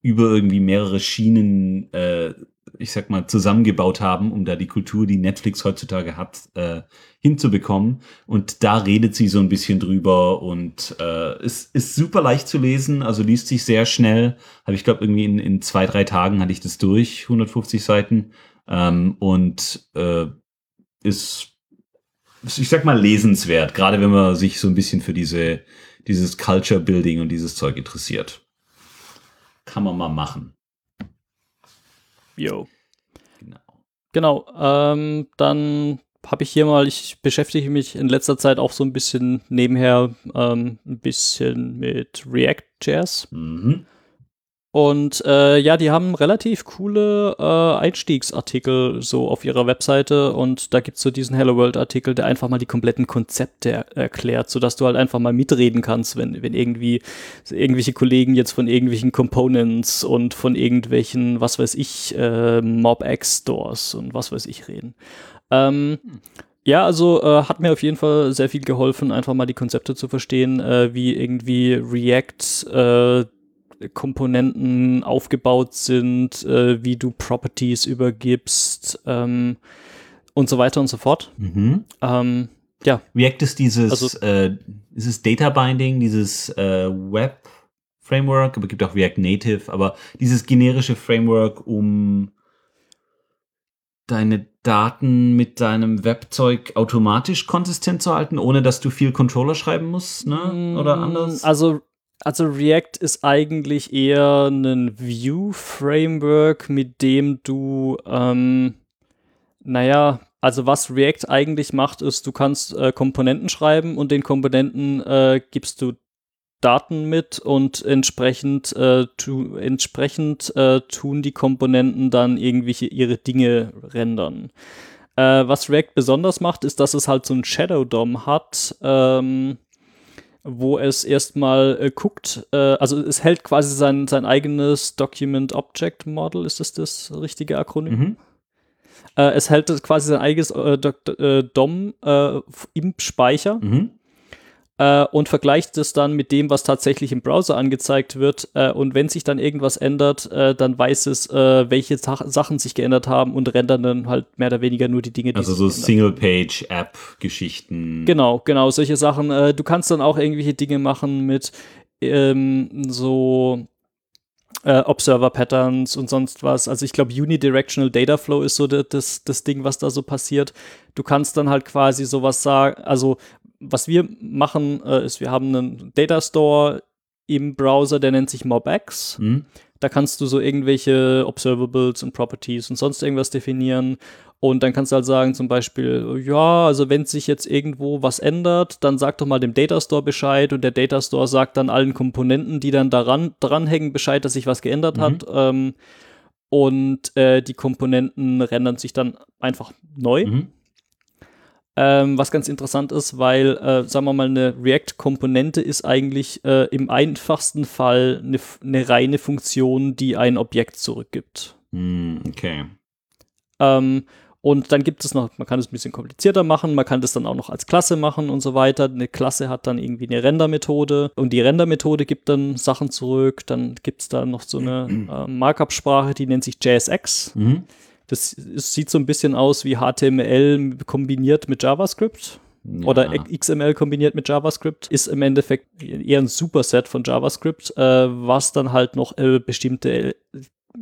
über irgendwie mehrere Schienen, äh, ich sag mal, zusammengebaut haben, um da die Kultur, die Netflix heutzutage hat, äh, hinzubekommen. Und da redet sie so ein bisschen drüber und äh, es ist super leicht zu lesen, also liest sich sehr schnell. Habe ich glaube irgendwie in, in zwei, drei Tagen hatte ich das durch, 150 Seiten. Ähm, und äh, ist, ich sag mal, lesenswert, gerade wenn man sich so ein bisschen für diese, dieses Culture Building und dieses Zeug interessiert. Kann man mal machen. Jo. Genau. Genau, ähm, dann habe ich hier mal, ich beschäftige mich in letzter Zeit auch so ein bisschen nebenher ähm, ein bisschen mit React.js. Mhm. Und äh, ja, die haben relativ coole äh, Einstiegsartikel so auf ihrer Webseite und da gibt's so diesen Hello World-Artikel, der einfach mal die kompletten Konzepte er erklärt, sodass du halt einfach mal mitreden kannst, wenn, wenn irgendwie irgendwelche Kollegen jetzt von irgendwelchen Components und von irgendwelchen, was weiß ich, äh, MobX-Stores und was weiß ich reden. Ähm, ja, also äh, hat mir auf jeden Fall sehr viel geholfen, einfach mal die Konzepte zu verstehen, äh, wie irgendwie React äh, Komponenten aufgebaut sind, äh, wie du Properties übergibst ähm, und so weiter und so fort. Mhm. Ähm, ja, React ist dieses, Also- äh, dieses Data Binding, dieses äh, Web Framework, aber es gibt auch React Native, aber dieses generische Framework, um deine Daten mit deinem Webzeug automatisch konsistent zu halten, ohne dass du viel Controller schreiben musst, ne? Oder Mm, anders? Also, also React ist eigentlich eher ein View-Framework, mit dem du, ähm, naja, also was React eigentlich macht, ist, du kannst äh, Komponenten schreiben und den Komponenten äh, gibst du Daten mit und entsprechend, äh, tu, entsprechend äh, tun die Komponenten dann irgendwelche ihre Dinge rendern. Äh, was React besonders macht, ist, dass es halt so ein Shadow DOM hat, ähm, wo es erstmal äh, guckt, äh, also es hält quasi sein, sein eigenes Document Object Model, ist das das richtige Akronym? Mhm. Äh, es hält quasi sein eigenes äh, äh, DOM äh, f- im Speicher Mhm. Äh, und vergleicht es dann mit dem, was tatsächlich im Browser angezeigt wird. Äh, und wenn sich dann irgendwas ändert, äh, dann weiß es, äh, welche Sach Sachen sich geändert haben und rendern dann halt mehr oder weniger nur die Dinge, die Also so Single-Page-App-Geschichten. Genau, genau, solche Sachen. Äh, du kannst dann auch irgendwelche Dinge machen mit ähm, so äh, Observer-Patterns und sonst was. Also ich glaube, Unidirectional Data Flow ist so das, das Ding, was da so passiert. Du kannst dann halt quasi sowas sagen, also was wir machen, äh, ist, wir haben einen Data Store im Browser, der nennt sich MobX. Hm? Da kannst du so irgendwelche Observables und Properties und sonst irgendwas definieren. Und dann kannst du halt sagen, zum Beispiel, ja, also wenn sich jetzt irgendwo was ändert, dann sag doch mal dem Data Store Bescheid und der Data Store sagt dann allen Komponenten, die dann daran dranhängen, Bescheid, dass sich was geändert Mhm. hat. Ähm, und äh, die Komponenten rendern sich dann einfach neu. Mhm. Ähm, was ganz interessant ist, weil, äh, sagen wir mal, eine React-Komponente ist eigentlich äh, im einfachsten Fall eine, eine reine Funktion, die ein Objekt zurückgibt. Hm, okay. Ähm, und dann gibt es noch, man kann es ein bisschen komplizierter machen, man kann das dann auch noch als Klasse machen und so weiter. Eine Klasse hat dann irgendwie eine Render-Methode und die Render-Methode gibt dann Sachen zurück. Dann gibt es da noch so eine <clears throat> äh, Markup-Sprache, die nennt sich JSX. Mhm. Das sieht so ein bisschen aus wie HTML kombiniert mit JavaScript oder Ja. XML kombiniert mit JavaScript. Ist im Endeffekt eher ein Superset von JavaScript, äh, was dann halt noch äh, bestimmte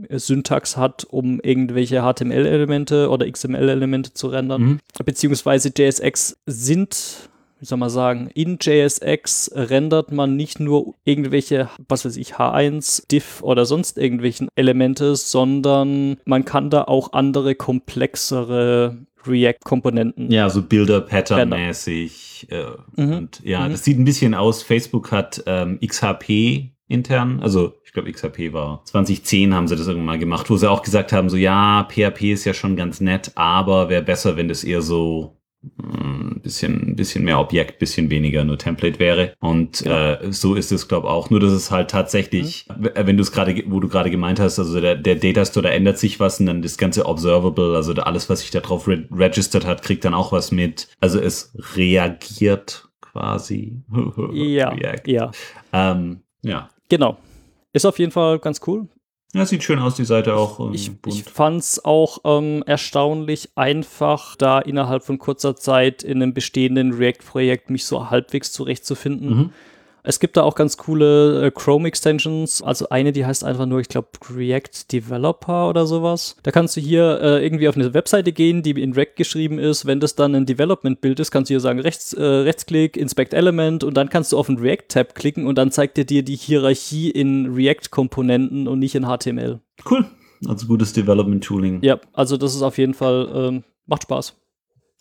äh, Syntax hat, um irgendwelche HTML-Elemente oder XML-Elemente zu rendern. Mhm. Beziehungsweise JSX sind wie soll man sagen, in JSX rendert man nicht nur irgendwelche, was weiß ich, H1, Diff oder sonst irgendwelchen Elemente, sondern man kann da auch andere komplexere React-Komponenten. Ja, so Bilder-Pattern-mäßig. Äh, Mhm. Und ja, Mhm. das sieht ein bisschen aus. Facebook hat ähm, XHP intern, also ich glaube XHP war 2010 haben sie das irgendwann mal gemacht, wo sie auch gesagt haben, so ja, PHP ist ja schon ganz nett, aber wäre besser, wenn das eher so ein bisschen, ein bisschen mehr Objekt, bisschen weniger nur Template wäre. Und Genau. äh, so ist es, glaube auch. Nur, dass es halt tatsächlich, w- wenn du es gerade, ge- wo du gerade gemeint hast, also der, der Data Store, da ändert sich was und dann das ganze Observable, also da alles, was sich da drauf re registered hat, kriegt dann auch was mit. Also es reagiert quasi. <laughs> Ja, React. ja, Ähm, ja. genau. Ist auf jeden Fall ganz cool. Ja, sieht schön aus, die Seite auch. ähm, Ich, bunt. ich fand es auch ähm, erstaunlich einfach, da innerhalb von kurzer Zeit in einem bestehenden React-Projekt mich so halbwegs zurechtzufinden. Mhm. Es gibt da auch ganz coole äh, Chrome-Extensions. Also eine, die heißt einfach nur, ich glaube, React Developer oder sowas. Da kannst du hier äh, irgendwie auf eine Webseite gehen, die in React geschrieben ist. Wenn das dann ein Development-Bild ist, kannst du hier sagen, rechts, äh, Rechtsklick, Inspect Element und dann kannst du auf den React-Tab klicken und dann zeigt er dir die Hierarchie in React-Komponenten und nicht in HTML. Cool. Also gutes Development-Tooling. Ja, also das ist auf jeden Fall, ähm, macht Spaß.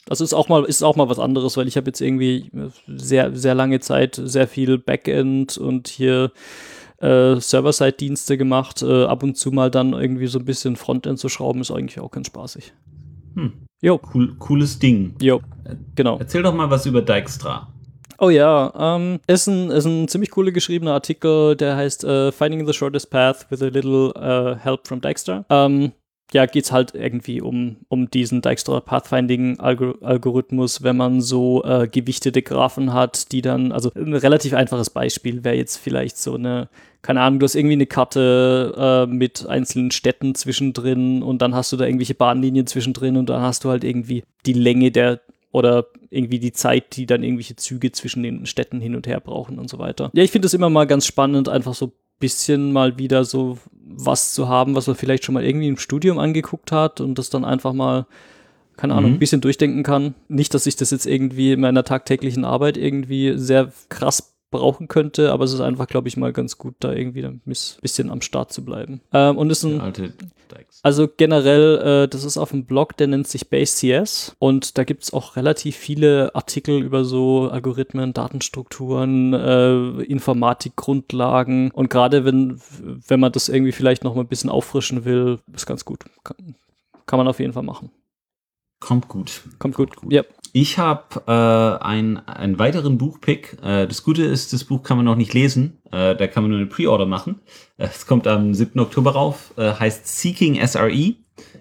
Das ist auch mal, ist auch mal was anderes, weil ich habe jetzt irgendwie sehr, sehr lange Zeit sehr viel Backend und hier äh, Server-Side-Dienste gemacht. Äh, ab und zu mal dann irgendwie so ein bisschen Frontend zu schrauben, ist eigentlich auch ganz spaßig. Hm. Jo, Cool, cooles Ding. jo, genau. Erzähl doch mal was über Dijkstra. Oh ja, ähm, ist, ein, ist ein ziemlich cooler geschriebener Artikel, der heißt äh, Finding the Shortest Path with a Little äh, Help from Dijkstra. Ähm, ja, geht's halt irgendwie um, um diesen Dijkstra Pathfinding Algor Algorithmus, wenn man so äh, gewichtete Graphen hat, die dann, also ein relativ einfaches Beispiel wäre jetzt vielleicht so eine, keine Ahnung, du hast irgendwie eine Karte äh, mit einzelnen Städten zwischendrin und dann hast du da irgendwelche Bahnlinien zwischendrin und dann hast du halt irgendwie die Länge der oder irgendwie die Zeit, die dann irgendwelche Züge zwischen den Städten hin und her brauchen und so weiter. Ja, ich finde es immer mal ganz spannend, einfach so bisschen mal wieder so was zu haben, was man vielleicht schon mal irgendwie im Studium angeguckt hat und das dann einfach mal, keine Ahnung, Mhm. ein bisschen durchdenken kann. Nicht, dass ich das jetzt irgendwie in meiner tagtäglichen Arbeit irgendwie sehr krass brauchen könnte, aber es ist einfach, glaube ich, mal ganz gut, da irgendwie ein bisschen am Start zu bleiben. Ähm, und ist ein, Dijkstra. also generell, äh, das ist auf einem Blog, der nennt sich Base.cs und da gibt es auch relativ viele Artikel über so Algorithmen, Datenstrukturen, äh, Informatikgrundlagen und gerade wenn, wenn man das irgendwie vielleicht noch mal ein bisschen auffrischen will, ist ganz gut. Kann, kann man auf jeden Fall machen. Kommt gut. Kommt gut. gut. Ja. Ich habe äh, ein, einen weiteren Buchpick. Äh, das Gute ist, das Buch kann man noch nicht lesen. Äh, da kann man nur eine Pre-Order machen. Äh, Es kommt am 7. Oktober rauf. Äh, heißt Seeking SRE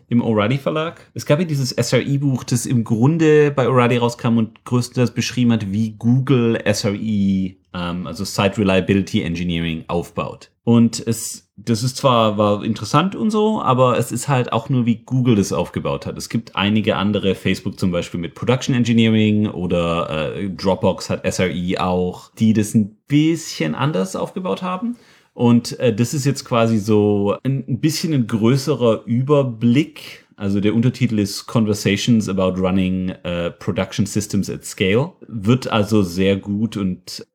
im O'Reilly Verlag. Es gab ja dieses SRE-Buch, das im Grunde bei O'Reilly rauskam und größtenteils beschrieben hat, wie Google SRE, ähm, also Site Reliability Engineering, aufbaut. Und es, das ist zwar war interessant und so, aber es ist halt auch nur, wie Google das aufgebaut hat. Es gibt einige andere, Facebook zum Beispiel mit Production Engineering oder äh, Dropbox hat SRE auch, die das ein bisschen anders aufgebaut haben. Und äh, das ist jetzt quasi so ein, bisschen ein größerer Überblick Also der Untertitel ist Conversations about Running uh, Production Systems at Scale. Wird also sehr gut und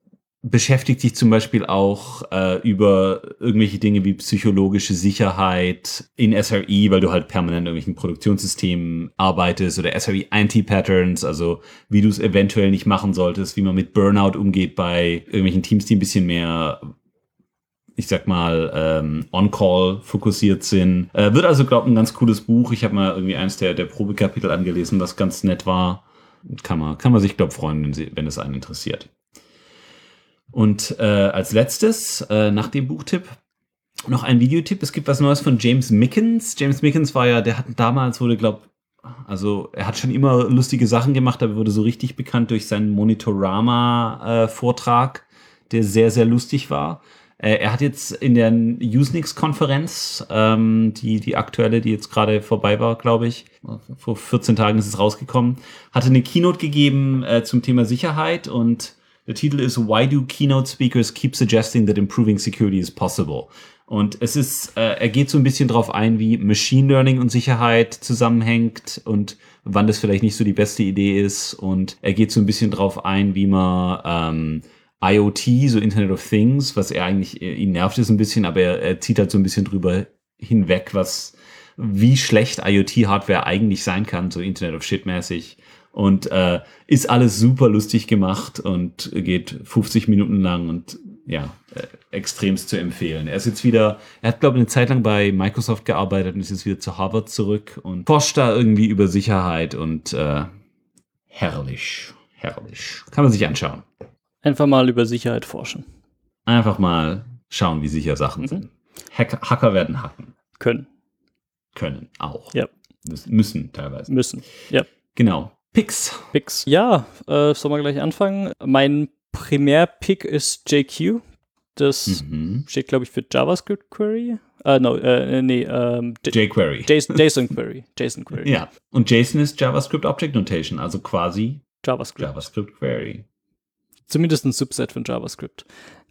beschäftigt sich zum Beispiel auch äh, über irgendwelche Dinge wie psychologische Sicherheit in SRE, weil du halt permanent in irgendwelchen Produktionssystemen arbeitest oder SRE Anti-Patterns, also wie du es eventuell nicht machen solltest, wie man mit Burnout umgeht bei irgendwelchen Teams, die ein bisschen mehr ich sag mal, ähm, On-Call fokussiert sind. Äh, wird also, glaube ich, ein ganz cooles Buch. Ich habe mal irgendwie eins der, der Probekapitel angelesen, was ganz nett war. Kann man, kann man sich, glaube freuen, wenn, sie, wenn es einen interessiert. Und äh, als letztes, äh, nach dem Buchtipp, noch ein Videotipp. Es gibt was Neues von James Mickens. James Mickens war ja, der hat damals wurde, glaube also er hat schon immer lustige Sachen gemacht, aber wurde so richtig bekannt durch seinen Monitorama-Vortrag, äh, der sehr, sehr lustig war. Äh, er hat jetzt in der Usenix-Konferenz, ähm, die, die aktuelle, die jetzt gerade vorbei war, glaube ich, vor 14 Tagen ist es rausgekommen, hatte eine Keynote gegeben äh, zum Thema Sicherheit und der Titel ist Why do keynote speakers keep suggesting that improving security is possible? Und es ist, äh, er geht so ein bisschen drauf ein, wie Machine Learning und Sicherheit zusammenhängt und wann das vielleicht nicht so die beste Idee ist. Und er geht so ein bisschen drauf ein, wie man ähm, IoT, so Internet of Things, was er eigentlich, äh, ihn nervt es ein bisschen, aber er, er zieht halt so ein bisschen drüber hinweg, was, wie schlecht IoT-Hardware eigentlich sein kann, so Internet of Shit mäßig. Und äh, ist alles super lustig gemacht und geht 50 Minuten lang und ja, äh, extremst zu empfehlen. Er ist jetzt wieder, er hat, glaube ich, eine Zeit lang bei Microsoft gearbeitet und ist jetzt wieder zu Harvard zurück und forscht da irgendwie über Sicherheit und äh, herrlich, herrlich. Kann man sich anschauen. Einfach mal über Sicherheit forschen. Einfach mal schauen, wie sicher Sachen mhm. sind. Hacker, Hacker werden hacken. Können. Können auch. Ja. Müssen teilweise. Müssen. Ja. Genau. Picks. Picks. Ja, äh, sollen wir gleich anfangen. Mein Primär-Pick ist JQ. Das mhm. steht, glaube ich, für JavaScript Query. Uh, no, äh, nee, ähm, jQuery. JSON, <laughs> JSON Query. JSON Query. Ja, und JSON ist JavaScript Object Notation, also quasi JavaScript. JavaScript Query. Zumindest ein Subset von JavaScript.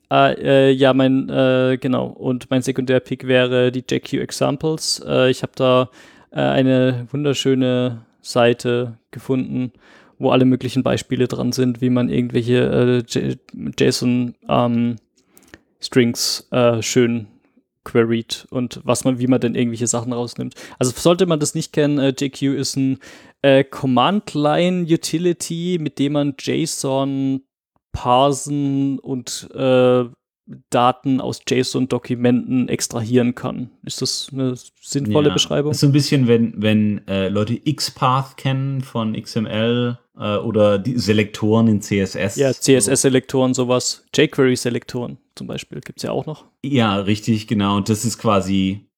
Äh, äh, ja, mein, äh, genau. Und mein Sekundärpick wäre die JQ Examples. Äh, ich habe da äh, eine wunderschöne Seite gefunden, wo alle möglichen Beispiele dran sind, wie man irgendwelche äh, JSON-Strings ähm, äh, schön queried und was man, wie man denn irgendwelche Sachen rausnimmt. Also sollte man das nicht kennen, äh, JQ ist ein äh, Command-Line-Utility, mit dem man JSON parsen und äh, Daten aus JSON-Dokumenten extrahieren kann. Ist das eine sinnvolle ja, Beschreibung? Ist so ein bisschen, wenn, wenn äh, Leute XPath kennen von XML äh, oder die Selektoren in CSS. Ja, CSS-Selektoren, sowas. jQuery-Selektoren zum Beispiel gibt es ja auch noch. Ja, richtig, genau. Und das ist quasi,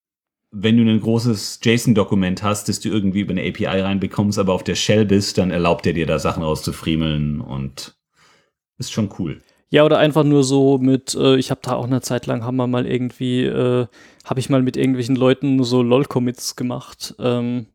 wenn du ein großes JSON-Dokument hast, das du irgendwie über eine API reinbekommst, aber auf der Shell bist, dann erlaubt er dir da Sachen rauszufriemeln und ist schon cool. Ja, oder einfach nur so mit, äh, ich habe da auch eine Zeit lang, haben wir mal irgendwie, äh, habe ich mal mit irgendwelchen Leuten so LOL-Commits gemacht. Ähm,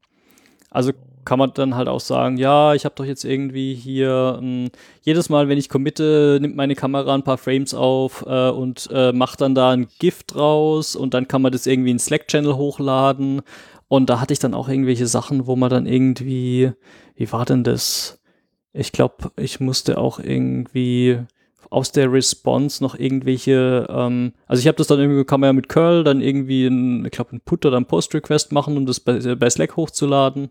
also kann man dann halt auch sagen, ja, ich habe doch jetzt irgendwie hier ähm, jedes Mal, wenn ich committe, nimmt meine Kamera ein paar Frames auf äh, und äh, macht dann da ein GIF draus und dann kann man das irgendwie in Slack-Channel hochladen. Und da hatte ich dann auch irgendwelche Sachen, wo man dann irgendwie, wie war denn das? Ich glaube, ich musste auch irgendwie aus der Response noch irgendwelche, ähm, also ich habe das dann irgendwie, kann man ja mit Curl dann irgendwie, ein, ich glaube, ein Put oder ein Post-Request machen, um das bei, bei Slack hochzuladen.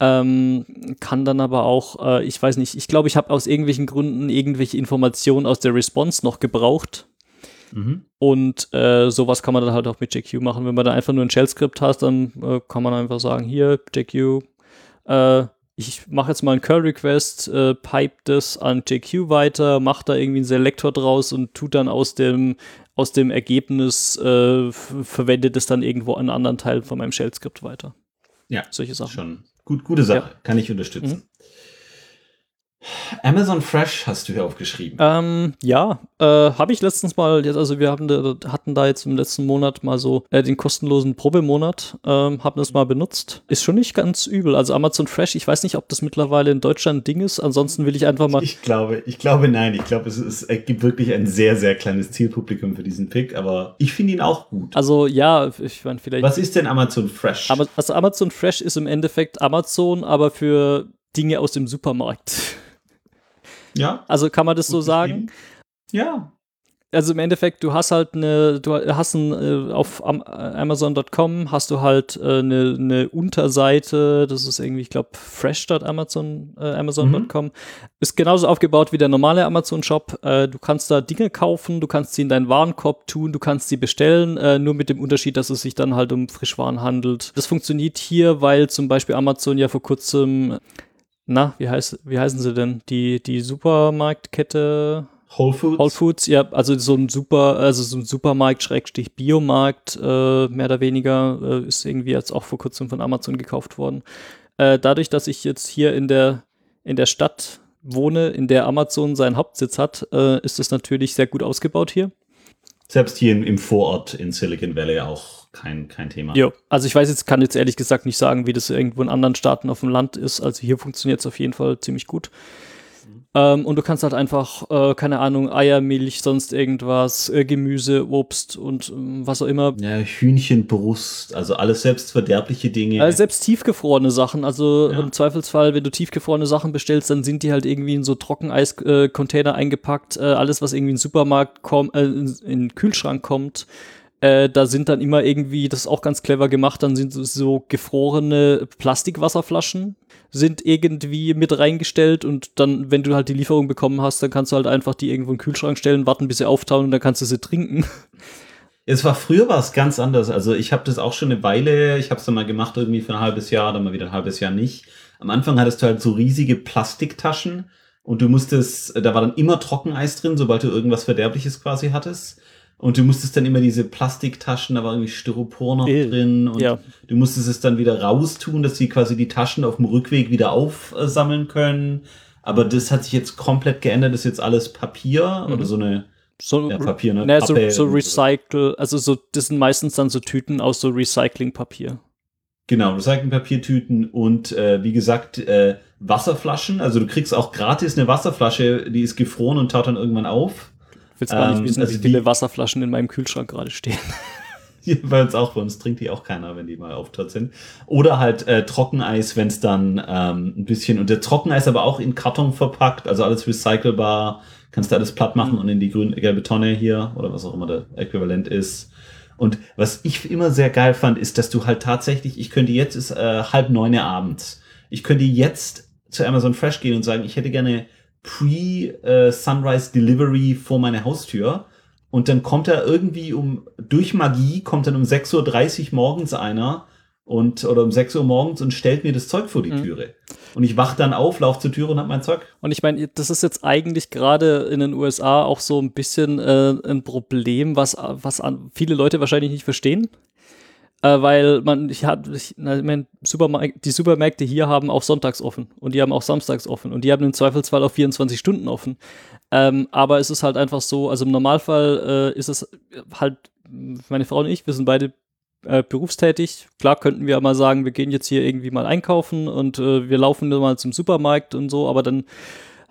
Ähm, kann dann aber auch, äh, ich weiß nicht, ich glaube, ich habe aus irgendwelchen Gründen irgendwelche Informationen aus der Response noch gebraucht. Mhm. Und äh, sowas kann man dann halt auch mit JQ machen. Wenn man da einfach nur ein Shell-Skript hat, dann äh, kann man einfach sagen, hier, JQ, äh, ich mache jetzt mal einen Curl-Request, äh, pipe das an JQ weiter, mache da irgendwie einen Selektor draus und tut dann aus dem, aus dem Ergebnis, äh, verwendet es dann irgendwo an anderen Teilen von meinem Shell-Skript weiter. Ja, solche Sachen. Schon gut, gute Sache, ja. kann ich unterstützen. Mhm. Amazon Fresh hast du hier aufgeschrieben. Ähm, ja, äh, habe ich letztens mal, also wir haben, hatten da jetzt im letzten Monat mal so äh, den kostenlosen Probemonat, ähm, haben das mal benutzt. Ist schon nicht ganz übel. Also Amazon Fresh, ich weiß nicht, ob das mittlerweile in Deutschland ein Ding ist. Ansonsten will ich einfach mal. Ich glaube, ich glaube nein. Ich glaube, es, ist, es gibt wirklich ein sehr, sehr kleines Zielpublikum für diesen Pick, aber ich finde ihn auch gut. Also ja, ich meine vielleicht. Was ist denn Amazon Fresh? Also Amazon Fresh ist im Endeffekt Amazon, aber für Dinge aus dem Supermarkt. <laughs> Ja. Also kann man das so sagen? Ja. Also im Endeffekt, du hast halt eine, du hast ein, äh, auf Amazon.com hast du halt äh, eine, eine Unterseite, das ist irgendwie, ich glaube, fresh.amazon, äh, Amazon.com. Mhm. Ist genauso aufgebaut wie der normale Amazon-Shop. Äh, du kannst da Dinge kaufen, du kannst sie in deinen Warenkorb tun, du kannst sie bestellen, äh, nur mit dem Unterschied, dass es sich dann halt um Frischwaren handelt. Das funktioniert hier, weil zum Beispiel Amazon ja vor kurzem na, wie, heißt, wie heißen sie denn? Die, die Supermarktkette Whole Foods? Whole Foods, ja, also so ein Super, also so ein Supermarkt, Schrägstich Biomarkt, äh, mehr oder weniger, äh, ist irgendwie jetzt auch vor kurzem von Amazon gekauft worden. Äh, dadurch, dass ich jetzt hier in der, in der Stadt wohne, in der Amazon seinen Hauptsitz hat, äh, ist es natürlich sehr gut ausgebaut hier. Selbst hier im, Vorort in Silicon Valley auch kein, kein Thema. Ja, also ich weiß jetzt, kann jetzt ehrlich gesagt nicht sagen, wie das irgendwo in anderen Staaten auf dem Land ist. Also hier funktioniert es auf jeden Fall ziemlich gut. Ähm, und du kannst halt einfach, äh, keine Ahnung, Eier, Milch, sonst irgendwas, äh, Gemüse, Obst und äh, was auch immer. Ja, Hühnchenbrust, also alles selbstverderbliche Dinge. Äh, selbst tiefgefrorene Sachen. Also ja. im Zweifelsfall, wenn du tiefgefrorene Sachen bestellst, dann sind die halt irgendwie in so Trockeneis-Container eingepackt. Äh, alles, was irgendwie in den Supermarkt kommt, äh, in, in den Kühlschrank kommt äh, da sind dann immer irgendwie, das ist auch ganz clever gemacht, dann sind so gefrorene Plastikwasserflaschen sind irgendwie mit reingestellt und dann, wenn du halt die Lieferung bekommen hast, dann kannst du halt einfach die irgendwo in den Kühlschrank stellen, warten, bis sie auftauen und dann kannst du sie trinken. Es war früher war es ganz anders. Also ich habe das auch schon eine Weile, ich habe es dann mal gemacht irgendwie für ein halbes Jahr, dann mal wieder ein halbes Jahr nicht. Am Anfang hattest du halt so riesige Plastiktaschen und du musstest, da war dann immer Trockeneis drin, sobald du irgendwas Verderbliches quasi hattest. Und du musstest dann immer diese Plastiktaschen, da war irgendwie Styropor noch äh, drin. Und ja. du musstest es dann wieder raustun, dass sie quasi die Taschen auf dem Rückweg wieder aufsammeln können. Aber das hat sich jetzt komplett geändert. Das ist jetzt alles Papier mhm. oder so eine so, ja, Papier, ne? ne so, so Recycle, also so, das sind meistens dann so Tüten aus so Recyclingpapier. Genau, Recyclingpapiertüten und äh, wie gesagt, äh, Wasserflaschen. Also du kriegst auch gratis eine Wasserflasche, die ist gefroren und taut dann irgendwann auf will gar nicht ähm, wissen, also wie viele Wasserflaschen in meinem Kühlschrank gerade stehen. <laughs> bei uns auch, bei uns trinkt die auch keiner, wenn die mal auftritt sind. Oder halt äh, Trockeneis, wenn es dann ähm, ein bisschen, und der Trockeneis aber auch in Karton verpackt, also alles recycelbar, kannst du alles platt machen mhm. und in die grüne, gelbe Tonne hier oder was auch immer der Äquivalent ist. Und was ich immer sehr geil fand, ist, dass du halt tatsächlich, ich könnte jetzt, ist äh, halb neun abends, ich könnte jetzt zu Amazon Fresh gehen und sagen, ich hätte gerne Pre-Sunrise äh, Delivery vor meine Haustür. Und dann kommt er irgendwie um, durch Magie, kommt dann um 6.30 Uhr morgens einer und oder um 6 Uhr morgens und stellt mir das Zeug vor die mhm. Türe. Und ich wach dann auf, lauf zur Tür und hab mein Zeug. Und ich meine, das ist jetzt eigentlich gerade in den USA auch so ein bisschen äh, ein Problem, was, was viele Leute wahrscheinlich nicht verstehen äh, weil man, ich hab, ich, mein, die Supermärkte hier haben auch sonntags offen und die haben auch samstags offen und die haben im Zweifelsfall auch 24 Stunden offen. Ähm, aber es ist halt einfach so, also im Normalfall äh, ist es halt, meine Frau und ich, wir sind beide äh, berufstätig. Klar könnten wir mal sagen, wir gehen jetzt hier irgendwie mal einkaufen und äh, wir laufen mal zum Supermarkt und so, aber dann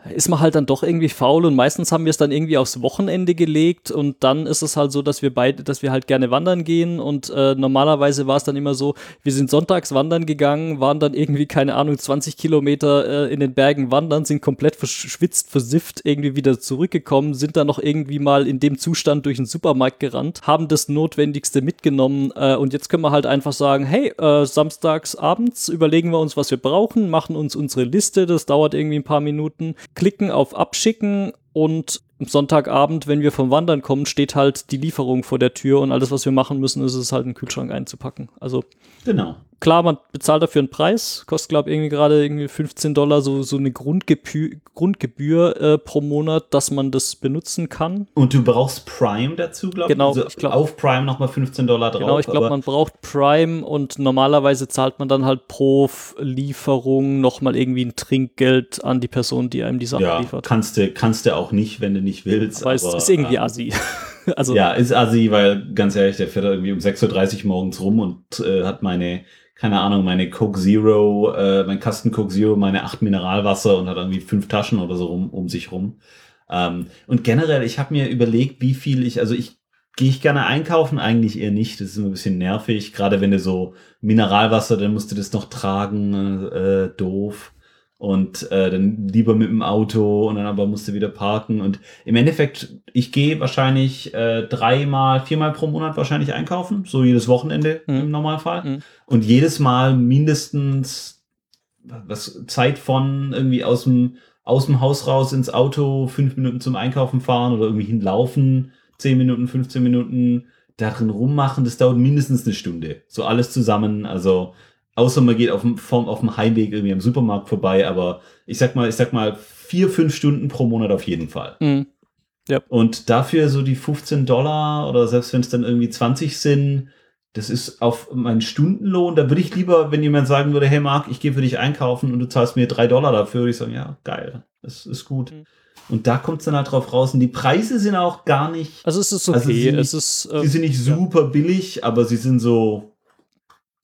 ist man halt dann doch irgendwie faul und meistens haben wir es dann irgendwie aufs Wochenende gelegt und dann ist es halt so, dass wir beide, dass wir halt gerne wandern gehen und äh, normalerweise war es dann immer so, wir sind sonntags wandern gegangen, waren dann irgendwie, keine Ahnung, 20 Kilometer äh, in den Bergen wandern, sind komplett verschwitzt, versifft irgendwie wieder zurückgekommen, sind dann noch irgendwie mal in dem Zustand durch den Supermarkt gerannt, haben das Notwendigste mitgenommen äh, und jetzt können wir halt einfach sagen, hey, äh, samstags abends überlegen wir uns, was wir brauchen, machen uns unsere Liste, das dauert irgendwie ein paar Minuten, klicken auf Abschicken und Sonntagabend, wenn wir vom Wandern kommen, steht halt die Lieferung vor der Tür und alles, was wir machen müssen, ist es halt in den Kühlschrank einzupacken. Also Genau. Klar, man bezahlt dafür einen Preis, kostet glaube ich irgendwie gerade irgendwie 15 Dollar so, so eine Grundgebühr, Grundgebühr äh, pro Monat, dass man das benutzen kann. Und du brauchst Prime dazu, glaube Genau, ich. Also ich glaub- auf Prime nochmal 15 Dollar drauf. Genau, ich glaube, aber- man braucht Prime und normalerweise zahlt man dann halt pro Lieferung nochmal irgendwie ein Trinkgeld an die Person, die einem die Sachen ja, liefert. kannst du, kannst du auch nicht, wenn du nicht willst. Aber es ist irgendwie ähm, assi. <laughs> <laughs> also, Ja, ist assi, weil ganz ehrlich, der fährt irgendwie um 6.30 Uhr morgens rum und äh, hat meine, keine Ahnung, meine Coke Zero, äh, mein Kasten Coke Zero, meine acht Mineralwasser und hat irgendwie fünf Taschen oder so rum, um sich rum. Ähm, und generell, ich habe mir überlegt, wie viel ich, also ich gehe ich gerne einkaufen, eigentlich eher nicht. Das ist immer ein bisschen nervig, gerade wenn du so Mineralwasser, dann musst du das noch tragen, äh, doof. Und äh, dann lieber mit dem Auto und dann aber musst du wieder parken. Und im Endeffekt, ich gehe wahrscheinlich äh, dreimal, viermal pro Monat wahrscheinlich einkaufen, so jedes Wochenende Mhm. im Normalfall. Mhm. Und jedes Mal mindestens was Zeit von irgendwie aus dem, aus dem Haus raus ins Auto, fünf Minuten zum Einkaufen fahren oder irgendwie hinlaufen, zehn Minuten, 15 Minuten darin rummachen, das dauert mindestens eine Stunde. So alles zusammen, also außer man geht auf dem, vom, auf dem Heimweg irgendwie am Supermarkt vorbei, aber ich sag mal, ich sag mal, vier, fünf Stunden pro Monat auf jeden Fall. mh, Und dafür so die 15 Dollar oder selbst wenn es dann irgendwie 20 sind, das ist auf meinen Stundenlohn. Da würde ich lieber, wenn jemand sagen würde, hey Marc, ich gehe für dich einkaufen und du zahlst mir drei Dollar dafür, würde ich sagen, ja, geil, das ist gut. Mhm. Und da kommt es dann halt drauf raus. Und die Preise sind auch gar nicht, also es ist okay. Also sie sind es ist, äh, die sind nicht ja. super billig, aber sie sind so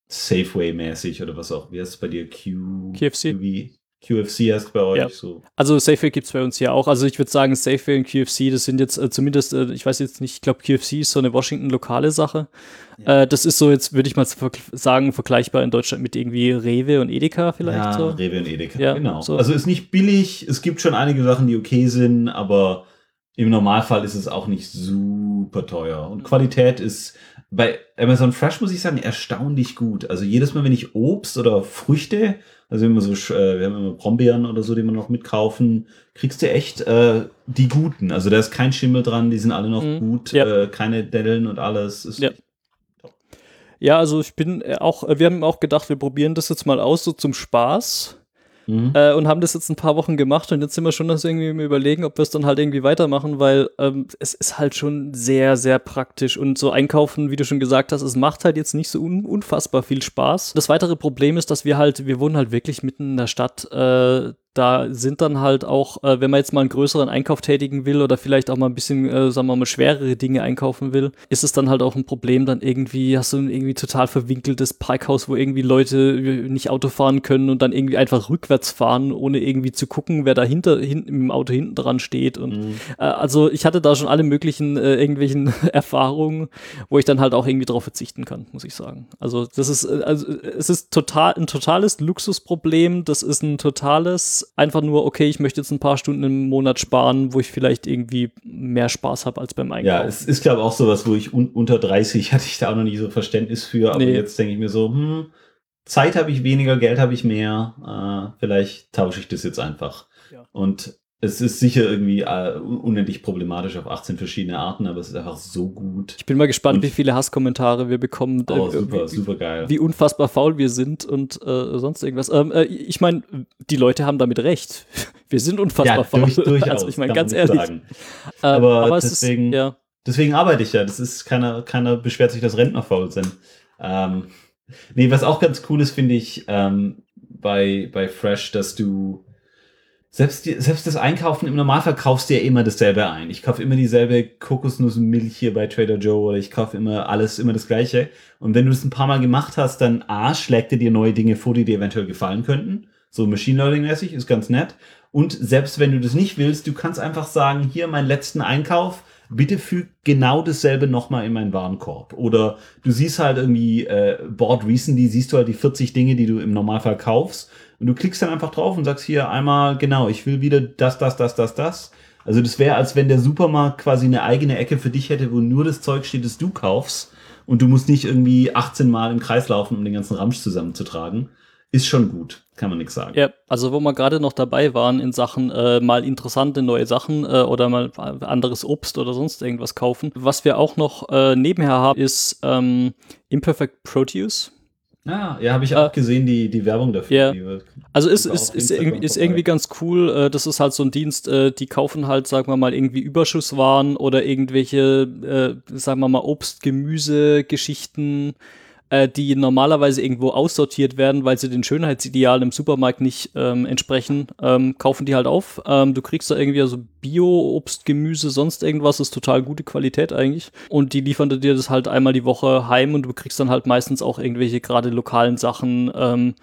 Safeway-mäßig oder was auch. Wie heißt es bei dir? Q KFC? QV? QFC heißt bei euch Ja. so. Also Safeway gibt's bei uns ja auch. Also ich würde sagen, Safeway und QFC, das sind jetzt äh, zumindest, äh, ich weiß jetzt nicht, ich glaube QFC ist so eine Washington-lokale Sache. Ja. Äh, das ist so jetzt, würde ich mal sagen, vergleichbar in Deutschland mit irgendwie Rewe und Edeka vielleicht ja, so. Rewe und Edeka, Ja, genau. so. Also ist nicht billig, es gibt schon einige Sachen, die okay sind, aber im Normalfall ist es auch nicht super teuer. Und Qualität ist bei Amazon Fresh, muss ich sagen, erstaunlich gut. Also jedes Mal, wenn ich Obst oder Früchte, also immer so, äh, wir haben immer Brombeeren oder so, die wir noch mitkaufen, kriegst du echt äh, die guten. Also da ist kein Schimmel dran, die sind alle noch Mhm. gut, Ja. äh, keine Dellen und alles. Ist Ja. Ja, also ich bin äh, auch, äh, wir haben auch gedacht, wir probieren das jetzt mal aus, so zum Spaß. Mhm. Äh, und haben das jetzt ein paar Wochen gemacht und jetzt sind wir schon das irgendwie im Überlegen, ob wir es dann halt irgendwie weitermachen, weil ähm, es ist halt schon sehr, sehr praktisch und so einkaufen, wie du schon gesagt hast, es macht halt jetzt nicht so un unfassbar viel Spaß. Das weitere Problem ist, dass wir halt, wir wohnen halt wirklich mitten in der Stadt, äh, da sind dann halt auch, äh, wenn man jetzt mal einen größeren Einkauf tätigen will oder vielleicht auch mal ein bisschen, äh, sagen wir mal, schwerere Dinge einkaufen will, ist es dann halt auch ein Problem, dann irgendwie hast du ein irgendwie total verwinkeltes Parkhaus, wo irgendwie Leute äh, nicht Auto fahren können und dann irgendwie einfach rückwärts fahren, ohne irgendwie zu gucken, wer dahinter hinten im Auto hinten dran steht. Und Mhm. äh, also ich hatte da schon alle möglichen äh, irgendwelchen <laughs> Erfahrungen, wo ich dann halt auch irgendwie drauf verzichten kann, muss ich sagen. Also das ist, äh, also es ist total ein totales Luxusproblem. Das ist ein totales einfach nur, okay, ich möchte jetzt ein paar Stunden im Monat sparen, wo ich vielleicht irgendwie mehr Spaß habe als beim Einkaufen. Ja, es ist, glaube ich, auch sowas, wo ich un unter 30 <laughs> hatte ich da auch noch nicht so Verständnis für, aber Nee. jetzt denke ich mir so, hm, Zeit habe ich weniger, Geld habe ich mehr, äh, vielleicht tausche ich das jetzt einfach. Ja. Und es ist sicher irgendwie äh, un- unendlich problematisch auf 18 verschiedene Arten, aber es ist einfach so gut. Ich bin mal gespannt, Und- wie viele Hasskommentare wir bekommen. Oh, äh, super, wie, super geil. wie unfassbar faul wir sind und äh, sonst irgendwas. Ähm, äh, ich meine, die Leute haben damit recht. <laughs> Wir sind unfassbar ja, faul. durch, <laughs> durchaus. also ich meine, ganz ehrlich. sagen. <laughs> Äh, Aber es deswegen- ist, ja. Deswegen arbeite ich ja. Das ist keiner, keiner beschwert sich, dass Rentner faul sind. Ähm, nee, was auch ganz cool ist, finde ich, ähm, bei, bei Fresh, dass du selbst, die, selbst das Einkaufen im Normalfall kaufst du ja immer dasselbe ein. Ich kaufe immer dieselbe Kokosnussmilch hier bei Trader Joe oder ich kaufe immer alles, immer das Gleiche. Und wenn du das ein paar Mal gemacht hast, dann A, schlägt er dir neue Dinge vor, die dir eventuell gefallen könnten. So Machine Learning-mäßig, ist ganz nett. Und selbst wenn du das nicht willst, du kannst einfach sagen, hier meinen letzten Einkauf, bitte füg genau dasselbe nochmal in meinen Warenkorb. Oder du siehst halt irgendwie äh, Board Recently, siehst du halt die 40 Dinge, die du im Normalfall kaufst. Und du klickst dann einfach drauf und sagst hier einmal, genau, ich will wieder das, das, das, das, das. Also das wäre, als wenn der Supermarkt quasi eine eigene Ecke für dich hätte, wo nur das Zeug steht, das du kaufst. Und du musst nicht irgendwie 18 Mal im Kreis laufen, um den ganzen Ramsch zusammenzutragen. Ist schon gut. kann man nichts sagen. Ja, also wo wir gerade noch dabei waren in Sachen äh, mal interessante neue Sachen äh, oder mal anderes Obst oder sonst irgendwas kaufen. Was wir auch noch äh, nebenher haben, ist ähm, Imperfect Produce. Ah, ja, habe ich auch gesehen, die, die Werbung dafür. Ja. Die also ist, ist, ist, irgendwie, ist irgendwie ganz cool. Äh, das ist halt so ein Dienst, äh, die kaufen halt, sagen wir mal, irgendwie Überschusswaren oder irgendwelche, äh, sagen wir mal, Obst, Gemüse, Geschichten äh, die normalerweise irgendwo aussortiert werden, weil sie den Schönheitsidealen im Supermarkt nicht ähm, entsprechen, ähm, kaufen die halt auf. Ähm, du kriegst da irgendwie also Bio-Obst, Gemüse, sonst irgendwas, ist total gute Qualität eigentlich. Und die liefern dir das halt einmal die Woche heim und du kriegst dann halt meistens auch irgendwelche gerade lokalen Sachen. Ähm,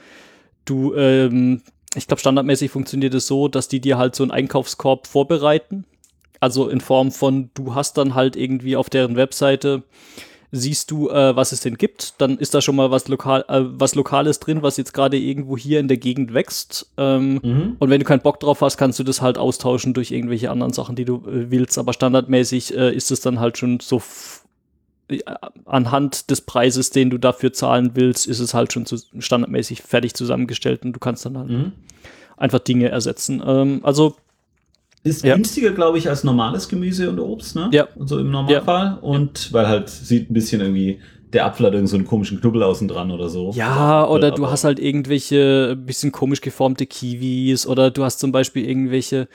du, ähm, ich glaube, standardmäßig funktioniert es so, dass die dir halt so einen Einkaufskorb vorbereiten. Also in Form von, du hast dann halt irgendwie auf deren Webseite siehst du, äh, was es denn gibt. Dann ist da schon mal was, lokal, äh, was Lokales drin, was jetzt gerade irgendwo hier in der Gegend wächst. Ähm, mhm. Und wenn du keinen Bock drauf hast, kannst du das halt austauschen durch irgendwelche anderen Sachen, die du äh, willst. Aber standardmäßig äh, ist es dann halt schon so äh, anhand des Preises, den du dafür zahlen willst, ist es halt schon zu, standardmäßig fertig zusammengestellt und du kannst dann halt mhm. einfach Dinge ersetzen. Ähm, also ist ja. günstiger, glaube ich, als normales Gemüse und Obst, ne? Ja. So im Normalfall. Ja. Und weil halt sieht ein bisschen irgendwie, der Apfel hat irgend so einen komischen Knubbel außen dran oder so. Ja, oder du hast halt irgendwelche bisschen komisch geformte Kiwis oder du hast zum Beispiel irgendwelche,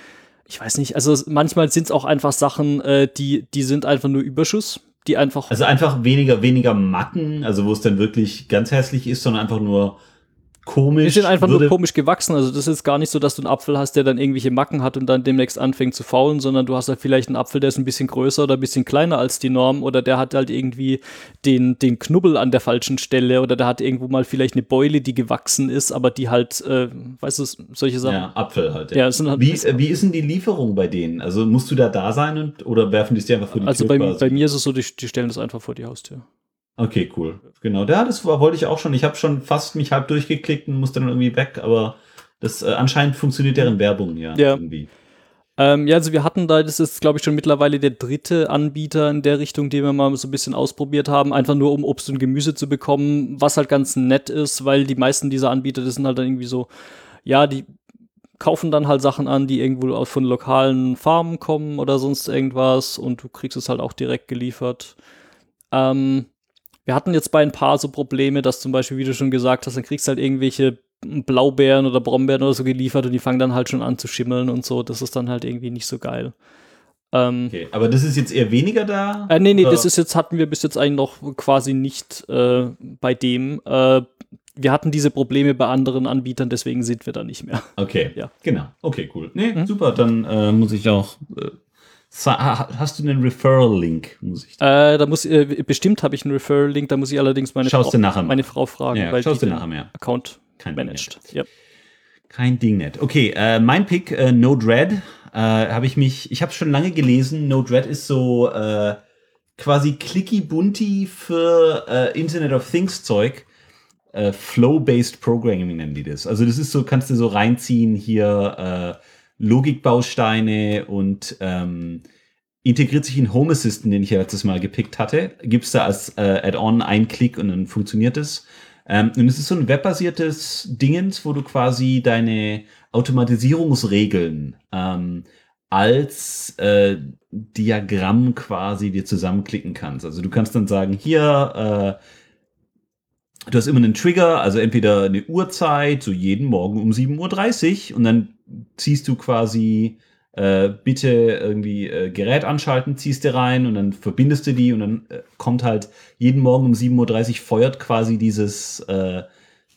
ich weiß nicht, also manchmal sind es auch einfach Sachen, äh, die, die sind einfach nur Überschuss. Die einfach. Also einfach weniger, weniger Macken, also wo es dann wirklich ganz hässlich ist, sondern einfach nur komisch. Die sind einfach nur komisch gewachsen. Also das ist gar nicht so, dass du einen Apfel hast, der dann irgendwelche Macken hat und dann demnächst anfängt zu faulen, sondern du hast halt vielleicht einen Apfel, der ist ein bisschen größer oder ein bisschen kleiner als die Norm oder der hat halt irgendwie den, den Knubbel an der falschen Stelle oder der hat irgendwo mal vielleicht eine Beule, die gewachsen ist, aber die halt, äh, weißt du, solche Sachen. Ja, Apfel halt. Ja. ja halt wie, äh, wie ist denn die Lieferung bei denen? Also musst du da da sein und, oder werfen die es dir einfach vor die also Tür? Also bei, bei mir ist es so, die, die stellen das einfach vor die Haustür. Okay, cool. Genau, ja, das wollte ich auch schon. Ich habe schon fast mich halb durchgeklickt und musste dann irgendwie weg, aber das äh, anscheinend funktioniert deren Werbung ja, ja. irgendwie. Ähm, ja, also wir hatten da, das ist glaube ich schon mittlerweile der dritte Anbieter in der Richtung, den wir mal so ein bisschen ausprobiert haben, einfach nur um Obst und Gemüse zu bekommen, was halt ganz nett ist, weil die meisten dieser Anbieter, das sind halt dann irgendwie so, ja, die kaufen dann halt Sachen an, die irgendwo von lokalen Farmen kommen oder sonst irgendwas und du kriegst es halt auch direkt geliefert. Ähm, wir hatten jetzt bei ein paar so Probleme, dass zum Beispiel, wie du schon gesagt hast, dann kriegst du halt irgendwelche Blaubeeren oder Brombeeren oder so geliefert und die fangen dann halt schon an zu schimmeln und so. Das ist dann halt irgendwie nicht so geil. Ähm, okay, aber das ist jetzt eher weniger da? Äh, nee, nee, oder? das ist jetzt, hatten wir bis jetzt eigentlich noch quasi nicht äh, bei dem. Äh, wir hatten diese Probleme bei anderen Anbietern, deswegen sind wir da nicht mehr. Okay, ja. Genau. Okay, cool. Nee, mhm. super. Dann äh, muss ich auch äh, Hast du einen Referral-Link? Äh, da muss äh, bestimmt habe ich einen Referral-Link. Da muss ich allerdings meine, Frau, meine Frau fragen, ja, weil schaust die nachher mehr. Account Kein managt. Yep. Kein Ding net. Okay, äh, mein Pick äh, No Dread äh, habe ich mich. Ich habe schon lange gelesen. No Dread ist so äh, quasi clicky bunti für äh, Internet of Things Zeug. Flow-based Programming nennen die das. Also das ist so, kannst du so reinziehen hier. Logikbausteine und ähm, integriert sich in Home Assistant, den ich ja letztes Mal gepickt hatte. Gibt es da als äh, Add-on einen Klick und dann funktioniert es. Ähm, und es ist so ein webbasiertes Dingens, wo du quasi deine Automatisierungsregeln ähm, als äh, Diagramm quasi dir zusammenklicken kannst. Also du kannst dann sagen, hier, äh, du hast immer einen Trigger, also entweder eine Uhrzeit, so jeden Morgen um 7.30 Uhr und dann ziehst du quasi äh, bitte irgendwie äh, Gerät anschalten, ziehst du rein und dann verbindest du die und dann äh, kommt halt jeden Morgen um 7.30 Uhr feuert quasi dieses, äh,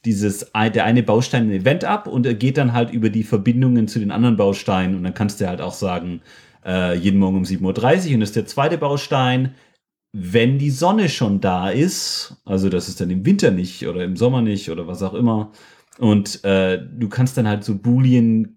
dieses, der eine Baustein ein Event ab und er geht dann halt über die Verbindungen zu den anderen Bausteinen und dann kannst du halt auch sagen, äh, jeden Morgen um 7.30 Uhr und das ist der zweite Baustein, wenn die Sonne schon da ist, also das ist dann im Winter nicht oder im Sommer nicht oder was auch immer, und äh, du kannst dann halt so Boolean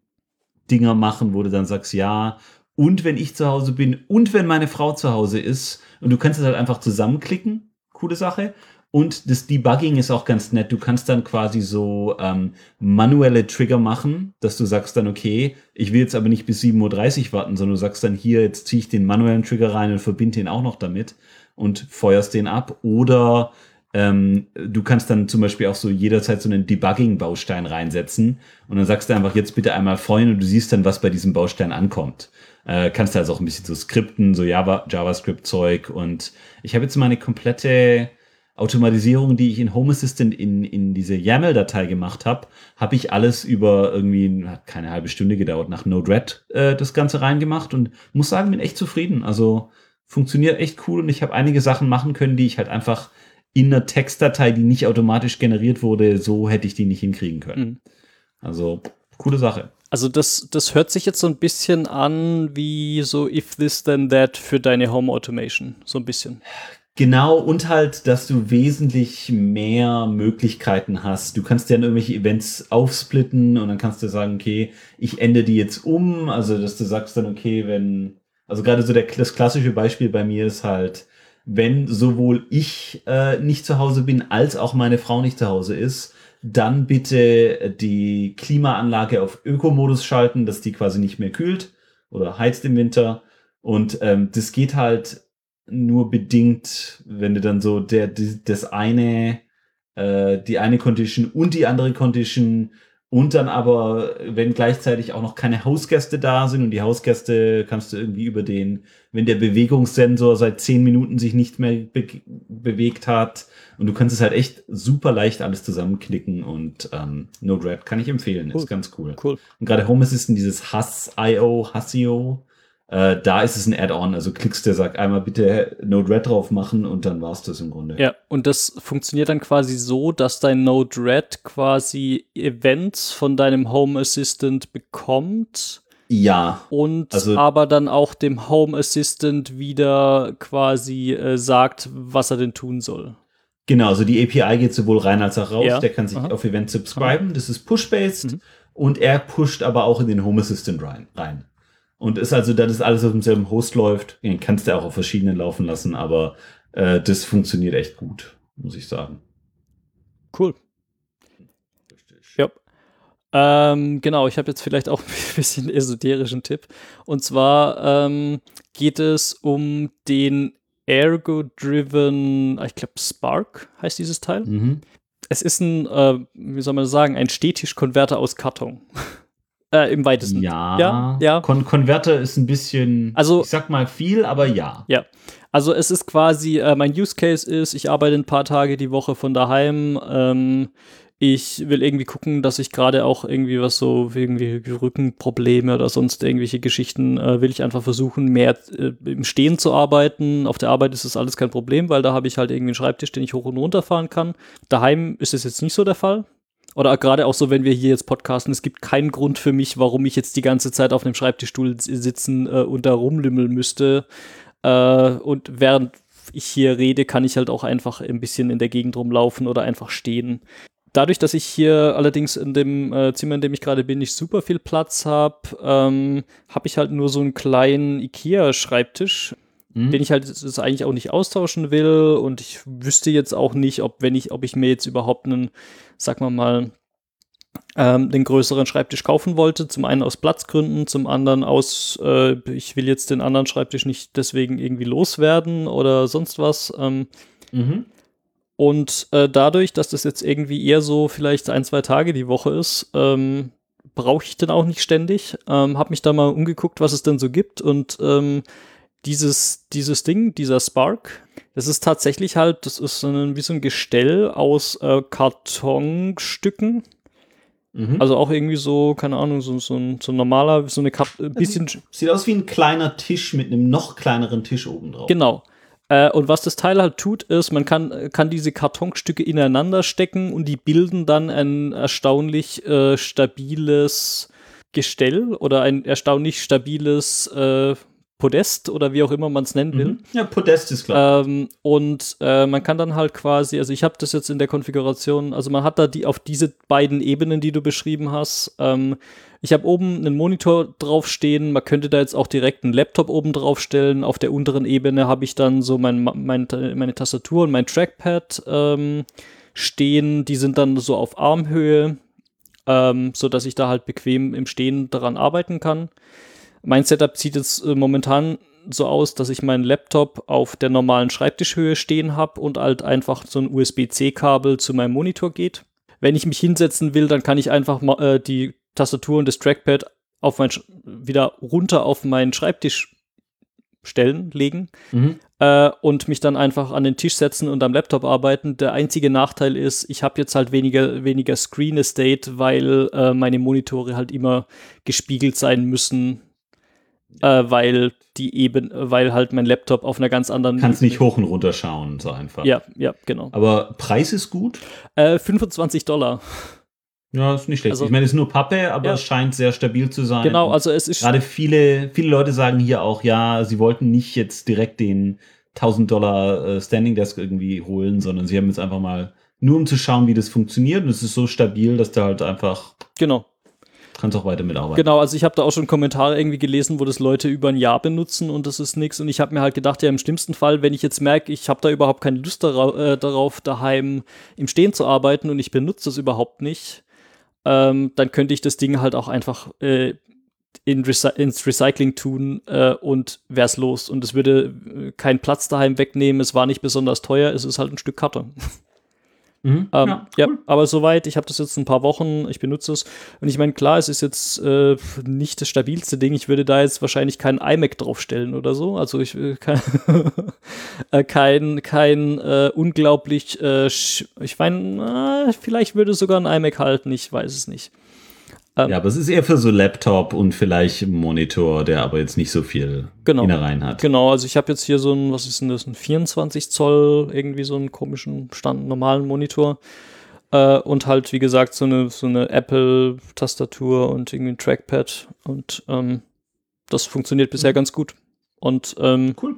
Dinger machen, wo du dann sagst, ja, und wenn ich zu Hause bin und wenn meine Frau zu Hause ist und du kannst es halt einfach zusammenklicken, coole Sache. Und das Debugging ist auch ganz nett. Du kannst dann quasi so ähm, manuelle Trigger machen, dass du sagst dann, okay, ich will jetzt aber nicht bis 7.30 Uhr warten, sondern du sagst dann hier, jetzt ziehe ich den manuellen Trigger rein und verbinde den auch noch damit und feuerst den ab. Oder ähm, du kannst dann zum Beispiel auch so jederzeit so einen Debugging-Baustein reinsetzen und dann sagst du einfach jetzt bitte einmal freuen und du siehst dann, was bei diesem Baustein ankommt. Äh, kannst du also auch ein bisschen so skripten, so Java, JavaScript-Zeug und ich habe jetzt meine komplette Automatisierung, die ich in Home Assistant in, in diese YAML-Datei gemacht habe, habe ich alles über irgendwie, hat keine halbe Stunde gedauert, nach Node-RED äh, das Ganze reingemacht und muss sagen, bin echt zufrieden. Also funktioniert echt cool und ich habe einige Sachen machen können, die ich halt einfach in einer Textdatei, die nicht automatisch generiert wurde, so hätte ich die nicht hinkriegen können. Mhm. Also, coole Sache. Also das, das hört sich jetzt so ein bisschen an wie so If This Then That für deine Home Automation. So ein bisschen. Genau, und halt, dass du wesentlich mehr Möglichkeiten hast. Du kannst ja irgendwelche Events aufsplitten und dann kannst du sagen, okay, ich ende die jetzt um. Also, dass du sagst dann, okay, wenn, also gerade so der, das klassische Beispiel bei mir ist halt, wenn sowohl ich äh, nicht zu Hause bin, als auch meine Frau nicht zu Hause ist, dann bitte die Klimaanlage auf Ökomodus schalten, dass die quasi nicht mehr kühlt oder heizt im Winter. Und ähm, das geht halt nur bedingt, wenn du dann so der, das eine, äh, die eine Condition und die andere Condition und dann aber, wenn gleichzeitig auch noch keine Hausgäste da sind und die Hausgäste kannst du irgendwie über den, wenn der Bewegungssensor seit zehn Minuten sich nicht mehr be bewegt hat und du kannst es halt echt super leicht alles zusammenklicken und ähm, Node-RED kann ich empfehlen, cool. ist ganz cool. Cool. Und gerade Home Assistant, dieses Hass.io, Hassio, äh, da ist es ein Add-on, also klickst du, sag einmal bitte Node-RED drauf machen und dann war's das im Grunde. Ja, und das funktioniert dann quasi so, dass dein Node-RED quasi Events von deinem Home Assistant bekommt. Ja. Und also, aber dann auch dem Home Assistant wieder quasi äh, sagt, was er denn tun soll. Genau, also die API geht sowohl rein als auch raus. Ja. Der kann sich Aha. auf Events subscriben. Aha. Das ist push-based. Mhm. Und er pusht aber auch in den Home Assistant rein. rein. Und ist also, das ist alles was im selben Host läuft. Den kannst du auch auf verschiedenen laufen lassen, aber äh, das funktioniert echt gut, muss ich sagen. Cool. Richtig. Ja. Ähm, genau, ich habe jetzt vielleicht auch <laughs> ein bisschen esoterischen Tipp. Und zwar ähm, geht es um den Ergo-Driven, ich glaube Spark heißt dieses Teil. Mhm. Es ist ein, äh, wie soll man sagen, ein Stetisch-Konverter aus Karton. <laughs> Äh, Im weitesten. Ja. Ja. ja. Kon Konverter ist ein bisschen, also, ich sag mal viel, aber ja. Ja. Also es ist quasi, äh, mein Use Case ist, ich arbeite ein paar Tage die Woche von daheim. Ähm, ich will irgendwie gucken, dass ich gerade auch irgendwie was so, irgendwie Rückenprobleme oder sonst irgendwelche Geschichten, äh, will ich einfach versuchen, mehr äh, im Stehen zu arbeiten. Auf der Arbeit ist das alles kein Problem, weil da habe ich halt irgendwie einen Schreibtisch, den ich hoch und runter fahren kann. Daheim ist es jetzt nicht so der Fall. Oder gerade auch so, wenn wir hier jetzt podcasten, es gibt keinen Grund für mich, warum ich jetzt die ganze Zeit auf einem Schreibtischstuhl sitzen äh, und da rumlümmeln müsste. Äh, und während ich hier rede, kann ich halt auch einfach ein bisschen in der Gegend rumlaufen oder einfach stehen. Dadurch, dass ich hier allerdings in dem äh, Zimmer, in dem ich gerade bin, nicht super viel Platz habe, ähm, habe ich halt nur so einen kleinen IKEA-Schreibtisch, mhm. den ich halt das eigentlich auch nicht austauschen will. Und ich wüsste jetzt auch nicht, ob wenn ich, ob ich mir jetzt überhaupt einen sag mal mal, ähm, den größeren Schreibtisch kaufen wollte. Zum einen aus Platzgründen, zum anderen aus, äh, ich will jetzt den anderen Schreibtisch nicht deswegen irgendwie loswerden oder sonst was. Ähm, mhm. Und äh, dadurch, dass das jetzt irgendwie eher so vielleicht ein, zwei Tage die Woche ist, ähm, brauche ich den auch nicht ständig. Ähm, hab mich da mal umgeguckt, was es denn so gibt und ähm, dieses, dieses Ding, dieser Spark, das ist tatsächlich halt, das ist so ein, wie so ein Gestell aus äh, Kartonstücken. Mhm. Also auch irgendwie so, keine Ahnung, so, so, ein, so ein normaler, so eine Kap bisschen. Sieht, sieht aus wie ein kleiner Tisch mit einem noch kleineren Tisch oben drauf. Genau. Äh, und was das Teil halt tut, ist, man kann, kann diese Kartonstücke ineinander stecken und die bilden dann ein erstaunlich äh, stabiles Gestell oder ein erstaunlich stabiles äh, Podest oder wie auch immer man es nennen will. Mhm. Ja, Podest ist klar. Ähm, und äh, man kann dann halt quasi, also ich habe das jetzt in der Konfiguration, also man hat da die auf diese beiden Ebenen, die du beschrieben hast. Ähm, ich habe oben einen Monitor draufstehen, man könnte da jetzt auch direkt einen Laptop oben draufstellen. Auf der unteren Ebene habe ich dann so mein, mein, meine Tastatur und mein Trackpad ähm, stehen. Die sind dann so auf Armhöhe, ähm, so dass ich da halt bequem im Stehen daran arbeiten kann. Mein Setup sieht jetzt äh, momentan so aus, dass ich meinen Laptop auf der normalen Schreibtischhöhe stehen habe und halt einfach so ein USB-C-Kabel zu meinem Monitor geht. Wenn ich mich hinsetzen will, dann kann ich einfach äh, die Tastatur und das Trackpad auf mein, wieder runter auf meinen Schreibtisch stellen, legen mhm. äh, und mich dann einfach an den Tisch setzen und am Laptop arbeiten. Der einzige Nachteil ist, ich habe jetzt halt weniger, weniger Screen Estate, weil äh, meine Monitore halt immer gespiegelt sein müssen, äh, weil die eben, weil halt mein Laptop auf einer ganz anderen. Kannst nicht hoch und runter schauen, so einfach. Ja, ja, genau. Aber Preis ist gut? 25 äh, Dollar. Ja, ist nicht schlecht. Also, ich meine, es ist nur Pappe, aber ja. es scheint sehr stabil zu sein. Genau, also es ist. Gerade viele, viele Leute sagen hier auch, ja, sie wollten nicht jetzt direkt den 1000 Dollar äh, Standing Desk irgendwie holen, sondern sie haben jetzt einfach mal nur um zu schauen, wie das funktioniert. Und es ist so stabil, dass der halt einfach. Genau. Kannst auch weiter mitarbeiten. Genau, also ich habe da auch schon Kommentare irgendwie gelesen, wo das Leute über ein Jahr benutzen und das ist nichts. Und ich habe mir halt gedacht, ja, im schlimmsten Fall, wenn ich jetzt merke, ich habe da überhaupt keine Lust darauf, äh, darauf, daheim im Stehen zu arbeiten und ich benutze das überhaupt nicht, ähm, dann könnte ich das Ding halt auch einfach äh, in Recy ins Recycling tun äh, und wär's los. Und es würde äh, keinen Platz daheim wegnehmen. Es war nicht besonders teuer. Es ist halt ein Stück Karton. <laughs> Mhm, ähm, ja, ja aber soweit, ich habe das jetzt ein paar Wochen, ich benutze es. Und ich meine, klar, es ist jetzt äh, nicht das stabilste Ding. Ich würde da jetzt wahrscheinlich keinen iMac draufstellen oder so. Also ich äh, kein, <laughs> äh, kein, kein äh, unglaublich, äh, ich meine, vielleicht würde sogar ein iMac halten, ich weiß es nicht. Ähm, ja, aber es ist eher für so Laptop und vielleicht Monitor, der aber jetzt nicht so viel genau, Innereien hat. Genau, also ich habe jetzt hier so ein, was ist denn das, ein 24 Zoll, irgendwie so einen komischen, stand, normalen Monitor. Äh, und halt, wie gesagt, so eine, so eine Apple-Tastatur und irgendwie ein Trackpad. Und ähm, das funktioniert bisher mhm. ganz gut. Und ähm, cool.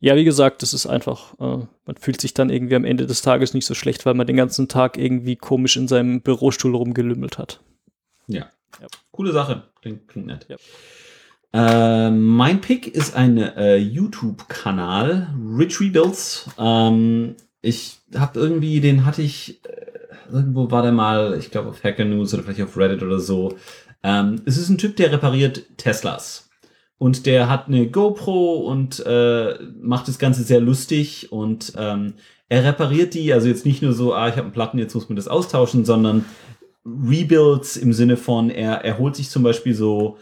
Ja, wie gesagt, das ist einfach, äh, man fühlt sich dann irgendwie am Ende des Tages nicht so schlecht, weil man den ganzen Tag irgendwie komisch in seinem Bürostuhl rumgelümmelt hat. Ja. ja. Coole Sache. Klingt, klingt nett. Ja. Äh, mein Pick ist ein äh, YouTube-Kanal, Rich Rebuilds. Ähm, ich habe irgendwie, den hatte ich, äh, irgendwo war der mal, ich glaube auf Hacker News oder vielleicht auf Reddit oder so. Ähm, es ist ein Typ, der repariert Teslas. Und der hat eine GoPro und äh, macht das Ganze sehr lustig und ähm, er repariert die, also jetzt nicht nur so, ah, ich habe einen Platten, jetzt muss man das austauschen, sondern Rebuilds im Sinne von, er, er holt sich zum Beispiel so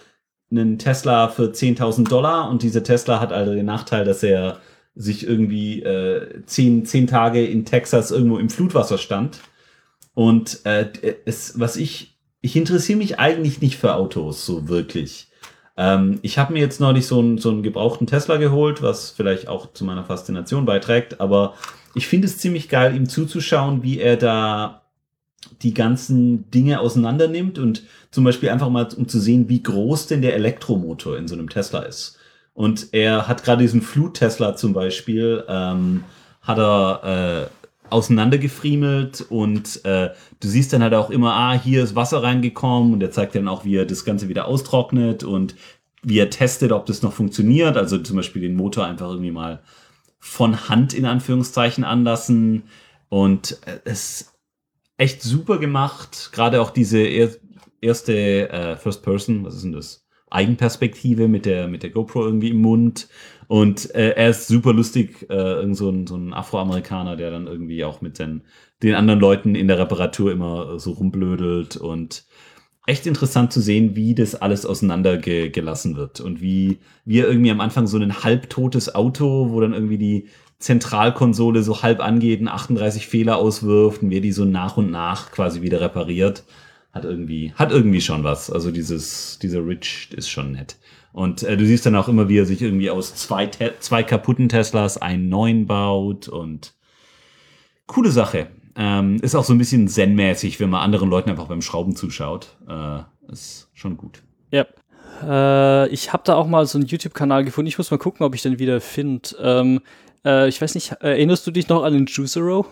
einen Tesla für 10.000 Dollar und dieser Tesla hat also den Nachteil, dass er sich irgendwie äh, zehn, zehn Tage in Texas irgendwo im Flutwasser stand. Und äh, es, was ich, ich interessiere mich eigentlich nicht für Autos so wirklich. Ähm, ich habe mir jetzt neulich so, ein, so einen gebrauchten Tesla geholt, was vielleicht auch zu meiner Faszination beiträgt, aber ich finde es ziemlich geil, ihm zuzuschauen, wie er da die ganzen Dinge auseinander nimmt und zum Beispiel einfach mal, um zu sehen, wie groß denn der Elektromotor in so einem Tesla ist. Und er hat gerade diesen Flut-Tesla zum Beispiel, ähm, hat er äh, auseinandergefriemelt und äh, du siehst dann halt auch immer, ah, hier ist Wasser reingekommen und er zeigt dann auch, wie er das Ganze wieder austrocknet und wie er testet, ob das noch funktioniert. Also zum Beispiel den Motor einfach irgendwie mal von Hand in Anführungszeichen anlassen. Und äh, es echt super gemacht. Gerade auch diese er erste äh, First Person, was ist denn das? Eigenperspektive mit der, mit der GoPro irgendwie im Mund. Und äh, er ist super lustig, äh, irgend so ein, so ein Afroamerikaner, der dann irgendwie auch mit den, den anderen Leuten in der Reparatur immer so rumblödelt und echt interessant zu sehen, wie das alles auseinandergelassen wird und wie wir irgendwie am Anfang so ein halbtotes Auto, wo dann irgendwie die Zentralkonsole so halb angeht und 38 Fehler auswirft und wir die so nach und nach quasi wieder repariert, hat irgendwie, hat irgendwie schon was. Also dieses, dieser Rich ist schon nett. Und äh, du siehst dann auch immer, wie er sich irgendwie aus zwei, zwei kaputten Teslas einen neuen baut und coole Sache. Ähm, ist auch so ein bisschen zen-mäßig, wenn man anderen Leuten einfach beim Schrauben zuschaut. Äh, ist schon gut. Ja. Äh, ich habe da auch mal so einen YouTube-Kanal gefunden. Ich muss mal gucken, ob ich den wieder finde. Ähm, äh, ich weiß nicht, erinnerst du dich noch an den Juicero?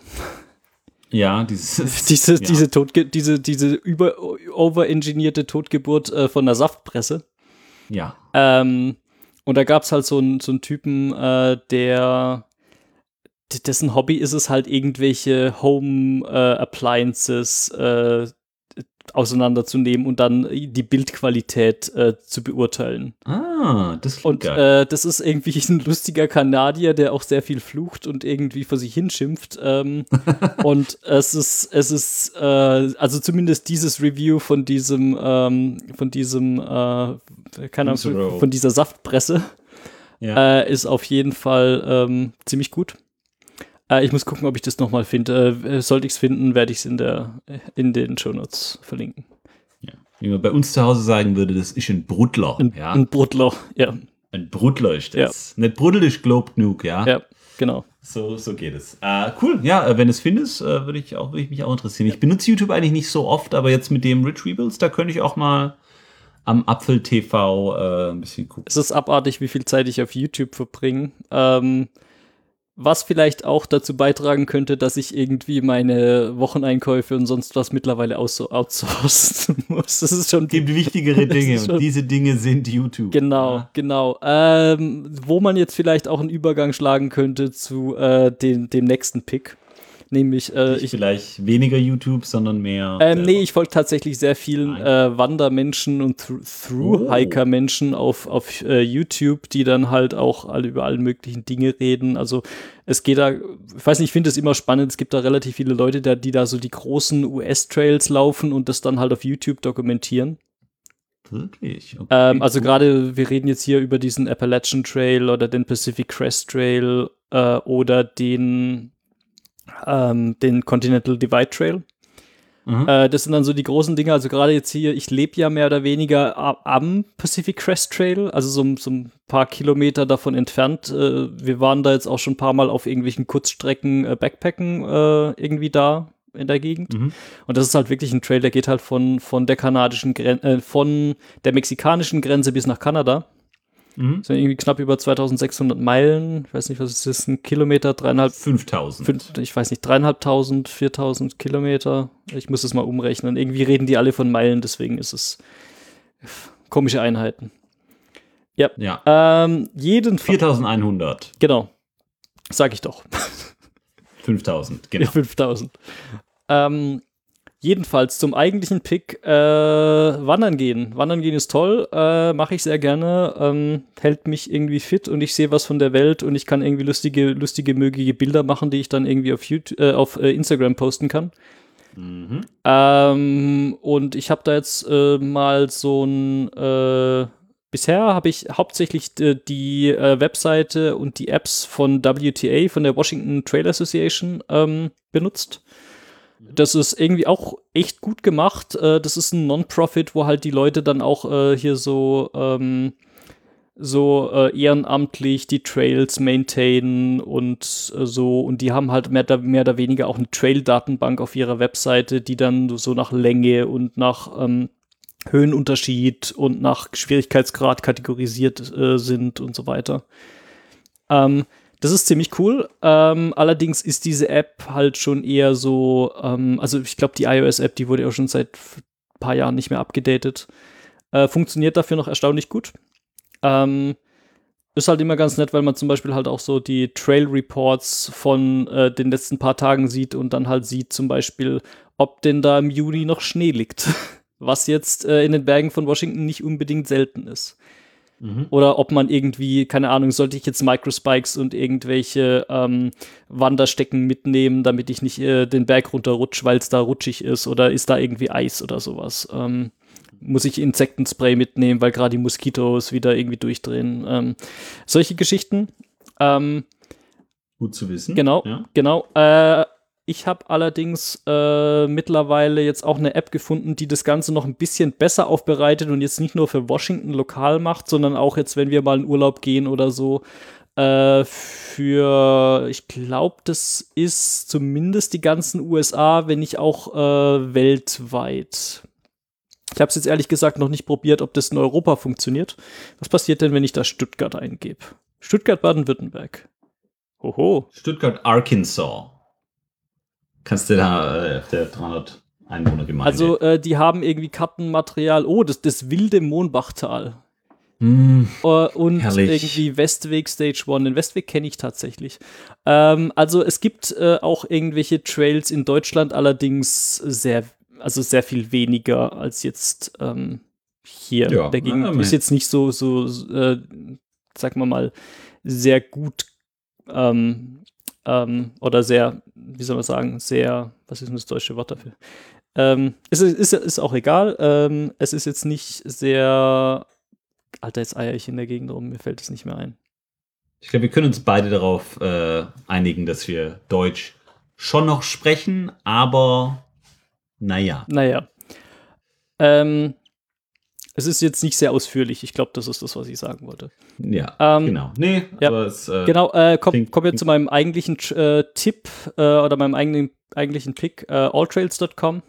Ja, dieses, <laughs> diese, ja. diese, Totge diese, diese über overengineerte Totgeburt äh, von der Saftpresse. Ja. Ähm, und da gab es halt so einen so einen Typen, äh, der dessen Hobby ist es halt irgendwelche Home äh, Appliances äh, auseinanderzunehmen und dann die Bildqualität äh, zu beurteilen. Ah, das Und äh, das ist irgendwie <laughs> ein lustiger Kanadier, der auch sehr viel flucht und irgendwie vor sich hinschimpft. Ähm, <laughs> und es ist, es ist, äh, also zumindest dieses Review von diesem, ähm, von diesem, äh, keine Ahnung, von dieser Saftpresse ja. äh, ist auf jeden Fall ähm, ziemlich gut. Äh, ich muss gucken, ob ich das nochmal finde. Äh, sollte ich es finden, werde ich es in, der, in den Shownotes verlinken. ja. Wie man bei uns zu Hause sagen würde, das ist ein Brudler. Ein, ja? ein Brudler, ja. Ein Brudler ist das. Nicht Brudel ist Glob genug, ja. Ja, genau. So, so geht es. Äh, cool, ja, äh, wenn du es findest, äh, würde ich, auch- würde ich mich auch interessieren. Ich benutze YouTube eigentlich nicht so oft, aber jetzt mit dem Rich Rebels, da könnte ich auch mal am Apfel TV äh, ein bisschen gucken. Es ist abartig, wie viel Zeit ich auf YouTube verbringe. Ähm, was vielleicht auch dazu beitragen könnte, dass ich irgendwie meine Wocheneinkäufe und sonst was mittlerweile outsourcen <laughs> muss. Das ist schon Es gibt <laughs> wichtigere Dinge und diese Dinge sind YouTube. Genau, Ja. genau. Ähm, wo man jetzt vielleicht auch einen Übergang schlagen könnte zu äh, dem, dem nächsten Pick. Nämlich, äh, ich, vielleicht weniger YouTube, sondern mehr. ähm, selber. nee, ich folge tatsächlich sehr vielen äh, Wandermenschen und Through-Hiker-Menschen auf, auf äh, YouTube, die dann halt auch alle über alle möglichen Dinge reden. Also es geht da, ich weiß nicht, ich finde es immer spannend, es gibt da relativ viele Leute, da, die da so die großen US-Trails laufen und das dann halt auf YouTube dokumentieren. Wirklich. Okay, Ähm, also cool. gerade, wir reden jetzt hier über diesen Appalachian Trail oder den Pacific Crest Trail äh, oder den, ähm, den Continental Divide Trail. Mhm. Äh, das sind dann so die großen Dinge. Also gerade jetzt hier, ich lebe ja mehr oder weniger am Pacific Crest Trail, also so, so ein paar Kilometer davon entfernt. Äh, wir waren da jetzt auch schon ein paar Mal auf irgendwelchen Kurzstrecken äh, Backpacken äh, irgendwie da in der Gegend. Mhm. Und das ist halt wirklich ein Trail, der geht halt von, von der kanadischen Grenze, äh, von der mexikanischen Grenze bis nach Kanada. Mhm. Das sind irgendwie knapp über 2600 Meilen. Ich weiß nicht, was ist das? Ein Kilometer, dreieinhalb, 5000. fünf, ich weiß nicht, dreieinhalbtausend, viertausend Kilometer. Ich muss das mal umrechnen. Irgendwie reden die alle von Meilen, deswegen ist es komische Einheiten. Ja. Ähm, jedenfalls, 4100. genau, sag ich doch. <laughs> 5000, genau. 5000. Ähm, jedenfalls zum eigentlichen Pick äh, Wandern gehen. Wandern gehen ist toll, äh, mache ich sehr gerne, ähm, hält mich irgendwie fit und ich sehe was von der Welt und ich kann irgendwie lustige, lustige, mögliche Bilder machen, die ich dann irgendwie auf, YouTube, äh, auf äh, Instagram posten kann. Mhm. Ähm, und ich habe da jetzt äh, mal so ein äh, Bisher habe ich hauptsächlich die, Webseite und die Apps von WTA, von der Washington Trail Association, ähm, benutzt. Das ist irgendwie auch echt gut gemacht. Äh, das ist ein Non-Profit, wo halt die Leute dann auch äh, hier so, ähm, so äh, ehrenamtlich die Trails maintainen und äh, so. Und die haben halt mehr, mehr oder weniger auch eine Trail-Datenbank auf ihrer Webseite, die dann so nach Länge und nach ähm, Höhenunterschied und nach Schwierigkeitsgrad kategorisiert äh, sind und so weiter. Ähm, das ist ziemlich cool. Ähm, allerdings ist diese App halt schon eher so, ähm, also ich glaube, die iOS-App, die wurde ja schon seit ein paar Jahren nicht mehr abgedatet. Äh, funktioniert dafür noch erstaunlich gut. Ähm, ist halt immer ganz nett, weil man zum Beispiel halt auch so die Trail Reports von äh, den letzten paar Tagen sieht und dann halt sieht zum Beispiel, ob denn da im Juni noch Schnee liegt. <laughs> Was jetzt äh, in den Bergen von Washington nicht unbedingt selten ist. Mhm. Oder ob man irgendwie, keine Ahnung, sollte ich jetzt Microspikes und irgendwelche ähm, Wanderstecken mitnehmen, damit ich nicht äh, den Berg runterrutsche, weil es da rutschig ist oder ist da irgendwie Eis oder sowas. Ähm, muss ich Insektenspray mitnehmen, weil gerade die Moskitos wieder irgendwie durchdrehen. Ähm, solche Geschichten. Ähm, Gut zu wissen. Genau, Ja. genau. Äh, ich habe allerdings äh, mittlerweile jetzt auch eine App gefunden, die das Ganze noch ein bisschen besser aufbereitet und jetzt nicht nur für Washington lokal macht, sondern auch jetzt, wenn wir mal in Urlaub gehen oder so, äh, für, ich glaube, das ist zumindest die ganzen USA, wenn nicht auch äh, weltweit. Ich habe es jetzt ehrlich gesagt noch nicht probiert, ob das in Europa funktioniert. Was passiert denn, wenn ich da Stuttgart eingebe? Stuttgart, Baden-Württemberg. Hoho. Stuttgart, Arkansas. Kannst du da äh, auf der 300 Einwohnergemeinde. Also, äh, die haben irgendwie Kartenmaterial. Oh, das, das wilde Mohnbachtal. Hm, Äh, und Herrlich. irgendwie Westweg Stage One. Den Westweg kenne ich tatsächlich. Ähm, also, es gibt äh, auch irgendwelche Trails in Deutschland, allerdings sehr also sehr viel weniger als jetzt ähm, hier. Ja, Dagegen na, ist jetzt nicht so, so äh, sagen wir mal, sehr gut ähm, ähm, oder sehr, wie soll man sagen, sehr, was ist denn das deutsche Wort dafür? Ähm, ist, ist, ist auch egal. Ähm, es ist jetzt nicht sehr. Alter, jetzt eier ich in der Gegend rum, mir fällt es nicht mehr ein. Ich glaube, wir können uns beide darauf äh, einigen, dass wir Deutsch schon noch sprechen, aber naja. Naja. Ähm, es ist jetzt nicht sehr ausführlich. Ich glaube, das ist das, was ich sagen wollte. Ja, Ähm, genau. Nee, ja. aber es, äh, Genau, äh, komm, kommen wir zu meinem eigentlichen äh, Tipp äh, oder meinem eigenen, eigentlichen Pick, äh, alltrails.com.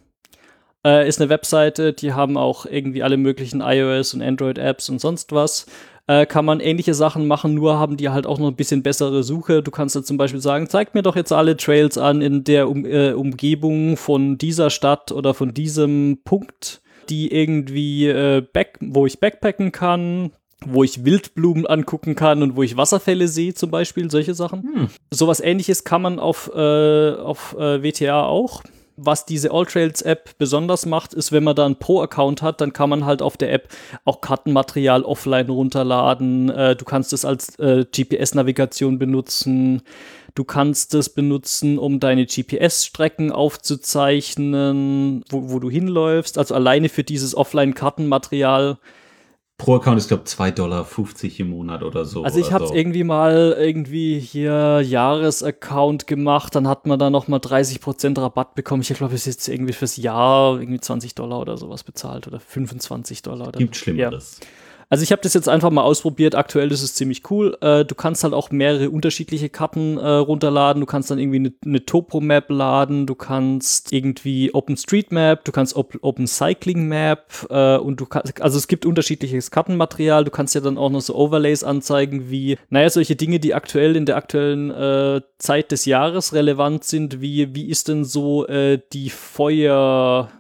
Äh, ist eine Webseite, die haben auch irgendwie alle möglichen iOS und Android-Apps und sonst was. Äh, kann man ähnliche Sachen machen, nur haben die halt auch noch ein bisschen bessere Suche. Du kannst da zum Beispiel sagen, zeig mir doch jetzt alle Trails an in der um, äh, Umgebung von dieser Stadt oder von diesem Punkt, die irgendwie äh, back, wo ich backpacken kann, wo ich Wildblumen angucken kann und wo ich Wasserfälle sehe, zum Beispiel, solche Sachen. Hm. Sowas ähnliches kann man auf, äh, auf äh, WTA auch. Was diese Alltrails-App besonders macht, ist, wenn man da einen Pro-Account hat, dann kann man halt auf der App auch Kartenmaterial offline runterladen. Äh, du kannst es als äh, GPS-Navigation benutzen. Du kannst es benutzen, um deine GPS-Strecken aufzuzeichnen, wo, wo du hinläufst. Also alleine für dieses Offline-Kartenmaterial pro Account ist, glaube ich, 2,50 Dollar im Monat oder so. Also ich habe es so. irgendwie mal irgendwie hier Jahresaccount gemacht, dann hat man da noch mal 30% Rabatt bekommen. Ich glaube, es ist jetzt irgendwie fürs Jahr irgendwie 20 Dollar oder sowas bezahlt oder 25 Dollar. Oder Gibt Ja. Also ich habe das jetzt einfach mal ausprobiert. Aktuell ist es ziemlich cool. Äh, du kannst halt auch mehrere unterschiedliche Karten äh, runterladen. Du kannst dann irgendwie eine, eine Topo-Map laden. Du kannst irgendwie OpenStreetMap. Du kannst Op Open Cycling Map. Äh, und du kannst, also es gibt unterschiedliches Kartenmaterial. Du kannst ja dann auch noch so Overlays anzeigen, wie, naja, solche Dinge, die aktuell in der aktuellen äh, Zeit des Jahres relevant sind. Wie, wie ist denn so äh, die Feuer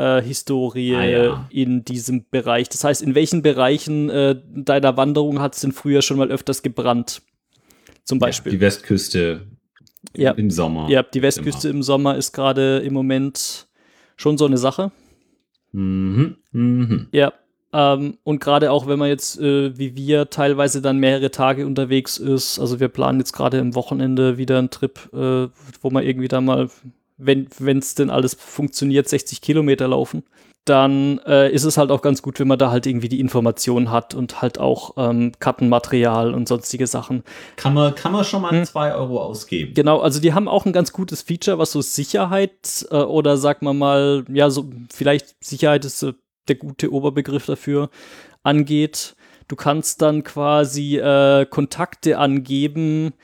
äh, Historie Ah, ja. in diesem Bereich. Das heißt, in welchen Bereichen äh, deiner Wanderung hat es denn früher schon mal öfters gebrannt? Zum Ja, Beispiel. die Westküste Ja. im Sommer. Ja, die Westküste im Sommer ist gerade im Moment schon so eine Sache. Mhm. Mhm. Ja. Ähm, und gerade auch, wenn man jetzt äh, wie wir teilweise dann mehrere Tage unterwegs ist, also wir planen jetzt gerade am Wochenende wieder einen Trip, äh, wo man irgendwie da mal, wenn es denn alles funktioniert, 60 Kilometer laufen. Dann äh, ist es halt auch ganz gut, wenn man da halt irgendwie die Informationen hat und halt auch ähm, Kartenmaterial und sonstige Sachen. Kann, man, kann man schon mal Hm. 2 Euro ausgeben. Genau, also die haben auch ein ganz gutes Feature, was so Sicherheit äh, oder sag mal mal, ja, so vielleicht Sicherheit ist äh, der gute Oberbegriff dafür angeht. Du kannst dann quasi äh, Kontakte angeben,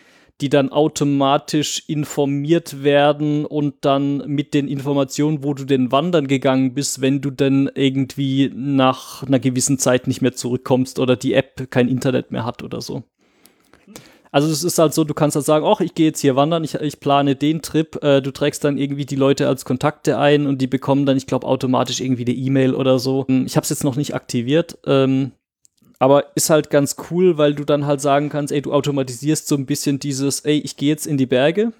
die dann automatisch informiert werden und dann mit den Informationen, wo du denn wandern gegangen bist, wenn du dann irgendwie nach einer gewissen Zeit nicht mehr zurückkommst oder die App kein Internet mehr hat oder so. Also es ist halt so, du kannst halt sagen, ach, ich gehe jetzt hier wandern, ich, ich plane den Trip, äh, du trägst dann irgendwie die Leute als Kontakte ein und die bekommen dann, ich glaube, automatisch irgendwie eine E-Mail oder so. Ich habe es jetzt noch nicht aktiviert, ähm, aber ist halt ganz cool, weil du dann halt sagen kannst, ey, du automatisierst so ein bisschen dieses, ey, ich gehe jetzt in die Berge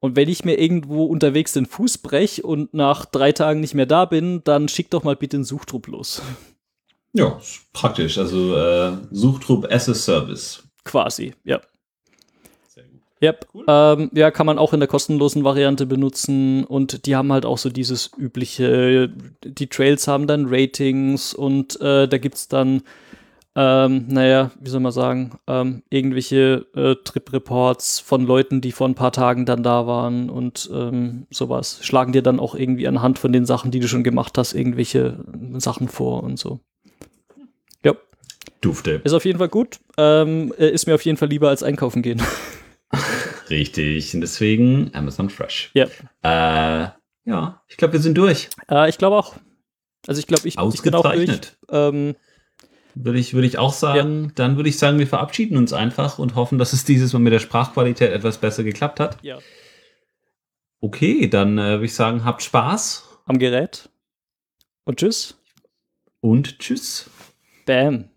und wenn ich mir irgendwo unterwegs den Fuß brech und nach drei Tagen nicht mehr da bin, dann schick doch mal bitte einen Suchtrupp los. Ja, praktisch. Also äh, Suchtrupp as a Service. Quasi, ja. Sehr gut. Yep. Cool. Ähm, ja, kann man auch in der kostenlosen Variante benutzen und die haben halt auch so dieses übliche, die Trails haben dann Ratings und äh, da gibt's dann, ähm, naja, wie soll man sagen, ähm, irgendwelche äh, Trip-Reports von Leuten, die vor ein paar Tagen dann da waren und ähm, sowas. Schlagen dir dann auch irgendwie anhand von den Sachen, die du schon gemacht hast, irgendwelche Sachen vor und so. Ja, Dufte. ist auf jeden Fall gut. Ähm, äh, ist mir auf jeden Fall lieber als einkaufen gehen. <laughs> Richtig. Und deswegen Amazon Fresh. Ja. Äh, ja, ich glaube, wir sind durch. Äh, ich glaube auch. Also ich glaube, ich, ich bin auch durch. Ausgezeichnet. Ähm, Würde ich, würde ich auch sagen. Dann würde ich sagen, wir verabschieden uns einfach und hoffen, dass es dieses Mal mit der Sprachqualität etwas besser geklappt hat. ja. Okay, dann äh, würde ich sagen, habt Spaß Am Gerät. Und tschüss. und tschüss. Bam.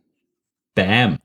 Bam.